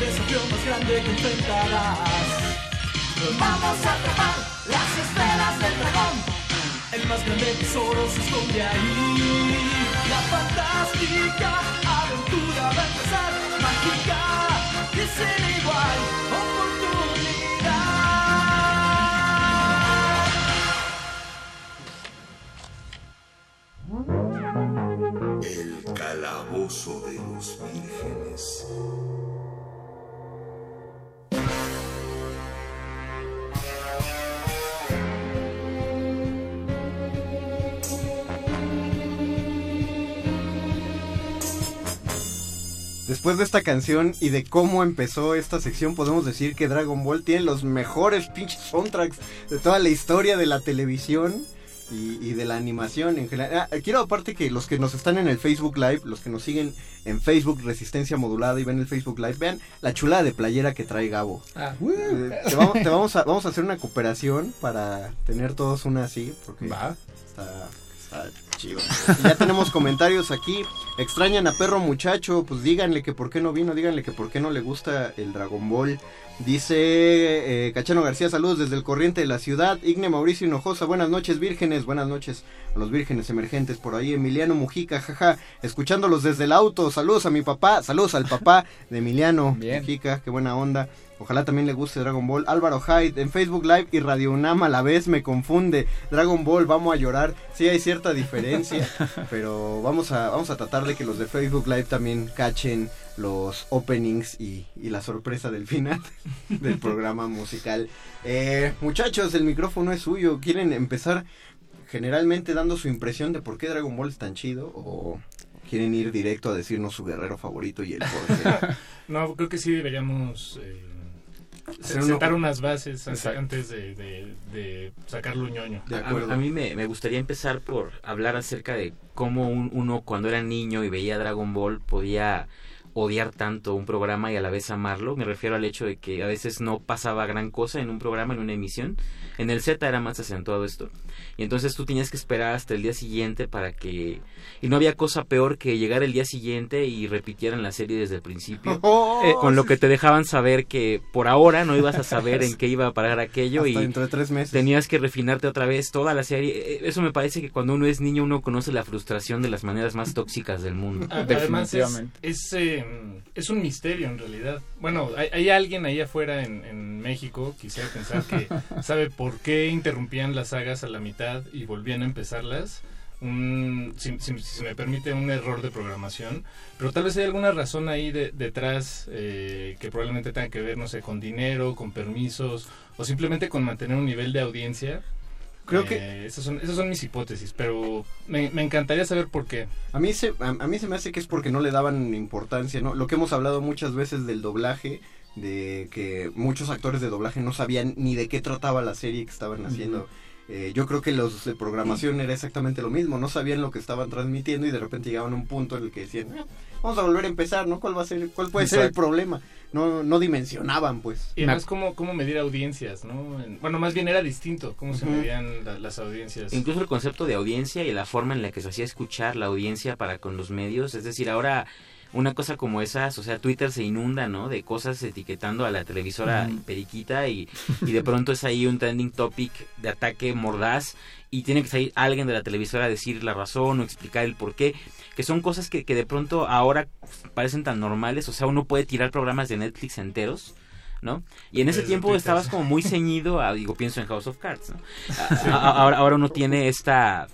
desafío más grande que enfrentarás. Vamos a atrapar las esferas del dragón, el más grande tesoro se esconde ahí. La fantástica aventura va a empezar, mágica y sin igual oportunidad. El calabozo de los vírgenes. Después de esta canción y de cómo empezó esta sección, podemos decir que Dragon Ball tiene los mejores pinches soundtracks de toda la historia de la televisión y, y de la animación en general. Ah, quiero aparte que los que nos están en el Facebook Live, los que nos siguen en Facebook Resistencia Modulada y ven el Facebook Live, vean la chulada de playera que trae Gabo. Ah, Eh, te vamos, te vamos a, vamos a hacer una cooperación para tener todos una así, porque está, está chido. Ya tenemos comentarios aquí. Extrañan a Perro Muchacho, pues díganle que por qué no vino, díganle que por qué no le gusta el Dragon Ball. Dice eh, Cachano García, saludos desde el corriente de la ciudad. Igne Mauricio Hinojosa, buenas noches vírgenes, buenas noches a los vírgenes emergentes por ahí. Emiliano Mujica, jaja, escuchándolos desde el auto. Saludos a mi papá, saludos al papá de Emiliano Mujica, qué buena onda. Ojalá también le guste Dragon Ball. Álvaro Hyde en Facebook Live y Radio Unam a la vez me confunde. Dragon Ball, vamos a llorar. Sí hay cierta diferencia, pero vamos a, vamos a tratar de que los de Facebook Live también cachen los openings y, y la sorpresa del final del programa musical. Eh, muchachos, el micrófono es suyo. ¿Quieren empezar generalmente dando su impresión de por qué Dragon Ball es tan chido? ¿O quieren ir directo a decirnos su guerrero favorito y el por qué? No, creo que sí deberíamos eh, sentar unas bases antes- Exacto. antes de, de, de sacarlo ñoño. A, a mí me, me gustaría empezar por hablar acerca de cómo un- uno cuando era niño y veía Dragon Ball podía odiar tanto un programa y a la vez amarlo. Me refiero al hecho de que a veces no pasaba gran cosa en un programa, en una emisión. En el Z era más acentuado esto. Y entonces tú tenías que esperar hasta el día siguiente para que... Y no había cosa peor que llegar el día siguiente y repitieran la serie desde el principio. Oh, eh, con lo que te dejaban saber que por ahora no ibas a saber en qué iba a parar aquello. Hasta y dentro de tres meses. Tenías que refinarte otra vez toda la serie. Eh, Eso me parece que cuando uno es niño uno conoce la frustración de las maneras más tóxicas del mundo. A- Además es, es, eh, es un misterio en realidad. Bueno, hay, hay alguien ahí afuera en, en México, quisiera pensar que sabe por qué interrumpían las sagas a la mitad y volvían a empezarlas. Un, si, si- si me permite, un error de programación. Pero tal vez hay alguna razón ahí de- detrás eh, que probablemente tenga que ver, no sé, con dinero, con permisos o simplemente con mantener un nivel de audiencia. Creo Eh, que- Esas son, esas son mis hipótesis, pero me, me encantaría saber por qué. A mí, se, a, a mí se me hace que es porque no le daban importancia, ¿no? Lo que hemos hablado muchas veces del doblaje, de que muchos actores de doblaje no sabían ni de qué trataba la serie que estaban haciendo. Eh, yo creo que los de programación era exactamente lo mismo, no sabían lo que estaban transmitiendo y de repente llegaban a un punto en el que decían, "Ah, vamos a volver a empezar, ¿no? ¿Cuál va a ser, cuál puede ser el problema? No, no dimensionaban, pues. Y además, ¿cómo, cómo medir audiencias, no? En- bueno, más bien era distinto, cómo se medían la- las audiencias. Incluso el concepto de audiencia y la forma en la que se hacía escuchar la audiencia para con los medios. Es decir, ahora una cosa como esas, o sea, Twitter se inunda, ¿no? De cosas etiquetando a la televisora periquita y, y de pronto es ahí un trending topic de ataque mordaz y tiene que salir alguien de la televisora a decir la razón o explicar el por qué. Que son cosas que, que de pronto ahora parecen tan normales. O sea, uno puede tirar programas de Netflix enteros. ¿no? Y en ese tiempo estabas como muy ceñido a, digo, pienso en House of Cards, ¿no? A- a- ahora, ahora uno tiene esta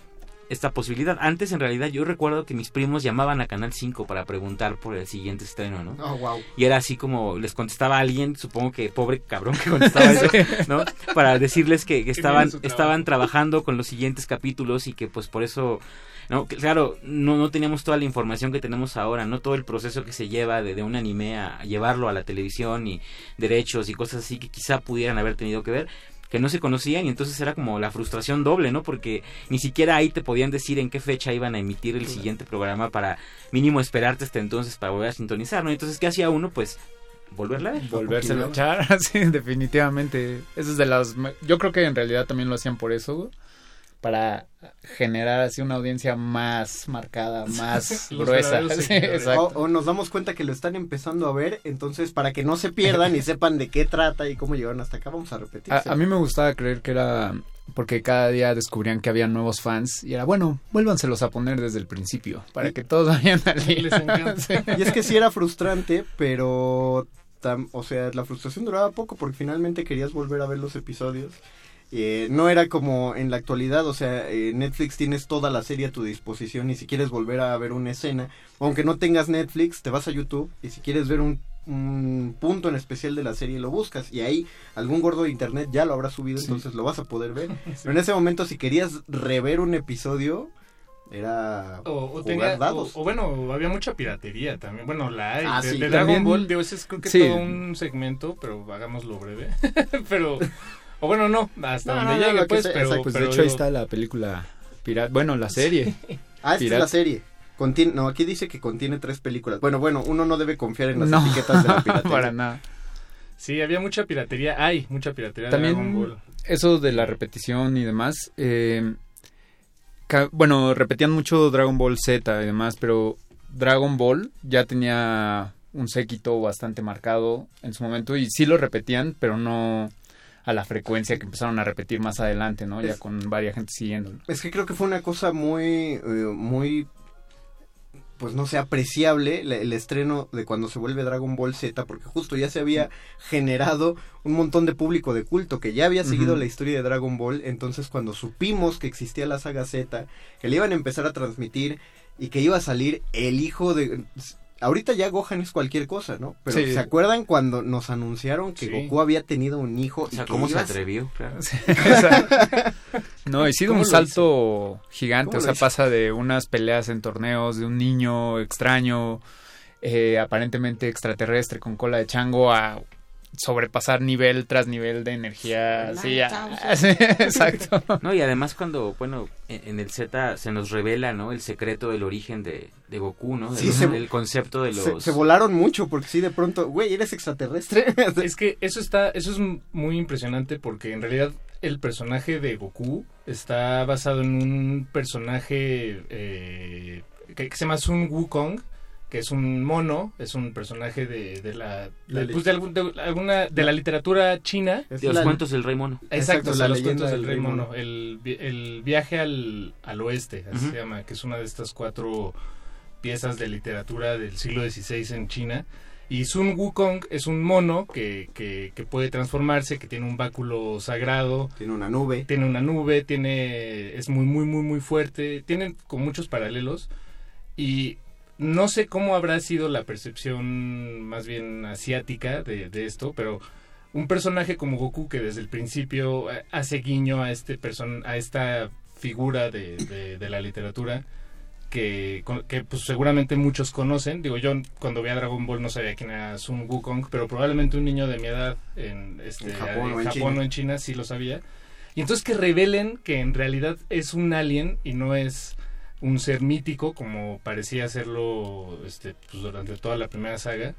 esta posibilidad. Antes, en realidad, yo recuerdo que mis primos llamaban a Canal 5 para preguntar por el siguiente estreno, ¿no? Oh, wow. Y era así como les contestaba alguien, supongo que pobre cabrón que contestaba eso, ¿no? Para decirles que, que estaban, estaban trabajando con los siguientes capítulos y que pues por eso, ¿no? Que, Claro, no, no teníamos toda la información que tenemos ahora, ¿no? Todo el proceso que se lleva de, de un anime a, a llevarlo a la televisión y derechos y cosas así que quizá pudieran haber tenido que ver que no se conocían y entonces era como la frustración doble, ¿no? Porque ni siquiera ahí te podían decir en qué fecha iban a emitir el siguiente programa para mínimo esperarte hasta entonces para volver a sintonizar, ¿no? Entonces, ¿qué hacía uno? Pues volverla a ver. Volvérselo a echar, sí, definitivamente. Eso es de las... Yo creo que en realidad también lo hacían por eso, para generar así una audiencia más marcada, más Los gruesa. Sí, o, o nos damos cuenta que lo están empezando a ver, entonces para que no se pierdan y sepan de qué trata y cómo llegaron hasta acá, vamos a repetir. A, a mí me gustaba creer que era porque cada día descubrían que había nuevos fans y era bueno, vuélvanselos a poner desde el principio para que todos vayan al día. Sí. Y es que sí era frustrante, pero, tam- o sea, la frustración duraba poco porque finalmente querías volver a ver los episodios. Eh, no era como en la actualidad, o sea, eh, Netflix tienes toda la serie a tu disposición y si quieres volver a ver una escena, aunque no tengas Netflix, te vas a YouTube y si quieres ver un, un punto en especial de la serie lo buscas y ahí algún gordo de internet ya lo habrá subido, entonces lo vas a poder ver. Pero en ese momento si querías rever un episodio, era O, o jugar tenía, dados. o, o bueno, había mucha piratería también. Bueno, la hay. Ah, de, sí. de Dragon Ball, digo, ese es creo que Sí. todo un segmento, pero hagámoslo breve. pero, o bueno, no, hasta No, donde no, llegue, pues, sea, pero, exacto, pues, pero de hecho ahí digo, está la película pirata, bueno, la serie. Ah, esta es Pirata. la serie. Contiene, no, aquí dice que contiene tres películas. Bueno, bueno, uno no debe confiar en las No, etiquetas de la piratería. para nada. Sí, había mucha piratería. Hay mucha piratería de Dragon También Ball. eso de la repetición y demás. eh, bueno, repetían mucho Dragon Ball Z y demás, pero Dragon Ball ya tenía un séquito bastante marcado en su momento y sí lo repetían, pero no a la frecuencia que empezaron a repetir más adelante, ¿no? Ya Es- con varias gente siguiéndolo. Es que creo que fue una cosa muy, eh, muy, pues no sé, apreciable el estreno de cuando se vuelve Dragon Ball Z, porque justo ya se había generado un montón de público de culto que ya había seguido la historia de Dragon Ball, entonces cuando supimos que existía la saga Z, que le iban a empezar a transmitir y que iba a salir el hijo de... Ahorita ya Gohan es cualquier cosa, ¿no? Pero Sí. ¿se acuerdan cuando nos anunciaron que Sí. Goku había tenido un hijo? O sea, y que ¿cómo se atrevió? Claro. No, ha sido ¿Cómo un salto gigante, ¿Cómo o sea, pasa de unas peleas en torneos de un niño extraño, eh, aparentemente extraterrestre con cola de chango a sobrepasar nivel tras nivel de energía. Sí, sí, exacto. No, y además cuando, bueno, en, el Z se nos revela, ¿no? El secreto del origen de, de Goku, ¿no? Sí, el, se- el concepto de los... se volaron mucho porque sí, de pronto, güey, eres extraterrestre. Es que eso está, eso es muy impresionante porque en realidad el personaje de Goku está basado en un personaje eh, que, que se llama Sun Wukong, que es un mono, es un personaje de, de la, La de, pues, de algún- de alguna de la literatura china. De los cuentos del Rey Mono. Exacto, Exacto, de la los leyenda cuentos del del Rey Mono. Mono. El, el viaje al, al oeste, así se llama, que es una de estas cuatro piezas de literatura del siglo XVI en China. Y Sun Wukong es un mono que, que, que puede transformarse, que tiene un báculo sagrado. Tiene una nube. Tiene una nube, tiene es muy, muy, muy, muy fuerte. Tienen con muchos paralelos. Y no sé cómo habrá sido la percepción más bien asiática de, de esto, pero un personaje como Goku que desde el principio eh, hace guiño a este person a esta figura de, de- de la literatura que, que pues seguramente muchos conocen. Digo, yo cuando vi a Dragon Ball no sabía quién era Sun Wukong, pero probablemente un niño de mi edad en, este, En Japón en o en Japón o en China sí lo sabía. Y entonces que revelen que en realidad es un alien y no es un ser mítico como parecía serlo este, pues, durante toda la primera saga.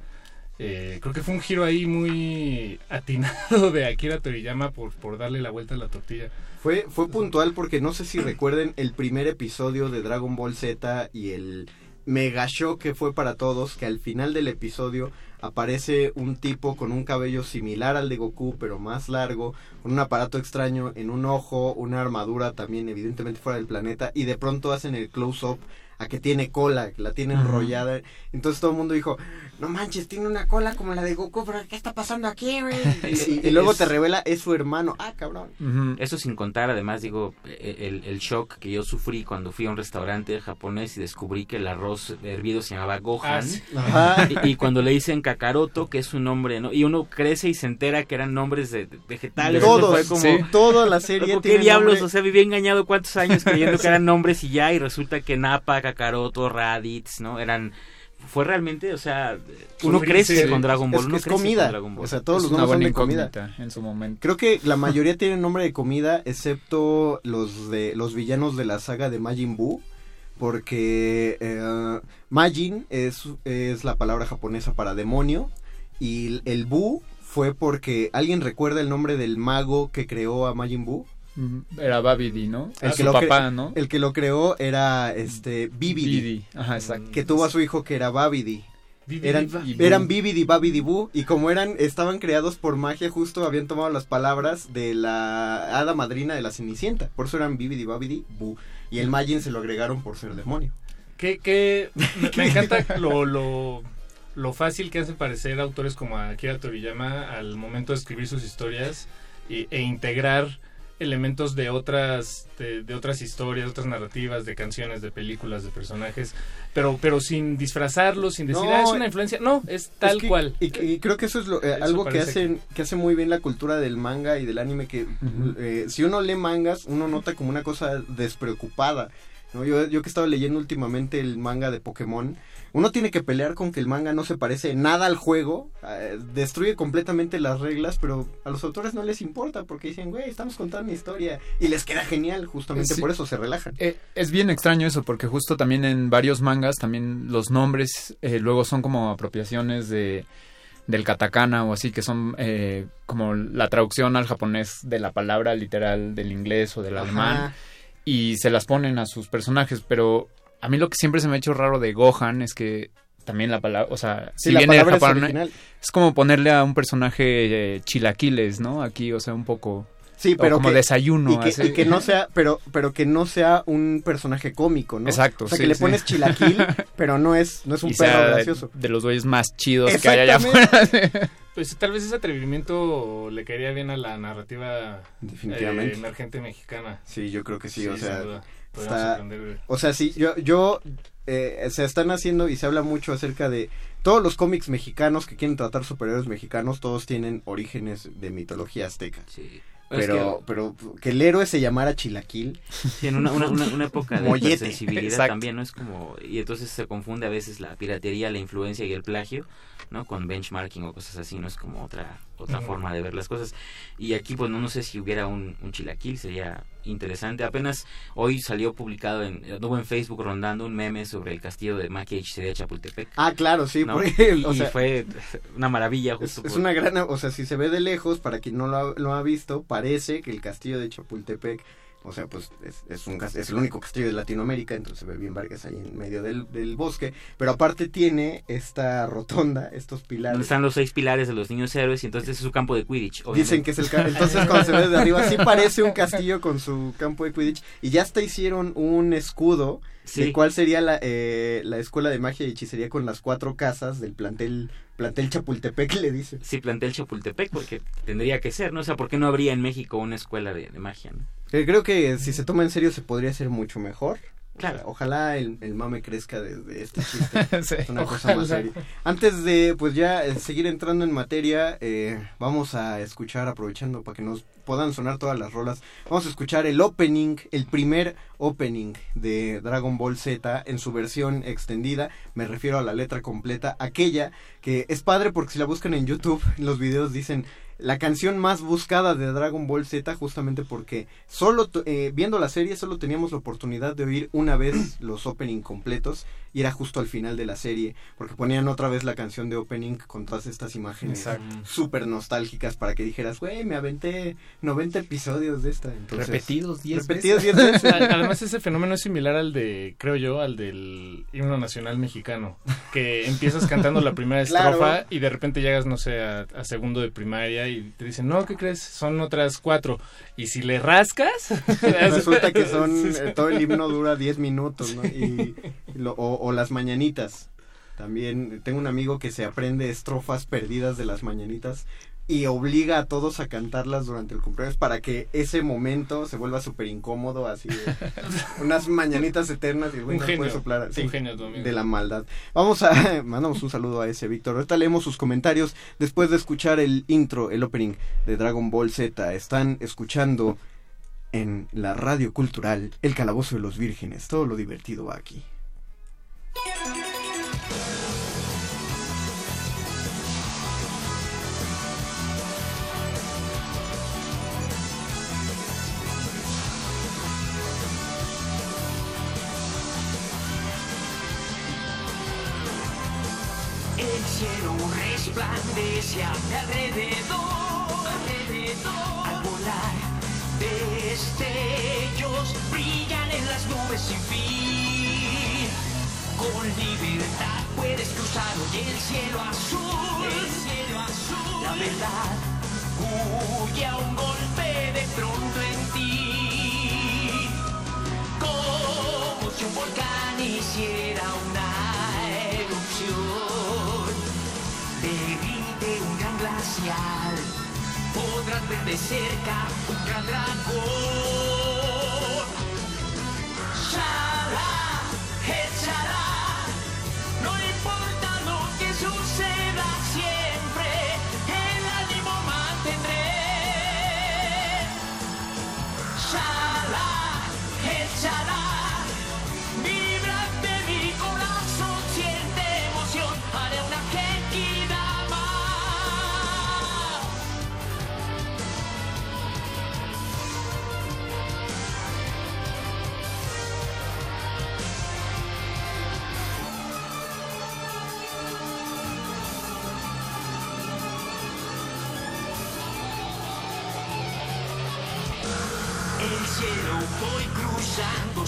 Eh, creo que fue un giro ahí muy atinado de Akira Toriyama por, por darle la vuelta a la tortilla. Fue, fue puntual porque no sé si recuerden el primer episodio de Dragon Ball Z y el mega shock que fue para todos, que al final del episodio aparece un tipo con un cabello similar al de Goku, pero más largo, con un aparato extraño en un ojo, una armadura también evidentemente fuera del planeta, y de pronto hacen el close-up a que tiene cola, que la tiene enrollada. Entonces todo el mundo dijo, no manches, tiene una cola como la de Goku, pero ¿qué está pasando aquí, güey? Y, y luego te revela, es su hermano. Ah, cabrón. Eso sin contar, además, digo, e- el, el shock que yo sufrí cuando fui a un restaurante japonés y descubrí que el arroz hervido se llamaba Gohan. Ah, sí. Ajá. Y, y cuando le dicen Kakaroto, que es un nombre, ¿no? Y uno crece y se entera que eran nombres de, de vegetales. Todos, Fue como, sí. Toda la serie ¿Qué tiene diablos? nombre- O sea, viví engañado cuántos años creyendo que eran nombres y ya, y resulta que Nappa, Kakaroto, Raditz, ¿no? Eran... Fue realmente, o sea, uno crece con Dragon Ball. Es, que uno es crece con comida. Dragon Ball. O sea, todos Es los nombres son de comida. en su momento. Creo que la mayoría tienen nombre de comida, excepto los de los villanos de la saga de Majin Buu, porque eh, Majin es, es la palabra japonesa para demonio y el Buu fue porque alguien recuerda el nombre del mago que creó a Majin Buu. Era Babidi, ¿no? El Su que, lo cre- papá, ¿no? el que lo creó era este Bibidi, Bidi. Ajá, exacto. que tuvo a su hijo que era Babidi. Bibidi Eran, Babidi. eran Bibidi Babidi Boo y como eran estaban creados por magia justo habían tomado las palabras de la hada madrina de la Cenicienta, por eso eran Bibidi Babidi Boo y el Majin se lo agregaron por ser demonio. Que, que me, me encanta lo, lo, lo fácil que hace parecer autores como Akira Toriyama al momento de escribir sus historias y- e integrar elementos de otras de, de otras historias, otras narrativas, de canciones, de películas, de personajes, pero pero sin disfrazarlos, sin decir, No, ah, es una influencia, no, es tal Es que- cual. Y, que- y creo que eso es lo- eh, Eso algo que hacen que hace muy bien la cultura del manga y del anime que eh, si uno lee mangas uno nota como una cosa despreocupada. ¿no? Yo, yo que he estado leyendo últimamente el manga de Pokémon, uno tiene que pelear con que el manga no se parece nada al juego, eh, destruye completamente las reglas, pero a los autores no les importa porque dicen, güey, estamos contando una historia y les queda genial, justamente Sí. por eso se relajan. Eh, es bien extraño eso, porque justo también en varios mangas, también los nombres eh, luego son como apropiaciones de del katakana o así, que son eh, como la traducción al japonés de la palabra literal del inglés o del Ajá. alemán, y se las ponen a sus personajes, pero a mí lo que siempre se me ha hecho raro de Gohan es que también la palabra, o sea, Sí, si la viene de es Japón, original. es como ponerle a un personaje eh, chilaquiles, ¿no? Aquí, o sea, un poco... Sí, o pero como que, desayuno. y que, así. y que no sea, pero, pero que no sea un personaje cómico, ¿no? Exacto, O sea, sí, que le sí. pones chilaquil, pero no es, no es un y perro sea gracioso. de los güeyes más chidos que hay allá Exactamente. afuera. Pues tal vez ese atrevimiento le caería bien a la narrativa Definitivamente. eh, emergente mexicana. Sí, yo creo que sí, o sin sea, está- aprender de- o sea, sí, yo, yo, eh, se están haciendo y se habla mucho acerca de todos los cómics mexicanos que quieren tratar superhéroes mexicanos, todos tienen orígenes de mitología azteca. Es Pero, que- pero que el héroe se llamara Chilaquil. Sí, en una, una, una, una época de Mollete. sensibilidad Exacto. también, ¿no? Es como... Y entonces se confunde a veces la piratería, la influencia y el plagio, ¿no? Con benchmarking o cosas así, ¿no? Es como otra otra forma de ver las cosas. Y aquí, pues no, no sé si hubiera un, un chilaquil, sería interesante. Apenas hoy salió publicado, en, anduvo en Facebook rondando un meme sobre el castillo de Hechicería de Chapultepec. Ah, claro, sí, ¿no? porque, y, o sea, fue una maravilla Es, justo es por- una gran, o sea, si se ve de lejos, para quien no lo ha, lo ha visto, parece que el castillo de Chapultepec, o sea, pues es, es un es el único castillo de Latinoamérica, entonces se ve bien Vargas ahí en medio del, del bosque, pero aparte tiene esta rotonda, estos donde pilares. están los seis pilares de los niños héroes y entonces es su campo de Quidditch. Dicen que es el entonces cuando se ve de arriba sí parece un castillo con su campo de Quidditch y ya hasta hicieron un escudo Sí. de cuál sería la, eh, la escuela de magia y hechicería con las cuatro casas del plantel plantel Chapultepec le dice. Sí, plantel Chapultepec, porque tendría que ser, ¿no? O sea, ¿por qué no habría en México una escuela de, de magia, no? Eh, Creo que si se toma en serio se podría hacer mucho mejor. Claro. Ojalá el, el mame crezca de, de este chiste. Sí, Es una cosa más seria. Antes de pues ya eh, seguir entrando en materia, eh, vamos a escuchar, aprovechando para que nos puedan sonar todas las rolas, vamos a escuchar el opening, el primer opening de Dragon Ball Z en su versión extendida. Me refiero a la letra completa, aquella que es padre porque si la buscan en YouTube, los videos dicen la canción más buscada de Dragon Ball Z justamente porque solo eh, viendo la serie solo teníamos la oportunidad de oír una vez los opening completos y era justo al final de la serie porque ponían otra vez la canción de opening con todas estas imágenes súper nostálgicas para que dijeras, güey, me aventé 90 episodios de esta. Entonces, Repetidos 10 repetidos veces. 10 veces. Además ese fenómeno es similar al de, creo yo, al del himno nacional mexicano, que empiezas cantando la primera Claro. estrofa y de repente llegas, no sé, a, a segundo de primaria y te dicen, no, ¿qué crees? Son otras cuatro. Y si le rascas... Resulta que son, eh, todo el himno dura 10 minutos, ¿no? Y, y lo- o, o las mañanitas. También tengo un amigo que se aprende estrofas perdidas de las mañanitas y obliga a todos a cantarlas durante el cumpleaños para que ese momento se vuelva súper incómodo, así de unas mañanitas eternas y el güey Un no genio, puede soplar. un genio de la maldad. Vamos a, mandamos un saludo a ese Víctor. Ahorita leemos sus comentarios después de escuchar el intro, el opening de Dragon Ball Z. Están escuchando en la radio cultural El Calabozo de los Vírgenes. Todo lo divertido va aquí. Resplandece alrededor. Al volar, destellos brillan en las nubes sin fin. Con libertad puedes cruzar hoy el cielo azul, el cielo azul. La verdad huye a un golpe de pronto en ti. Como si un volcán hiciera una glacial. Podrás ver de cerca un gran dragón.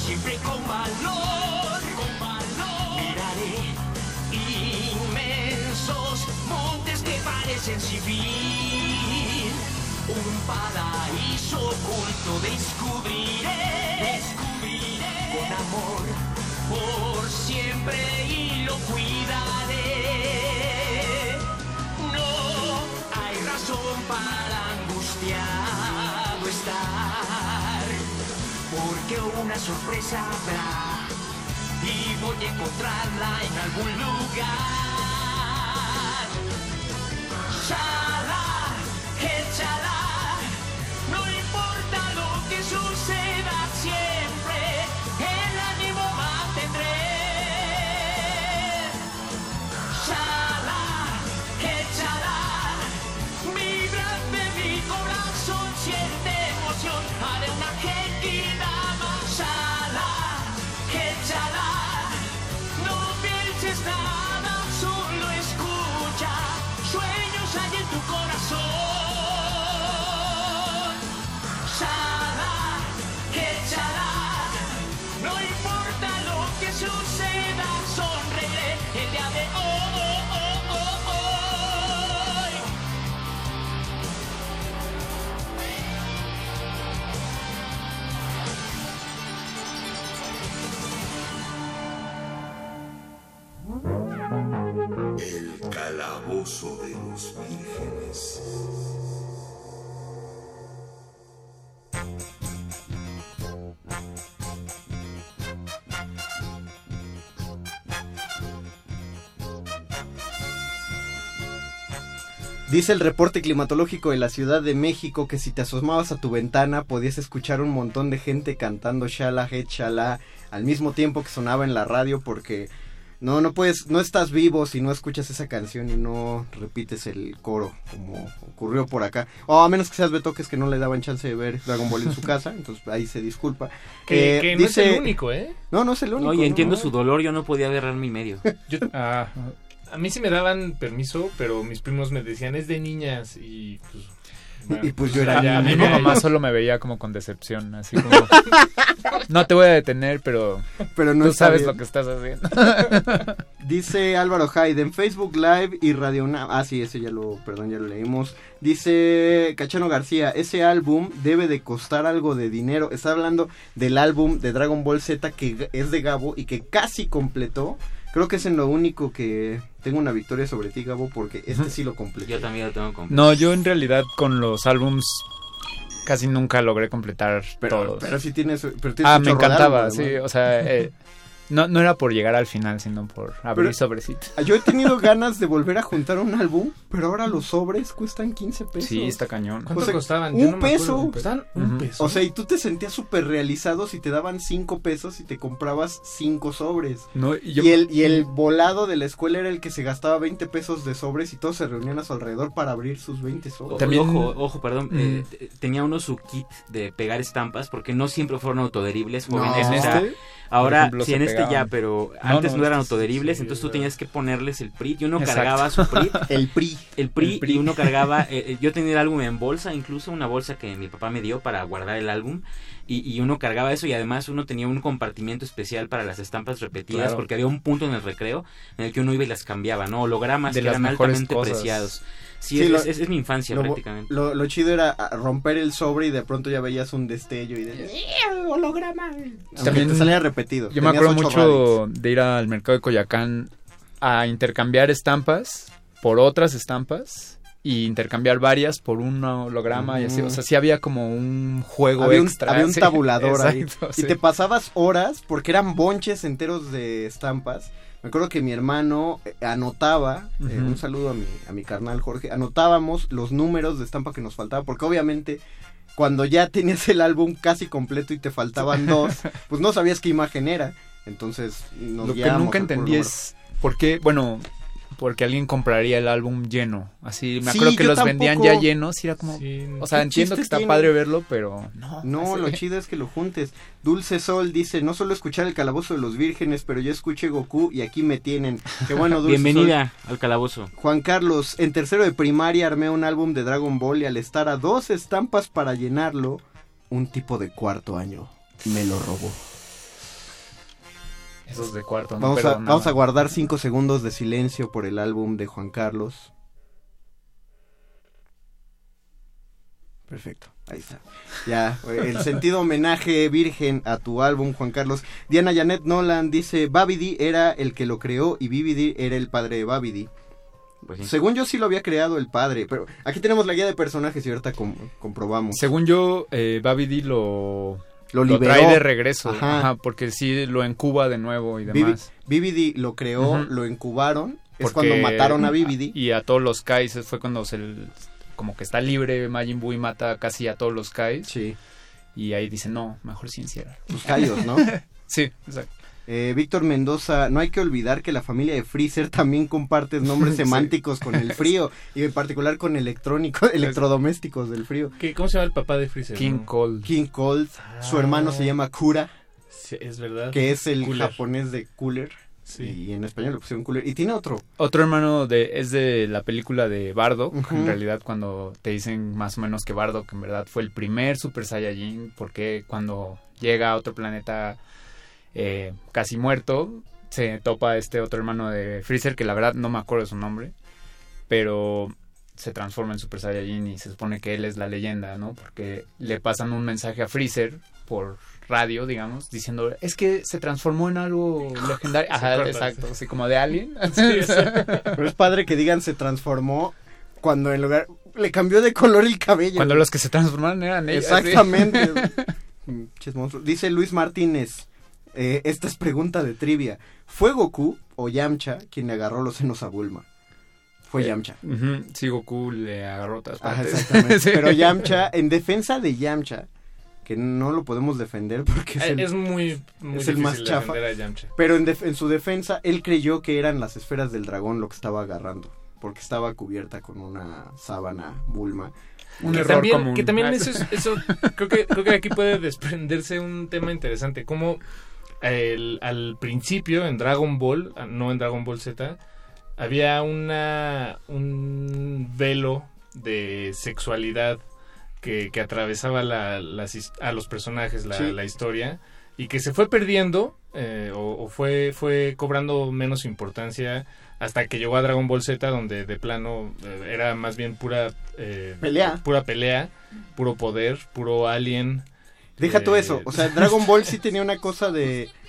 Siempre con valor, con valor. Miraré inmensos montes que parecen sin fin. Un paraíso oculto descubriré, descubriré con amor por siempre y lo cuidaré. No hay razón para angustiado estar, porque una sorpresa habrá y voy a encontrarla en algún lugar. Calabozo de los vírgenes. Dice el reporte climatológico de la Ciudad de México que si te asomabas a tu ventana podías escuchar un montón de gente cantando Shala He Shala al mismo tiempo que sonaba en la radio porque no no puedes no estás vivo si no escuchas esa canción y no repites el coro como ocurrió por acá o a menos que seas Betoques que no le daban chance de ver Dragon Ball en su casa entonces ahí se disculpa Que, Eh, que no dice- es el único, ¿eh? no no es el único No, y entiendo ¿no? su dolor, yo no podía agarrar mi medio. Yo- ah, a mí sí me daban permiso, pero mis primos me decían, es de niñas. Y pues. Bueno, Y pues yo era ya- A mí ya- mi mamá solo me veía como con decepción, así como... no te voy a detener, pero, Pero no tú sabes bien. lo que estás haciendo. Dice Álvaro Hyde en Facebook Live y Radio Una- Ah, sí, ese ya lo, perdón, ya lo leímos. Dice Cachano García, ese álbum debe de costar algo de dinero. Está hablando del álbum de Dragon Ball Z que es de Gabo y que casi completó. Creo que es en lo único que tengo una victoria sobre ti, Gabo, porque este sí lo completé. Yo también lo tengo completo. No, yo en realidad con los álbums casi nunca logré completar Pero, todos. pero sí tienes, pero tienes Ah, me encantaba, sí, o sea, eh, no, no era por llegar al final, sino por abrir Pero- sobrecitos. Yo he tenido ganas de volver a juntar un álbum, pero ahora los sobres cuestan 15 pesos. Sí, está cañón. ¿Cuánto O sea, costaban? Un no peso. ¿Costaban un peso? O sea, y tú te sentías súper realizado si te daban 5 pesos y te comprabas 5 sobres. No, y yo- Y el, y el volado de la escuela era el que se gastaba 20 pesos de sobres y todos se reunían a su alrededor para abrir sus 20 sobres. También- Ojo, ojo, perdón. Mm. eh, tenía uno su kit de pegar estampas porque no siempre fueron autoderibles, No. jóvenes. ¿En o sea, este? Ahora, ejemplo, se en este ya, pero No, antes no, no, eran autoderibles, sí, entonces tú tenías que ponerles el PRIT y uno Exacto. cargaba su. El PRI. El PRI, El PRI. y uno cargaba, eh, eh, yo tenía el álbum en bolsa, incluso una bolsa que mi papá me dio para guardar el álbum, y, y uno cargaba eso y además uno tenía un compartimiento especial para las estampas repetidas, Claro. porque había un punto en el recreo en el que uno iba y las cambiaba, ¿no? Hologramas De que eran altamente cosas. preciados. Sí, Sí, es, lo- es- es mi infancia Lo, prácticamente. lo- lo chido era ah, romper el sobre y de pronto ya veías un destello y de... holograma. Aunque También- te salía repetido. Yo me acuerdo mucho de ir al mercado de Coyacán a intercambiar estampas por otras estampas y intercambiar varias por un holograma y así. O sea, sí había como un juego había un, extra. había un sí, tabulador ahí. exacto, Y sí. te pasabas horas porque eran bonches enteros de estampas. Me acuerdo que mi hermano eh, anotaba, eh, un saludo a mi, a mi carnal Jorge, anotábamos los números de estampa que nos faltaba, porque obviamente cuando ya tenías el álbum casi completo y te faltaban dos, pues no sabías qué imagen era. Entonces nos Lo que nunca entendí es por qué, bueno, porque alguien compraría el álbum lleno. Así, me Sí, acuerdo que los vendían ya llenos y era como... Sí. O sea, ¿Qué entiendo que está tiene? padre verlo, pero no. No, lo chido es que lo juntes. Dulce Sol dice, no solo escuchar el calabozo de los vírgenes, pero yo escuché Goku y aquí me tienen. Qué bueno, Dulce Sol. Bienvenida al calabozo. Juan Carlos, en tercero de primaria armé un álbum de Dragon Ball y al estar a dos estampas para llenarlo, un tipo de cuarto año me lo robó. Esos de cuarto. no Vamos a, perdonaban. vamos a guardar cinco segundos de silencio por el álbum de Juan Carlos. Perfecto, ahí está. Ya, el sentido homenaje virgen a tu álbum, Juan Carlos. Diana Janet Nolan dice, Babidi era el que lo creó y Bibidi era el padre de Babidi. Pues sí. Según yo sí lo había creado el padre, pero aquí tenemos la guía de personajes y ahorita com- comprobamos. Según yo, eh, Babidi lo, Lo lo liberó. trae de regreso. Ajá. Ajá. porque sí lo encuba de nuevo y demás. Bibidi lo creó, lo incubaron. Es cuando mataron a Bibidi. Y a todos los Kais fue cuando se como que está libre Majin Buu y mata casi a todos los Kais. Sí. Y ahí dice, no, mejor sin cierra. Los callos, ¿no? sí, exacto. Eh, Víctor Mendoza, no hay que olvidar que la familia de Freezer también comparte nombres Sí. semánticos con el frío y en particular con electrónico, electrodomésticos del frío. ¿Qué- ¿Cómo se llama el papá de Freezer? King no? Cold. King Cold, su Ah. hermano se llama Kura, Sí, es verdad. que es el Cooler. japonés de Cooler. Sí. Y en español le pusieron Cooler. Y tiene otro. Otro hermano de es de la película de Bardo, en realidad cuando te dicen más o menos que Bardo que en verdad fue el primer Super Saiyajin, porque cuando llega a otro planeta eh, casi muerto, se topa este otro hermano de Freezer, que la verdad no me acuerdo su nombre, pero se transforma en Super Saiyajin y se supone que él es la leyenda, ¿no? Porque le pasan un mensaje a Freezer por radio, digamos, diciendo, es que se transformó en algo legendario. Ajá, corta, exacto, así como de Alien. Pero es padre que digan se transformó cuando en lugar le cambió de color el cabello. Cuando los que se transformaron eran ellos. Exactamente. Dice Luis Martínez, eh, esta es pregunta de trivia. ¿Fue Goku o Yamcha quien le agarró los senos a Bulma? Fue Eh, Yamcha. ujú, Sí, Goku le agarró otras Ajá, partes. exactamente. Sí. Pero Yamcha, en defensa de Yamcha, que no lo podemos defender porque es, Eh, el, es muy, muy es el más chafa. Pero en, en su defensa, él creyó que eran las esferas del dragón lo que estaba agarrando. Porque estaba cubierta con una sábana Bulma. que también, Que también eso, es- eso creo que creo que aquí puede desprenderse un tema interesante. Como el- al principio en Dragon Ball, ah, no en Dragon Ball Z, había una un velo de sexualidad que, que atravesaba la- las a los personajes, la, Sí. la historia, y que se fue perdiendo eh, o, o fue, fue cobrando menos importancia hasta que llegó a Dragon Ball Z, donde de plano eh, era más bien pura eh, Pelea. pura pelea, puro poder, puro alien. Deja eh, todo eso. O sea, Dragon Ball sí tenía una cosa de.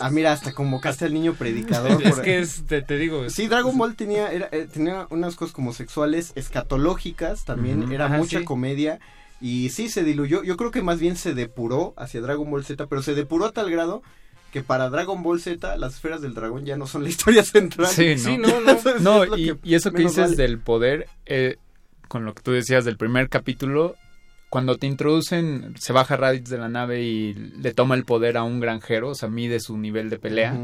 Ah, mira, hasta convocaste al niño predicador. Es por- que es, te, te digo. es- Sí, Dragon Ball tenía, era, eh, tenía unas cosas como sexuales, escatológicas también, era Ajá, mucha sí. comedia y sí se diluyó. Yo creo que más bien se depuró hacia Dragon Ball Z, pero se depuró a tal grado que para Dragon Ball Z las esferas del dragón ya no son la historia central. Sí, ¿no? No, lo y, eso que dices vale. del poder, eh, con lo que tú decías del primer capítulo, cuando te introducen, se baja Raditz de la nave y le toma el poder a un granjero, o sea, mide su nivel de pelea.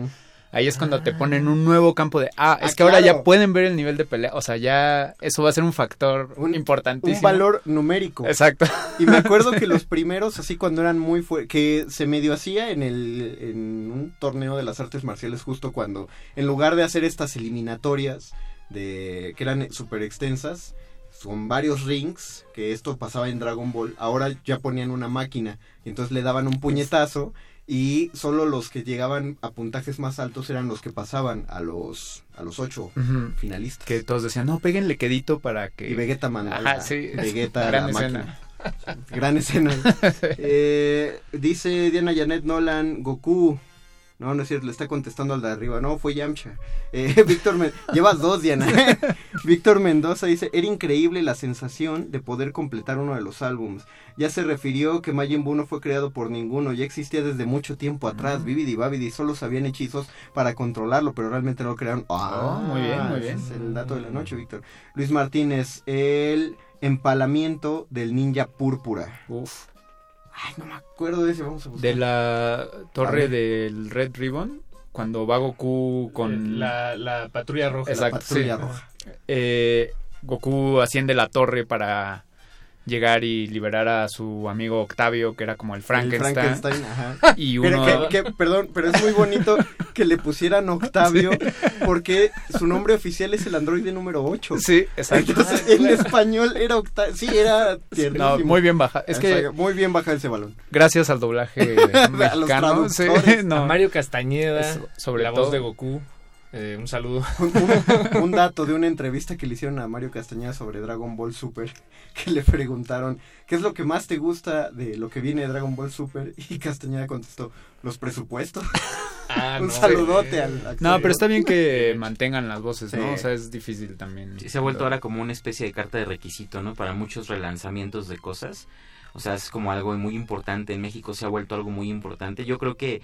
Ahí es cuando te ponen un nuevo campo de, ah, es Ah, que ahora ya pueden ver el nivel de pelea, o sea, ya eso va a ser un factor importantísimo. un valor numérico. Exacto. Y me acuerdo que los primeros, así cuando eran muy fuertes, que se medio hacía en el en un torneo de las artes marciales justo cuando, en lugar de hacer estas eliminatorias de que eran súper extensas, son varios rings, que esto pasaba en Dragon Ball, ahora ya ponían una máquina, y entonces le daban un puñetazo y solo los que llegaban a puntajes más altos eran los que pasaban a los a los ocho finalistas. Que todos decían, no, péguenle quedito para que... Y Vegeta. Ajá, sí. Vegeta Gran la escena. máquina. Gran escena. Eh, dice Diana Janet Nolan, Goku. No, no es cierto, le está contestando al de arriba. No, fue Yamcha. Eh, Víctor Men- Llevas dos, Diana. Víctor Mendoza dice, era increíble la sensación de poder completar uno de los álbums. Ya se refirió que Majin Buu no fue creado por ninguno, ya existía desde mucho tiempo atrás. Bibidi Babidi solo sabían hechizos para controlarlo, pero realmente lo crearon. Ah, Oh, muy bien, muy ese bien. Es el dato de la noche, Víctor. Luis Martínez, el empalamiento del ninja púrpura. Uf. Ay, no me acuerdo de ese, vamos a buscar. De la torre del Red Ribbon, cuando va Goku con... La, la patrulla roja. Exacto, La patrulla sí. roja. Eh, Goku asciende la torre para llegar y liberar a su amigo Octavio, que era como el Frankenstein. El Frankenstein, ajá. Y Pero uno... que- que- perdón, pero es muy bonito que le pusieran Octavio porque su nombre oficial es el androide número 8. Sí, exacto. Entonces, en español era Octavio. Sí, era tiernísimo. No, muy bien baja. Es que muy bien baja ese balón. gracias al doblaje A los mexicano, sí, traductores. no. A Mario Castañeda, Es- sobre la todo. voz de Goku. Eh, un saludo. Un, un- un dato de una entrevista que le hicieron a Mario Castañeda sobre Dragon Ball Super, que le preguntaron, ¿qué es lo que más te gusta de lo que viene de Dragon Ball Super? Y Castañeda contestó, los presupuestos. Ah, un no, saludote eh. al actor. No, pero está bien que mantengan las voces, ¿no? Sí. O sea, es difícil también. Sí, se ha vuelto ahora como una especie de carta de requisito, ¿no? Para muchos relanzamientos de cosas. O sea, es como algo muy importante. En México se ha vuelto algo muy importante. Yo creo que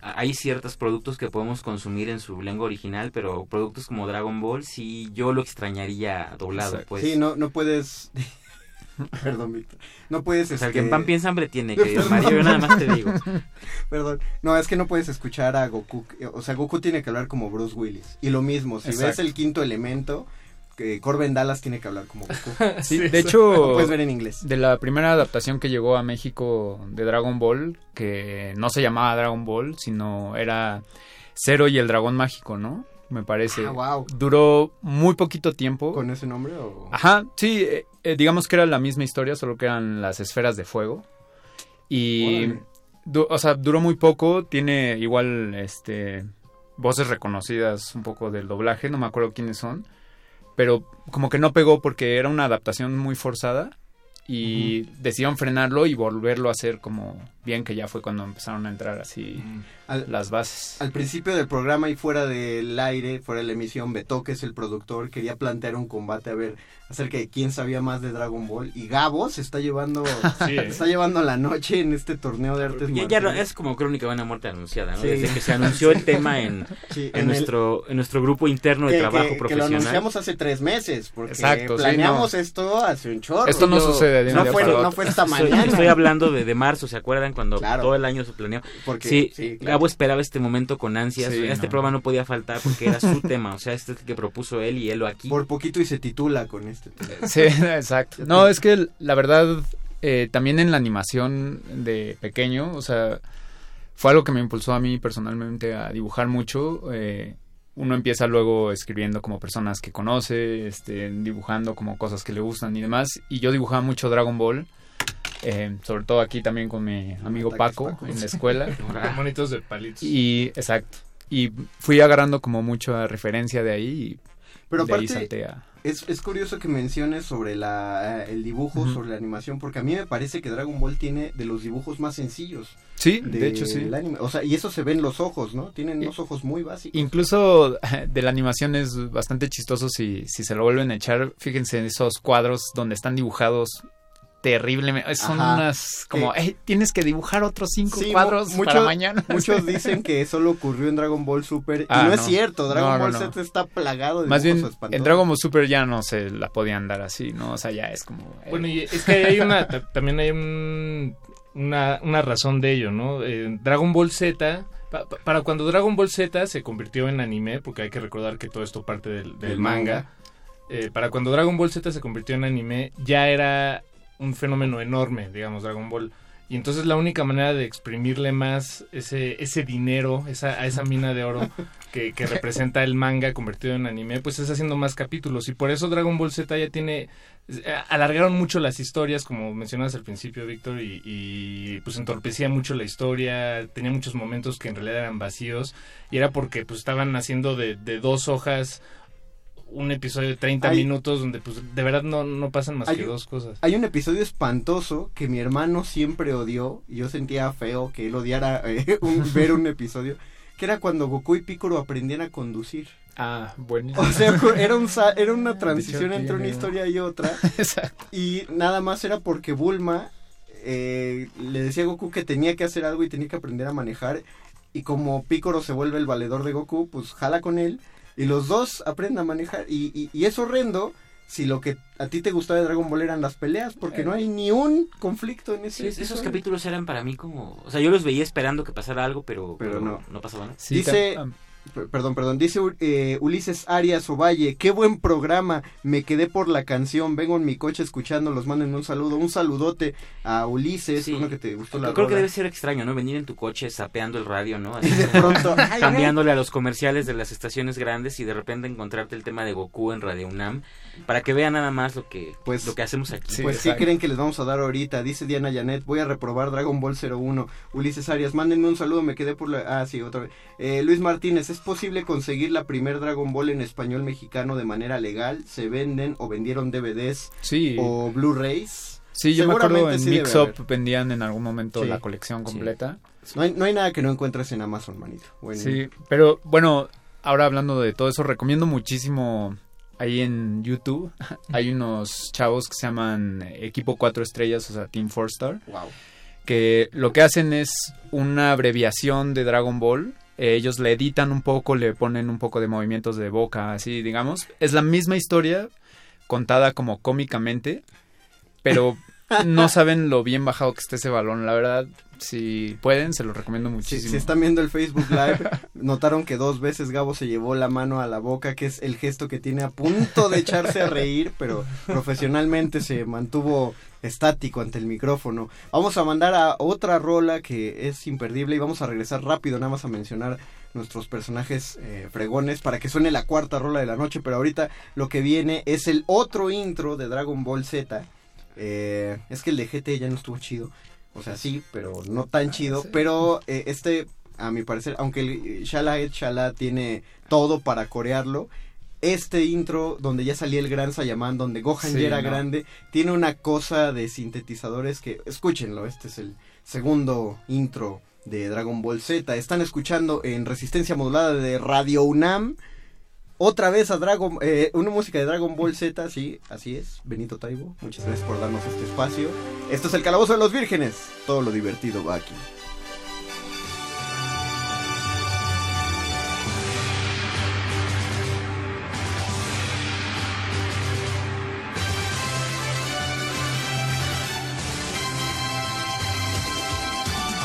hay ciertos productos que podemos consumir en su lengua original, pero productos como Dragon Ball sí yo lo extrañaría doblado, Exacto. pues. Sí, no, no puedes... Perdón, Víctor. No puedes... O sea, el este, que en pan piensa hambre tiene, querido Mario, yo nada más te digo. Perdón. No, es que no puedes escuchar a Goku. O sea, Goku tiene que hablar como Bruce Willis. Y lo mismo, si ves el quinto elemento, que Corbin Dallas tiene que hablar como Goku. Sí, de hecho, puedes ver en inglés. de la primera adaptación que llegó a México de Dragon Ball, que no se llamaba Dragon Ball, sino era Cero y el Dragón Mágico, ¿no? Me parece. Ah, wow. Duró muy poquito tiempo. ¿Con ese nombre o...? Ajá, sí, eh, eh, digamos que era la misma historia, solo que eran las esferas de fuego. Y, du- o sea, duró muy poco, tiene igual, este, voces reconocidas un poco del doblaje, no me acuerdo quiénes son, pero como que no pegó porque era una adaptación muy forzada y decidieron frenarlo y volverlo a hacer como bien que ya fue cuando empezaron a entrar así las bases. Al principio del programa y fuera del aire, fuera de la emisión, Beto, que es el productor, quería plantear un combate a ver acerca de quién sabía más de Dragon Ball y Gabo se está llevando Sí, ¿eh? está llevando la noche en este torneo de artes Ya, es como crónica de una muerte anunciada, ¿no? Sí. Desde que se anunció el tema en, Sí, en, en el- nuestro, en nuestro grupo interno de que, trabajo que- que lo profesional. anunciamos hace tres meses porque Exacto, sí, planeamos no. esto hace un chorro Esto no Yo- sucede de no fue, no fue esta Estoy- mañana Estoy hablando de, de marzo, ¿se acuerdan? Cuando Claro. todo el año se planeó. Porque- sí, sí, claro. Gabo esperaba este momento con ansias. Sí, este no. programa no podía faltar porque era su tema. O sea, este es el que propuso él y él lo aquí. por poquito y se titula con este tema. Sí, exacto. No, es que la verdad, eh, también en la animación de pequeño, o sea, fue algo que me impulsó a mí personalmente a dibujar mucho. eh, uno empieza luego escribiendo como personas que conoce, este, dibujando como cosas que le gustan y demás. Y yo dibujaba mucho Dragon Ball, eh, sobre todo aquí también con mi amigo Paco Paco. en la escuela. Con monitos de palitos. Y, exacto. Y fui agarrando como mucha referencia de ahí y Pero de ahí aparte, salté a... Es, es curioso que menciones sobre la, el dibujo, sobre la animación, porque a mí me parece que Dragon Ball tiene de los dibujos más sencillos. Sí, de hecho, sí. anime. O sea, y eso se ve en los ojos, ¿no? Tienen unos ojos muy básicos. Incluso de la animación es bastante chistoso si, si se lo vuelven a echar. Fíjense en esos cuadros donde están dibujados terriblemente. Son Ajá. unas como, Que- "Ey, tienes que dibujar otros cinco Sí, cuadros mu- para mañana. Muchos dicen que solo ocurrió en Dragon Ball Super. Ah, y no, es cierto, Dragon No, Ball no. Z está plagado de Más bien, espantosos. en Dragon Ball Super ya no se la podían dar así, ¿no? O sea, ya es como... eh, Bueno, y es que hay una, ta- también hay un- una, una razón de ello, ¿no? Eh, Dragon Ball Z, pa- pa- para cuando Dragon Ball Z se convirtió en anime, porque hay que recordar que todo esto parte del, del Del manga, manga. eh, para cuando Dragon Ball Z se convirtió en anime, ya era un fenómeno enorme, digamos, Dragon Ball. Y entonces la única manera de exprimirle más ese, ese dinero, esa, a esa mina de oro que, que representa el manga convertido en anime, pues es haciendo más capítulos. Y por eso Dragon Ball Z ya tiene... Alargaron mucho las historias, como mencionas al principio, Víctor, y, y, pues entorpecía mucho la historia, tenía muchos momentos que en realidad eran vacíos, y era porque pues estaban haciendo de, de dos hojas un episodio de 30 Hay- minutos donde pues de verdad no, no pasan más que un- dos cosas. Hay un episodio espantoso que mi hermano siempre odió y yo sentía feo que él odiara eh, un- ver un episodio que era cuando Goku y Piccolo aprendían a conducir. Ah, bueno. O sea, era, un, sa- era una transición entre una historia y otra. Exacto. Y nada más era porque Bulma eh, le decía a Goku que tenía que hacer algo y tenía que aprender a manejar. Y como Piccolo se vuelve el valedor de Goku, pues jala con él. Y los dos aprenden a manejar. Y, y- y es horrendo si lo que a ti te gustaba de Dragon Ball eran las peleas, porque no hay ni un conflicto en ese Sí, esos capítulos eran para mí como... O sea, yo los veía esperando que pasara algo, pero, Pero no. no pasaba nada. Sí, Dice, tam- perdón, perdón, dice eh, Ulises Arias Ovalle, qué buen programa, me quedé por la canción, vengo en mi coche escuchando, los manden un saludo, un saludote a Ulises, Sí. uno que te gustó la Creo que debe ser extraño, ¿no? Venir en tu coche sapeando el radio, ¿no? Así de pronto, cambiándole a los comerciales de las estaciones grandes y de repente encontrarte el tema de Goku en Radio UNAM para que vean nada más lo que Pues- lo que hacemos aquí. Sí, pues, ¿qué exacto. creen que les vamos a dar ahorita? Dice Diana Janet, voy a reprobar Dragon Ball 01. Ulises Arias, mándenme un saludo, me quedé por la... Ah, sí, otra vez. Eh, Luis Martínez, ¿es posible conseguir la primer Dragon Ball en español mexicano de manera legal? ¿Se venden o vendieron DVDs Sí. o Blu-rays? Sí, yo me acuerdo en sí Mix Up vendían en algún momento Sí. la colección completa. No hay, no hay nada que no encuentres en Amazon, manito. Sí, pero bueno, ahora hablando de todo eso, recomiendo muchísimo ahí en YouTube. Hay unos chavos que se llaman Equipo 4 Estrellas, o sea, Team 4 Star, Wow. que lo que hacen es una abreviación de Dragon Ball. Eh, ellos le editan un poco, le ponen un poco de movimientos de boca, así digamos. Es la misma historia contada como cómicamente, pero no saben lo bien bajado que está ese balón. La verdad, si pueden, se los recomiendo Si, muchísimo. si están viendo el Facebook Live, notaron que dos veces Gabo se llevó la mano a la boca, que es el gesto que tiene a punto de echarse a reír, pero profesionalmente se mantuvo estático ante el micrófono. Vamos a mandar a otra rola que es imperdible y vamos a regresar rápido nada más a mencionar nuestros personajes eh, fregones para que suene la cuarta rola de la noche, pero ahorita lo que viene es el otro intro de Dragon Ball Z. Eh, es que el de GT ya no estuvo chido. O sea, sí, pero no tan chido. Pero eh, este, a mi parecer, aunque el Shala Ed Shala tiene todo para corearlo, este intro donde ya salía el gran Sayaman, donde Gohan Sí, ya era no. grande, tiene una cosa de sintetizadores que, escúchenlo, este es el segundo intro de Dragon Ball Z. Están escuchando en resistencia modulada de Radio UNAM. Otra vez a Dragon, eh, una música de Dragon Ball Z, sí, así es, Benito Taibo, muchas gracias por darnos este espacio. Esto es el Calabozo de los Vírgenes, todo lo divertido va aquí.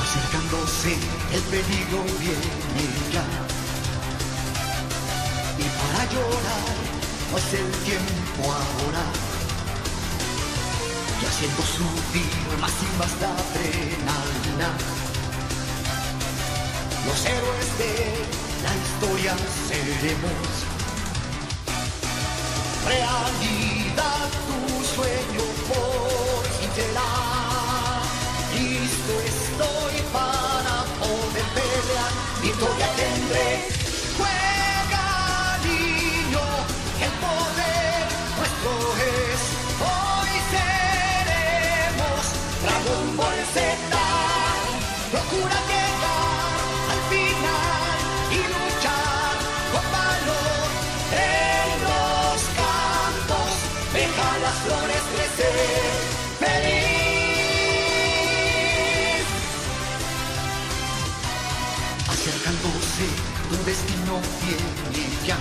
Acercándose el peligro viene ya. Para llorar no es el tiempo ahora. Y haciendo subir más y más la adrenalina. Los héroes de la historia seremos. Realidad tu sueño por fin será. Listo estoy para poder pelear, victoria. Destino viene ya.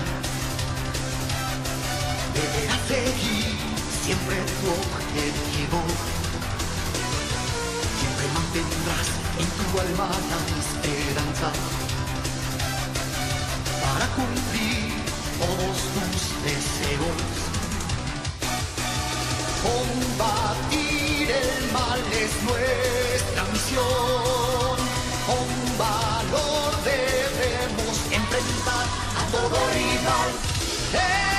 Deberás seguir siempre tu objetivo. Siempre mantendrás en tu alma la esperanza para cumplir todos tus deseos. Combatir el mal es nuestra misión. Con valor debemos enfrentar a todo rival. En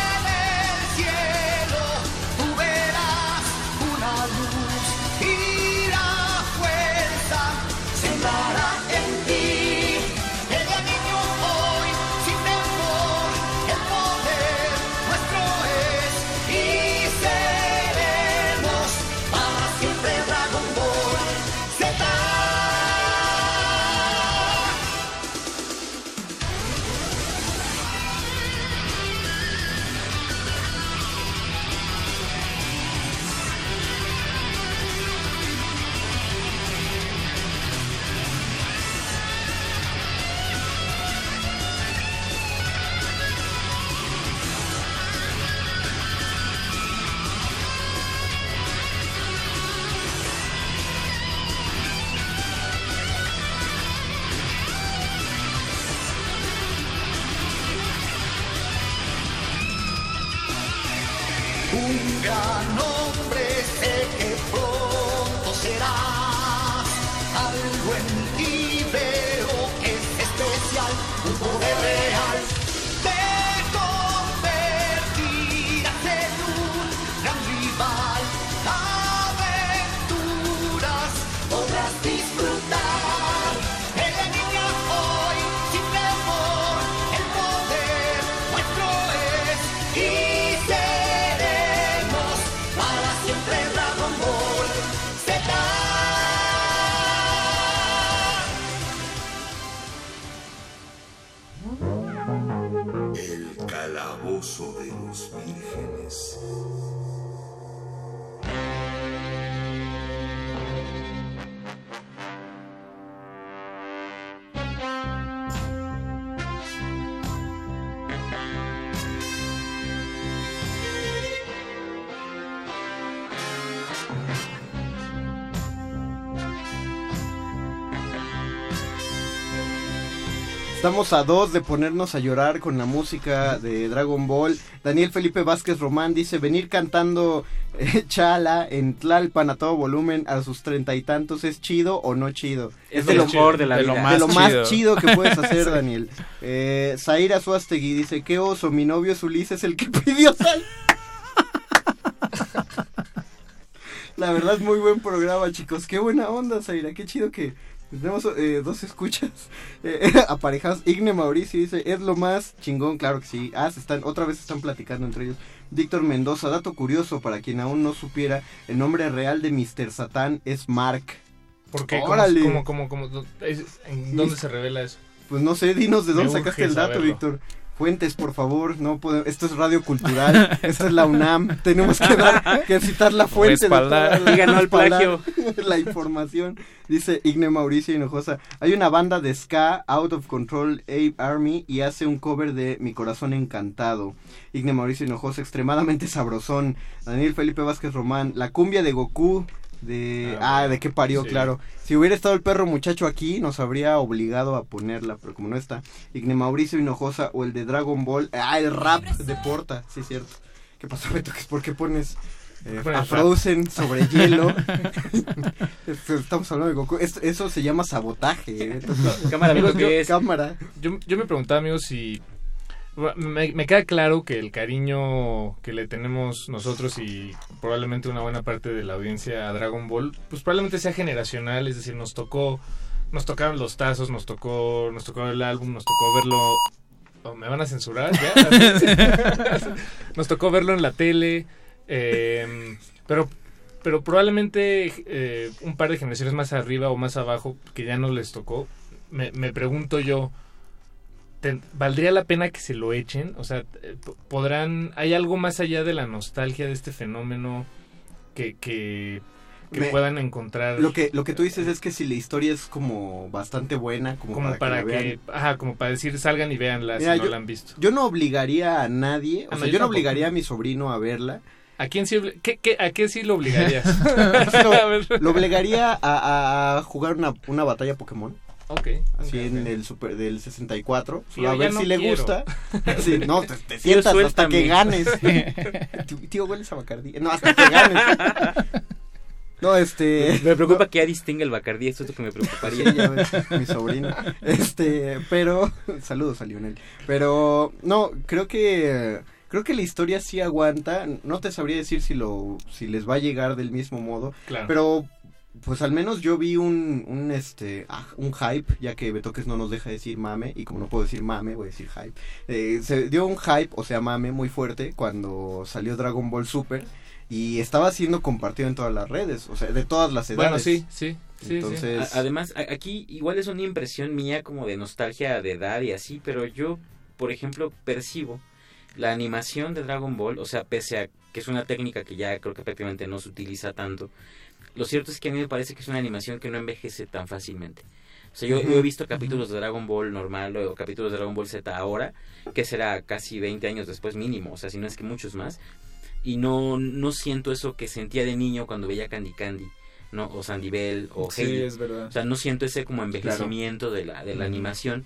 Estamos a dos de ponernos a llorar con la música de Dragon Ball. Daniel Felipe Vázquez Román dice venir cantando eh, Chala en Tlalpan a todo volumen a sus treinta y tantos es chido o no chido. Es de lo mejor de la de vida. Lo más, de lo más chido. chido que puedes hacer, Sí. Daniel. Eh, Zaira Suastegui dice, qué oso, mi novio es Ulises el que pidió sal. La verdad, muy buen programa, chicos. Qué buena onda, Zaira. Qué chido que Tenemos eh, dos escuchas eh, aparejados. Igne Mauricio dice, es lo más chingón, claro que sí. Ah, se están, otra vez están platicando entre ellos. Víctor Mendoza, dato curioso para quien aún no supiera, el nombre real de Mr. Satán es Mark. ¿Por qué? ¿Cómo, Órale. cómo, cómo, cómo? Es- ¿En dónde se revela eso? Pues no sé, dinos de dónde sacaste el dato, saberlo. Víctor. Fuentes, por favor, no podemos, esto es radio cultural, esto es la UNAM, tenemos que, dar, que citar la fuente Respaldar. la, al plagio. la información. Dice Igne Mauricio Hinojosa, hay una banda de ska, Out of Control Ape Army, y hace un cover de Mi Corazón Encantado. Igne Mauricio Hinojosa, extremadamente sabrosón. Daniel Felipe Vázquez Román, la cumbia de Goku, de... Ah, de qué parió, sí. claro. Si hubiera estado el perro muchacho aquí, nos habría obligado a ponerla, pero como no está. Igne Mauricio Hinojosa o el de Dragon Ball. Ah, el rap de Porta, sí, cierto. ¿Qué pasó, Beto? ¿Qué- ¿Por qué pones eh, a rap. Frozen sobre hielo? Estamos hablando de Goku. Eso se llama sabotaje. ¿eh? Cámara, Amigos, ¿qué yo- es? Cámara. Yo, yo me preguntaba, amigos, si... Me, me queda claro que el cariño que le tenemos nosotros y probablemente una buena parte de la audiencia a Dragon Ball, pues probablemente sea generacional, es decir, nos tocó, nos tocaron los tazos, nos tocó, nos tocó el álbum, nos tocó verlo... ¿Me van a censurar ya? nos tocó verlo en la tele, eh, pero pero probablemente eh, un par de generaciones más arriba o más abajo que ya no les tocó, me, me pregunto yo, ¿ten- ¿valdría la pena que se lo echen? O sea, eh, ¿podrán, hay algo más allá de la nostalgia de este fenómeno que, que, que Me- puedan encontrar? Lo que, lo que tú dices es que si la historia es como bastante buena, como, como para, para que, la que, vean. ajá, como para decir salgan y véanla Mira, si no yo- la han visto. Yo no obligaría a nadie, o Ah, sea, no, yo, yo no obligaría a mi sobrino a verla. ¿A quién sí, obli- qué- qué- ¿A qué sí lo obligarías? lo, obligaría a, a- a jugar una, una batalla Pokémon. Ok. Así en el super del 64. Tío, a ver no si le gusta. Sí, no, te, te Tío, sientas hasta que ganes. tío, tío, hueles a Bacardí. No, hasta que ganes. No, este. Me preocupa que ya distinga el Bacardí, esto es lo que me preocuparía. Sí, ya ves, mi sobrino. Este, pero saludos a Lionel. Pero no, creo que creo que la historia sí aguanta. No te sabría decir si lo si les va a llegar del mismo modo, Claro. pero pues al menos yo vi un, un este ah, un hype, ya que Betoques no nos deja decir mame y como no puedo decir mame, voy a decir hype. Eh, se dio un hype, o sea, mame muy fuerte cuando salió Dragon Ball Super y estaba siendo compartido en todas las redes, o sea, de todas las edades. Bueno, sí, sí, sí, sí. Entonces, A- Además, aquí igual es una impresión mía como de nostalgia de edad y así, pero yo, por ejemplo, percibo la animación de Dragon Ball, o sea, pese a que es una técnica que ya creo que prácticamente no se utiliza tanto, lo cierto es que a mí me parece que es una animación que no envejece tan fácilmente. O sea, yo, yo he visto capítulos de Dragon Ball normal o capítulos de Dragon Ball Z ahora, que será casi 20 años después mínimo, o sea, si no es que muchos más, y no, no siento eso que sentía de niño cuando veía Candy Candy. ¿no? o Sandy Bell o Sí, Heidi. es verdad. O sea, no siento ese como envejecimiento de la, de la animación.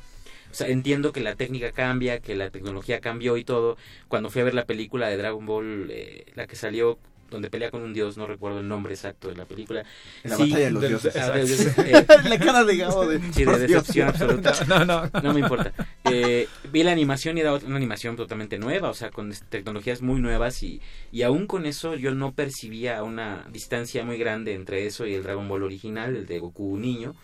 O sea, entiendo que la técnica cambia, que la tecnología cambió y todo. Cuando fui a ver la película de Dragon Ball, eh, la que salió donde pelea con un dios, no recuerdo el nombre exacto de la película. La batalla de los dioses. ah, de- eh, La cara de Gabo de- Sí, por de Dios. decepción absoluta. No, no. No me importa. Eh, vi la animación y era una animación totalmente nueva, o sea, con tecnologías muy nuevas y, y aún con eso yo no percibía una distancia muy grande entre eso y el Dragon Ball original, el de Goku niño.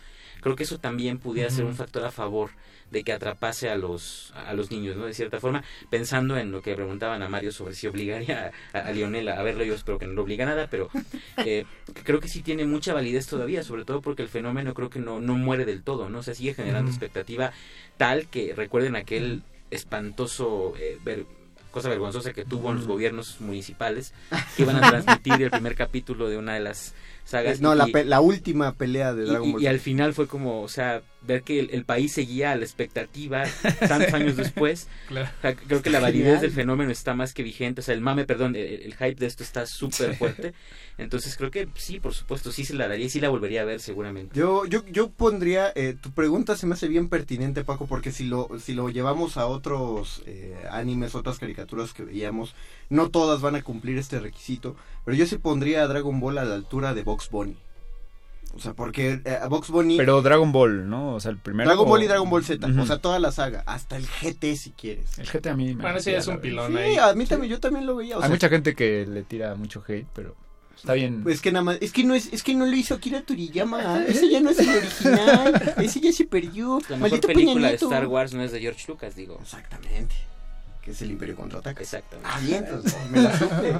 Creo que eso también pudiera ser un factor a favor de que atrapase a los a los niños, ¿no? De cierta forma, pensando en lo que preguntaban a Mario sobre si obligaría a, a Lionel a verlo, yo espero que no lo obliga a nada, pero eh, creo que sí tiene mucha validez todavía, sobre todo porque el fenómeno creo que no, no muere del todo, ¿no? O sea, sigue generando expectativa tal que recuerden aquel espantoso eh, ver- cosa vergonzosa que tuvo en los gobiernos municipales que iban a transmitir el primer capítulo de una de las sagas Eh, no, la, y- pe- la última pelea de Dragon y- Ball. y al final fue como, o sea, ver que el, el país seguía a la expectativa tantos años después. Claro. O sea, creo que la validez genial. del fenómeno está más que vigente. O sea, el mame, perdón, el, el hype de esto está súper Sí. fuerte. Entonces creo que sí, por supuesto, sí se la daría y sí la volvería a ver seguramente. Yo, yo, yo pondría, eh, tu pregunta se me hace bien pertinente, Paco, porque si lo, si lo llevamos a otros eh, animes, otras caricaturas que veíamos, no todas van a cumplir este requisito, pero yo sí pondría a Dragon Ball a la altura de Box Bunny. O sea, porque eh, a Box Bunny... Pero Dragon Ball, ¿no? O sea, el primero. Dragon Ball y Dragon Ball Z, o sea, toda la saga, hasta el GT si quieres. El GT a mí me Bueno, ese ya es un pilón Sí, ahí. a mí también, yo también lo veía. o Hay sea, mucha gente que le tira mucho hate, pero. Está bien. Pues que nada más, es que no es, es que no lo hizo Akira Toriyama, ese ya no es el original, ese ya se perdió. La mejor Maldito Peña película de Nieto. Star Wars no es de George Lucas, digo. Exactamente. Que es el Imperio contraataca. Exactamente. Ah, bien, entonces, me la supe.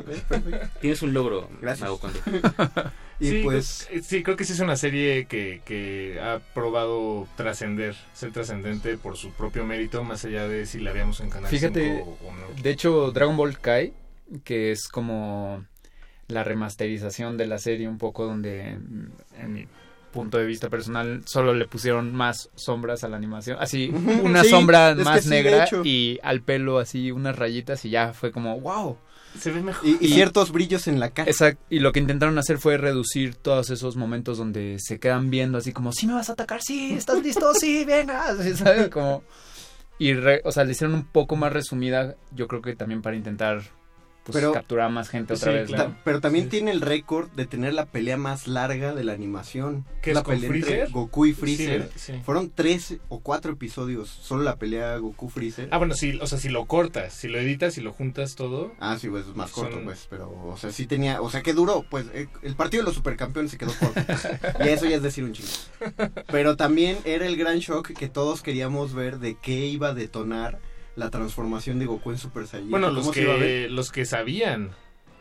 Tienes un logro, Gracias. Mago Conde. Y sí, pues- creo- sí, creo que sí es una serie que, que ha probado trascender, ser trascendente por su propio mérito, más allá de si la veamos en Canal Fíjate, 5 o no. de hecho, Dragon Ball Kai, que es como la remasterización de la serie un poco donde, en mi punto de vista personal, solo le pusieron más sombras a la animación. Así, una sí, sombra es que más sí, negra y al pelo así unas rayitas y ya fue como, wow. Se ve mejor. Y, y ciertos brillos en la cara. Exacto. Y lo que intentaron hacer fue reducir todos esos momentos donde se quedan viendo así como, sí me vas a atacar, sí, estás listo, sí, venga. Como... Y, re- o sea, le hicieron un poco más resumida, yo creo que también para intentar pues, Pero- más gente otra Sí, vez. claro. Ta- Pero también tiene el récord de tener la pelea más larga de la animación. ¿Qué la es con pelea entre Freezer? Goku y Freezer. Sí, sí. Fueron tres o cuatro episodios. Solo la pelea Goku-Freezer. Ah, bueno, sí, o sea, si lo cortas, si lo editas, si lo juntas todo. Ah, sí, pues es más corto, Son- pues, pero, o sea, sí tenía, o sea, que duró, pues, eh, el partido de los supercampeones se quedó corto, y eso ya es decir un chingo. Pero también era el gran shock que todos queríamos ver de qué iba a detonar la transformación de Goku en Super Saiyan. Bueno, ¿Cómo los que, los que sabían.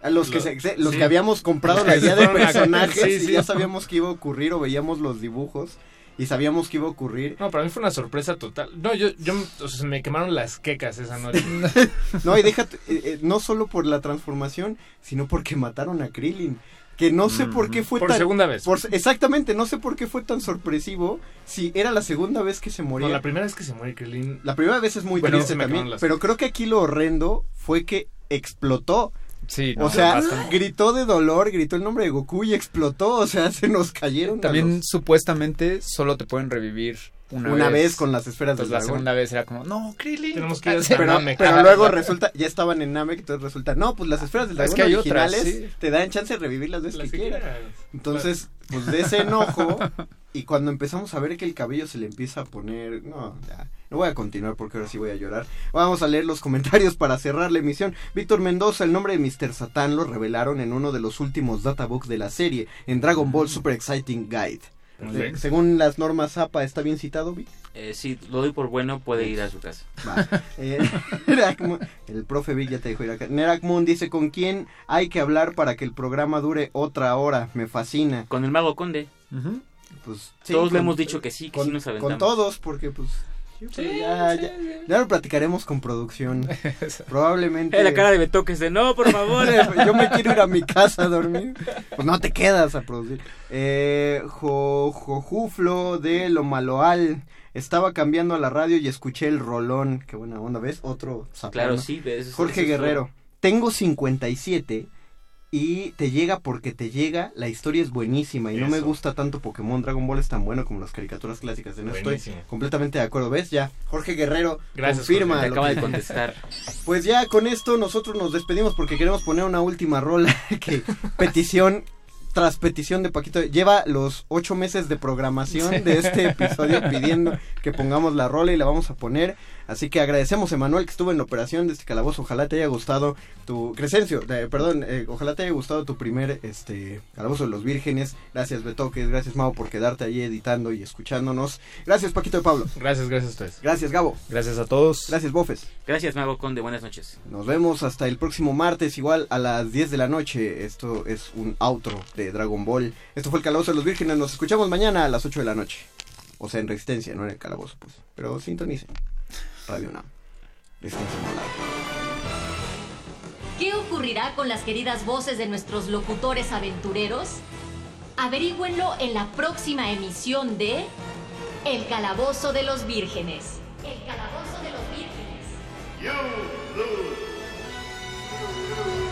A los que, Lo- se- se- los sí. que habíamos comprado la idea de personajes Sí, y sí. ya sabíamos que iba a ocurrir o veíamos los dibujos y sabíamos que iba a ocurrir. No, para mí fue una sorpresa total. No, yo, yo o sea, se me quemaron las quecas esa noche. No, y déjate, eh, eh, no solo por la transformación, sino porque mataron a Krillin. Que no sé por qué fue Por tan... segunda vez. por- exactamente, no sé por qué fue tan sorpresivo si era la segunda vez que se moría. No, la, la primera vez que se muere Krillin. primera vez es muy Bueno, triste también, las- pero creo que aquí lo horrendo fue que explotó. Sí, O no, sea, bastante. gritó de dolor, gritó el nombre de Goku y explotó, o sea, se nos cayeron. También los- supuestamente solo te pueden revivir una, una vez con las esferas Entonces del la dragón. segunda vez era como, no, Krillin. Tenemos que ir hasta pero, Namek. pero luego resulta, ya estaban en Namek, entonces resulta, no, pues las esferas del Es dragón que hay otras, originales sí. te dan chance de revivir las veces las que que quieras. quieras. Entonces, pues de ese enojo, y cuando empezamos a ver que el cabello se le empieza a poner, no, ya, no voy a continuar porque ahora sí voy a llorar. Vamos a leer los comentarios para cerrar la emisión. Víctor Mendoza, el nombre de Mr. Satan lo revelaron en uno de los últimos databooks de la serie, en Dragon Ball Super Exciting Guide. Perfecto. Según las normas APA, ¿está bien citado, Vic? Eh, sí, lo doy por bueno, puede ir a su casa. Va. Eh, el profe Vic ya te dijo ir acá. Nerak Moon dice, ¿con quién hay que hablar para que el programa dure otra hora? Me fascina. Con el Mago Conde. Pues, sí, Todos le hemos dicho que sí, que con, sí nos aventamos. con todos, porque pues... sí, pero ya, ya, ya lo platicaremos con producción. Probablemente... Eh, la cara de Betoques de no, por favor. Yo me quiero ir a mi casa a dormir. Pues no te quedas a producir. Eh, jo, Jojuflo de Lo Maloal. Estaba cambiando a la radio y escuché el rolón. Qué buena onda, ¿ves? Otro zaplano. Claro, sí. ves, Jorge Guerrero. Tengo 57 y te llega porque te llega. La historia es buenísima y no me gusta tanto Pokémon. Dragon Ball es tan bueno como las caricaturas clásicas. Eso estoy completamente de acuerdo. ¿Ves? Ya. Jorge Guerrero Gracias, confirma. Jorge. Te acaba que- de contestar. pues ya con esto nosotros nos despedimos porque queremos poner una última rola que petición tras petición de Paquito lleva los ocho meses de programación de este episodio pidiendo que pongamos la rola y la vamos a poner así que agradecemos a Emanuel que estuvo en la operación de este calabozo ojalá te haya gustado tu Crescencio de- perdón eh, ojalá te haya gustado tu primer este calabozo de los vírgenes gracias Betoques gracias Mau por quedarte ahí editando y escuchándonos gracias Paquito de Pablo Gracias, gracias a ustedes. gracias Gabo Gracias a todos. gracias Bofes Gracias, Mago Conde. Buenas noches. Nos vemos hasta el próximo martes, igual a las 10 de la noche. Esto es un outro de Dragon Ball. Esto fue el Calabozo de los Vírgenes. Nos escuchamos mañana a las 8 de la noche. O sea, en Resistencia, no en el Calabozo, pues. Pero sintonicen. Radio. ¿Qué ocurrirá con las queridas voces de nuestros locutores aventureros? Averígüenlo en la próxima emisión de El Calabozo de los Vírgenes. El Calabozo de los Vírgenes. Fantasía,